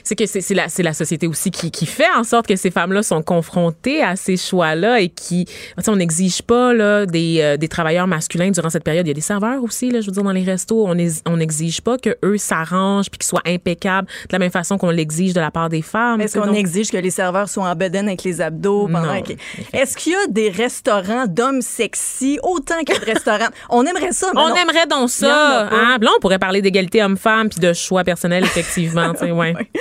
C'est que c'est la, c'est la société aussi qui, qui fait en sorte que ces femmes-là sont confrontées à ces choix-là et qui, on n'exige pas là, des, euh, des travailleurs masculins durant cette période. Il y a des serveurs aussi, là, je veux dire, dans les restos. On ex- on n'exige pas que eux s'arrangent puis qu'ils soient impeccables de la même façon qu'on l'exige de la part des femmes. Est-ce qu'on donc- exige que les serveurs soient en bedaine avec les abdos pendant que- Est-ce qu'il y a des restaurants d'hommes sexy autant que de restaurants? On aimerait ça, mais On non. aimerait donc ça. Hein? Là, on pourrait parler d'égalité homme-femme puis de choix personnel, effectivement. ouais.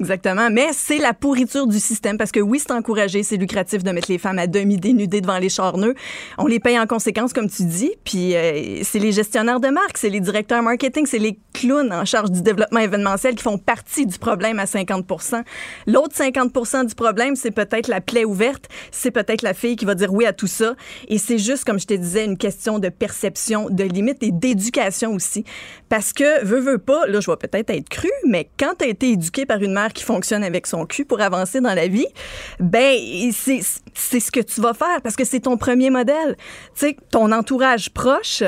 Exactement. Mais c'est la pourriture du système parce que oui, c'est encouragé, c'est lucratif de mettre les femmes à demi dénudées devant les charneux. On les paye en conséquence, comme tu dis. Puis euh, c'est les gestionnaires de marque, c'est les directeurs marketing, c'est les clowns en charge du développement événementiel qui font partie du problème à 50 L'autre 50% du problème, c'est peut-être la plaie ouverte, c'est peut-être la fille qui va dire oui à tout ça. Et c'est juste, comme je te disais, une question de perception, de limite et d'éducation aussi. Parce que, veux, veux pas, là, je vais peut-être être cru, mais quand tu as été éduqué par une mère qui fonctionne avec son cul pour avancer dans la vie, ben, c'est c'est ce que tu vas faire parce que c'est ton premier modèle. Tu sais, ton entourage proche,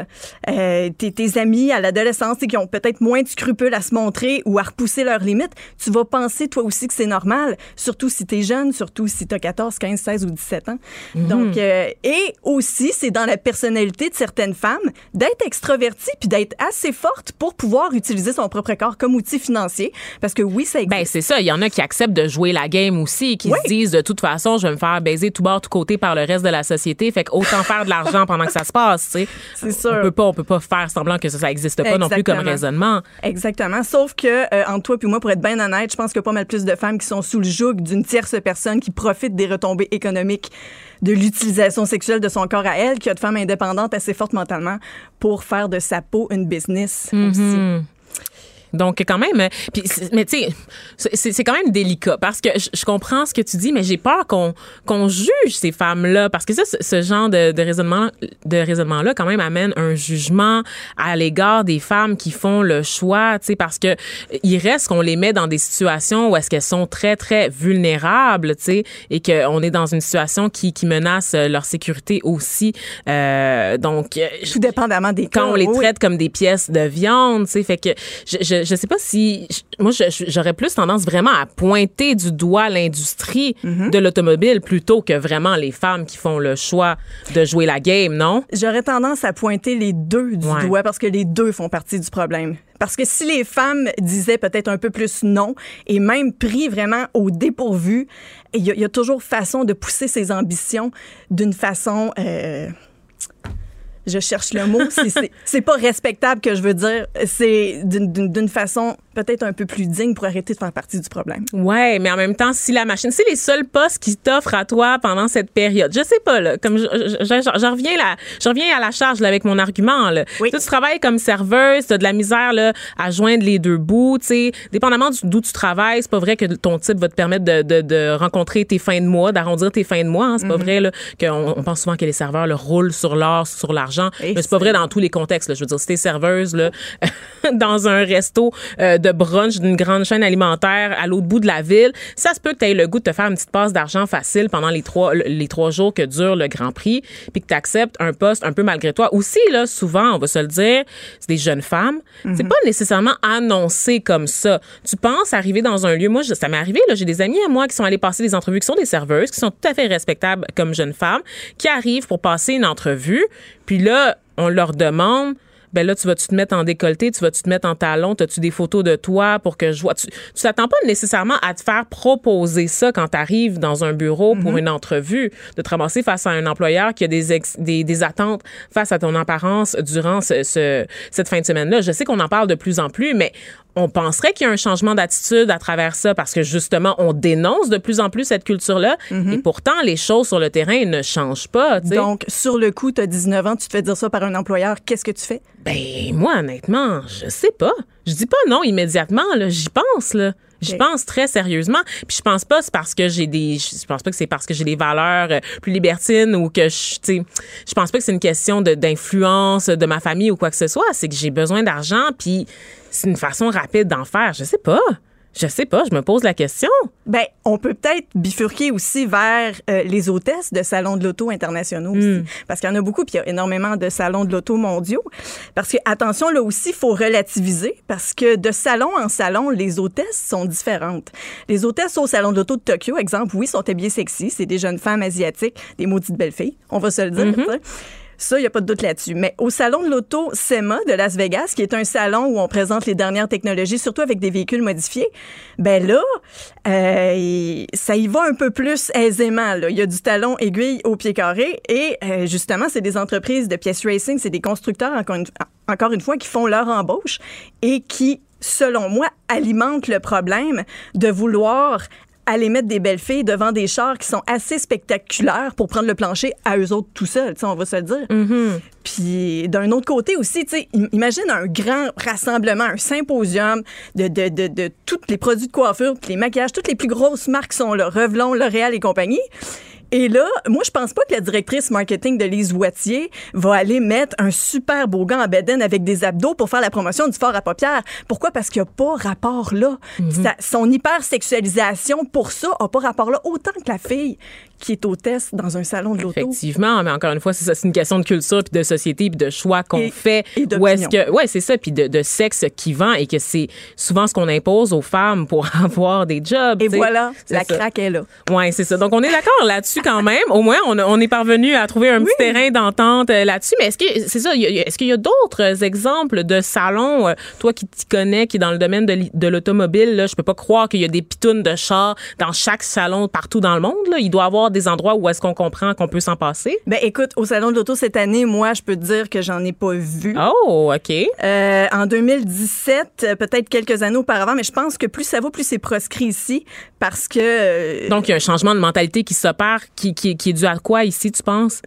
euh, tes, tes amis à l'adolescence qui ont peut-être moins de scrupules à se montrer ou à repousser leurs limites, tu vas penser toi aussi que c'est normal, surtout si tu es jeune, surtout si tu as 14, 15, 16 ou 17 ans. Mhm. Donc, euh, et aussi, c'est dans la personnalité de certaines femmes d'être extrovertie puis d'être assez forte pour pouvoir utiliser son propre corps comme outil financier. Parce que oui, ça existe. Ben, c'est ça. Il y en a qui acceptent de jouer la game aussi, qui Oui. se disent de toute façon, je vais me faire baiser tout bord, tout côté par le reste de la société. Fait qu'autant faire de l'argent pendant que ça se passe, tu sais. C'est sûr. On peut pas, on peut pas faire semblant que ça, ça existe pas non plus comme raisonnement. Exactement. Sauf que, euh, entre toi puis moi, pour être bien honnête, je pense qu'il y a pas mal plus de femmes qui sont sous le joug d'une tierce personne qui profite des retombées économiques de l'utilisation sexuelle de son corps à elle, qu'il y a de femmes indépendantes assez fortes mentalement pour faire de sa peau une business aussi. Donc, quand même, euh, puis, mais tu sais, c'est- quand même délicat parce que je, je comprends ce que tu dis, mais j'ai peur qu'on qu'on juge ces femmes-là parce que ça, ce, genre de, de raisonnement, de raisonnement-là, quand même, amène un jugement à l'égard des femmes qui font le choix, tu sais, parce que il reste qu'on les met dans des situations où est-ce qu'elles sont très, très vulnérables, tu sais, et qu'on est dans une situation qui, qui menace euh, leur sécurité aussi. Euh, donc, euh, Tout dépendamment des quand cas, on les oui. traite comme des pièces de viande, tu sais, fait que je, je, je sais pas si je- moi je- je- j'aurais plus tendance vraiment à pointer du doigt l'industrie Mm-hmm. de l'automobile plutôt que vraiment les femmes qui font le choix de jouer la game, non? J'aurais tendance à pointer les deux du Ouais. doigt parce que les deux font partie du problème. Parce que si les femmes disaient peut-être un peu plus non et même pris vraiment au dépourvu, il y, a- il y a toujours façon de pousser ses ambitions d'une façon. euh, je cherche le mot. c'est- pas respectable que je veux dire. C'est d'une façon peut-être un peu plus digne pour arrêter de faire partie du problème. Ouais, mais en même temps, si la machine, c'est les seuls postes qui t'offrent à toi pendant cette période. Je sais pas là, comme je, je, je- je reviens là, je reviens à la charge là, avec mon argument là. Oui. Toi, tu travailles comme serveuse, t'as de la misère là à joindre les deux bouts, tu sais. Dépendamment d'où tu travailles, c'est pas vrai que ton type va te permettre de, de, de rencontrer tes fins de mois, d'arrondir tes fins de mois. hein. C'est pas vrai là qu'on on pense souvent que les serveurs là, roulent sur l'or, sur l'argent. Mais c'est pas vrai dans tous les contextes. Là. Je veux dire, si t'es serveuse là, dans un resto euh, de brunch d'une grande chaîne alimentaire à l'autre bout de la ville, ça se peut que tu aies le goût de te faire une petite passe d'argent facile pendant les trois, les trois jours que dure le Grand Prix, puis que tu acceptes un poste un peu malgré toi. Aussi, là, souvent, on va se le dire, c'est des jeunes femmes. C'est pas nécessairement annoncé comme ça. Tu penses arriver dans un lieu, moi, je- ça m'est arrivé, là, j'ai des amis à moi qui sont allés passer des entrevues, qui sont des serveuses, qui sont tout à fait respectables comme jeunes femmes, qui arrivent pour passer une entrevue, puis là, on leur demande ben là, tu vas-tu te mettre en décolleté, tu vas-tu te mettre en talon, as-tu des photos de toi pour que je vois? Tu tu t'attends pas nécessairement à te faire proposer ça quand tu arrives dans un bureau pour une entrevue, de te ramasser face à un employeur qui a des, ex- des, des attentes face à ton apparence durant ce, ce- cette fin de semaine-là. Je sais qu'on en parle de plus en plus, mais on penserait qu'il y a un changement d'attitude à travers ça parce que justement, on dénonce de plus en plus cette culture-là et pourtant, les choses sur le terrain ne changent pas. Donc, sur le coup, tu as 19 ans, tu te fais dire ça par un employeur, qu'est-ce que tu fais? Ben, moi, honnêtement, je sais pas. Je dis pas non immédiatement, là. J'y pense, là. J'y pense très sérieusement. Puis je pense pas c'est parce que j'ai des je pense pas que c'est parce que j'ai des valeurs euh, plus libertines ou que je tu je pense pas que c'est une question de d'influence de ma famille ou quoi que ce soit, c'est que j'ai besoin d'argent puis c'est une façon rapide d'en faire, je sais pas. Je sais pas, je me pose la question. Ben, on peut peut-être bifurquer aussi vers euh, les hôtesses de salons de l'auto internationaux Hmm. aussi. Parce qu'il y en a beaucoup, puis il y a énormément de salons de l'auto mondiaux. Parce que, attention, là aussi, il faut relativiser, parce que de salon en salon, les hôtesses sont différentes. Les hôtesses au salon de l'auto de Tokyo, exemple, oui, sont habillées sexy, c'est des jeunes femmes asiatiques, des maudites belles filles, on va se le dire. Mm-hmm. Ça, il n'y a pas de doute là-dessus. Mais au salon de l'auto SEMA de Las Vegas, qui est un salon où on présente les dernières technologies, surtout avec des véhicules modifiés, ben là, euh, ça y va un peu plus aisément. Là. Il y a du talon aiguille au pied carré et euh, justement, c'est des entreprises de pièces racing, c'est des constructeurs, encore une, fois, qui font leur embauche et qui selon moi, alimente le problème de vouloir aller mettre des belles filles devant des chars qui sont assez spectaculaires pour prendre le plancher à eux autres tout seuls, on va se le dire. Puis d'un autre côté aussi, imagine un grand rassemblement, un symposium de, de, de, de tous les produits de coiffure, les maquillages, toutes les plus grosses marques sont là, Revlon, L'Oréal et compagnie. Et là, moi, je pense pas que la directrice marketing de Lise Wattier va aller mettre un super beau gant à bedaine avec des abdos pour faire la promotion du fort à paupières. Pourquoi? Parce qu'il n'y a pas rapport là. Ça- son hypersexualisation pour ça a pas rapport là. Autant que la fille qui est hôtesse dans un salon de l'auto. Effectivement, mais encore une fois, c'est ça, c'est une question de culture, puis de société, puis de choix qu'on Et- fait. et est-ce que, ouais, c'est ça, puis de, de sexe qui vend et que c'est souvent ce qu'on impose aux femmes pour avoir des jobs. Et voilà, C'est la ça. craque est là. Ouais, c'est ça. Donc on est d'accord là-dessus quand même. Au moins, on, on est parvenu à trouver un petit terrain d'entente euh, là-dessus. Mais est-ce que c'est ça il y a- Est-ce qu'il y a d'autres exemples de salons, euh, toi qui t'y connais, qui est dans le domaine de, l'automobile, là, je peux pas croire qu'il y a des pitounes de chars dans chaque salon partout dans le monde. Là. Il doit y avoir des endroits où est-ce qu'on comprend qu'on peut s'en passer? Ben écoute, au salon de l'auto cette année, moi, je peux te dire que j'en ai pas vu. Oh, ok. Euh, en 2017, euh, peut-être quelques années auparavant, mais je pense que plus ça va, plus c'est proscrit ici, parce que euh, Donc il y a un changement de mentalité qui s'opère, qui, qui, qui est dû à quoi ici, tu penses?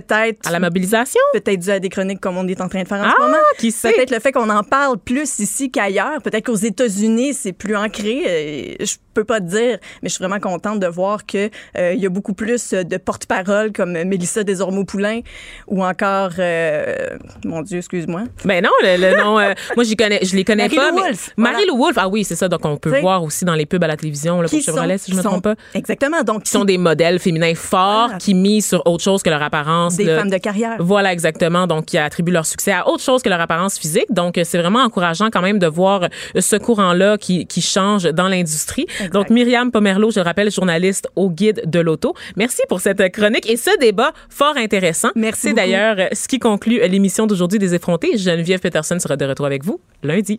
Peut-être À la mobilisation? peut-être dû à des chroniques comme on est en train de faire en Ah, ce moment. qui sait? Peut-être le fait qu'on en parle plus ici qu'ailleurs. Peut-être qu'aux États-Unis, c'est plus ancré. Euh, je peux pas te dire, mais je suis vraiment contente de voir que euh, y a beaucoup plus de porte-parole comme Mélissa Desormeaux-Poulain ou encore, euh, mon Dieu, excuse-moi. Ben non, le, le nom, euh, moi j'y connais, je les connais pas. mais- Wolfe, voilà. Marie-Lou Wolfe, ah oui, c'est ça. Donc on peut T'sais, voir aussi dans les pubs à la télévision là, pour Chevrolet, sont- si je me trompe sont- pas. Exactement. Donc, Qui sont des modèles féminins forts, Ah. qui misent sur autre chose que leur apparence. Des femmes de carrière. Voilà, exactement. Donc, qui attribuent leur succès à autre chose que leur apparence physique. Donc, c'est vraiment encourageant quand même de voir euh, ce courant-là qui, qui change dans l'industrie. Donc, Myriam Pomerleau, je le rappelle, journaliste au Guide de l'auto. Merci pour cette chronique et ce débat fort intéressant. Merci C'est d'ailleurs euh, ce qui conclut l'émission d'aujourd'hui des effrontés. Geneviève Peterson sera de retour avec vous lundi.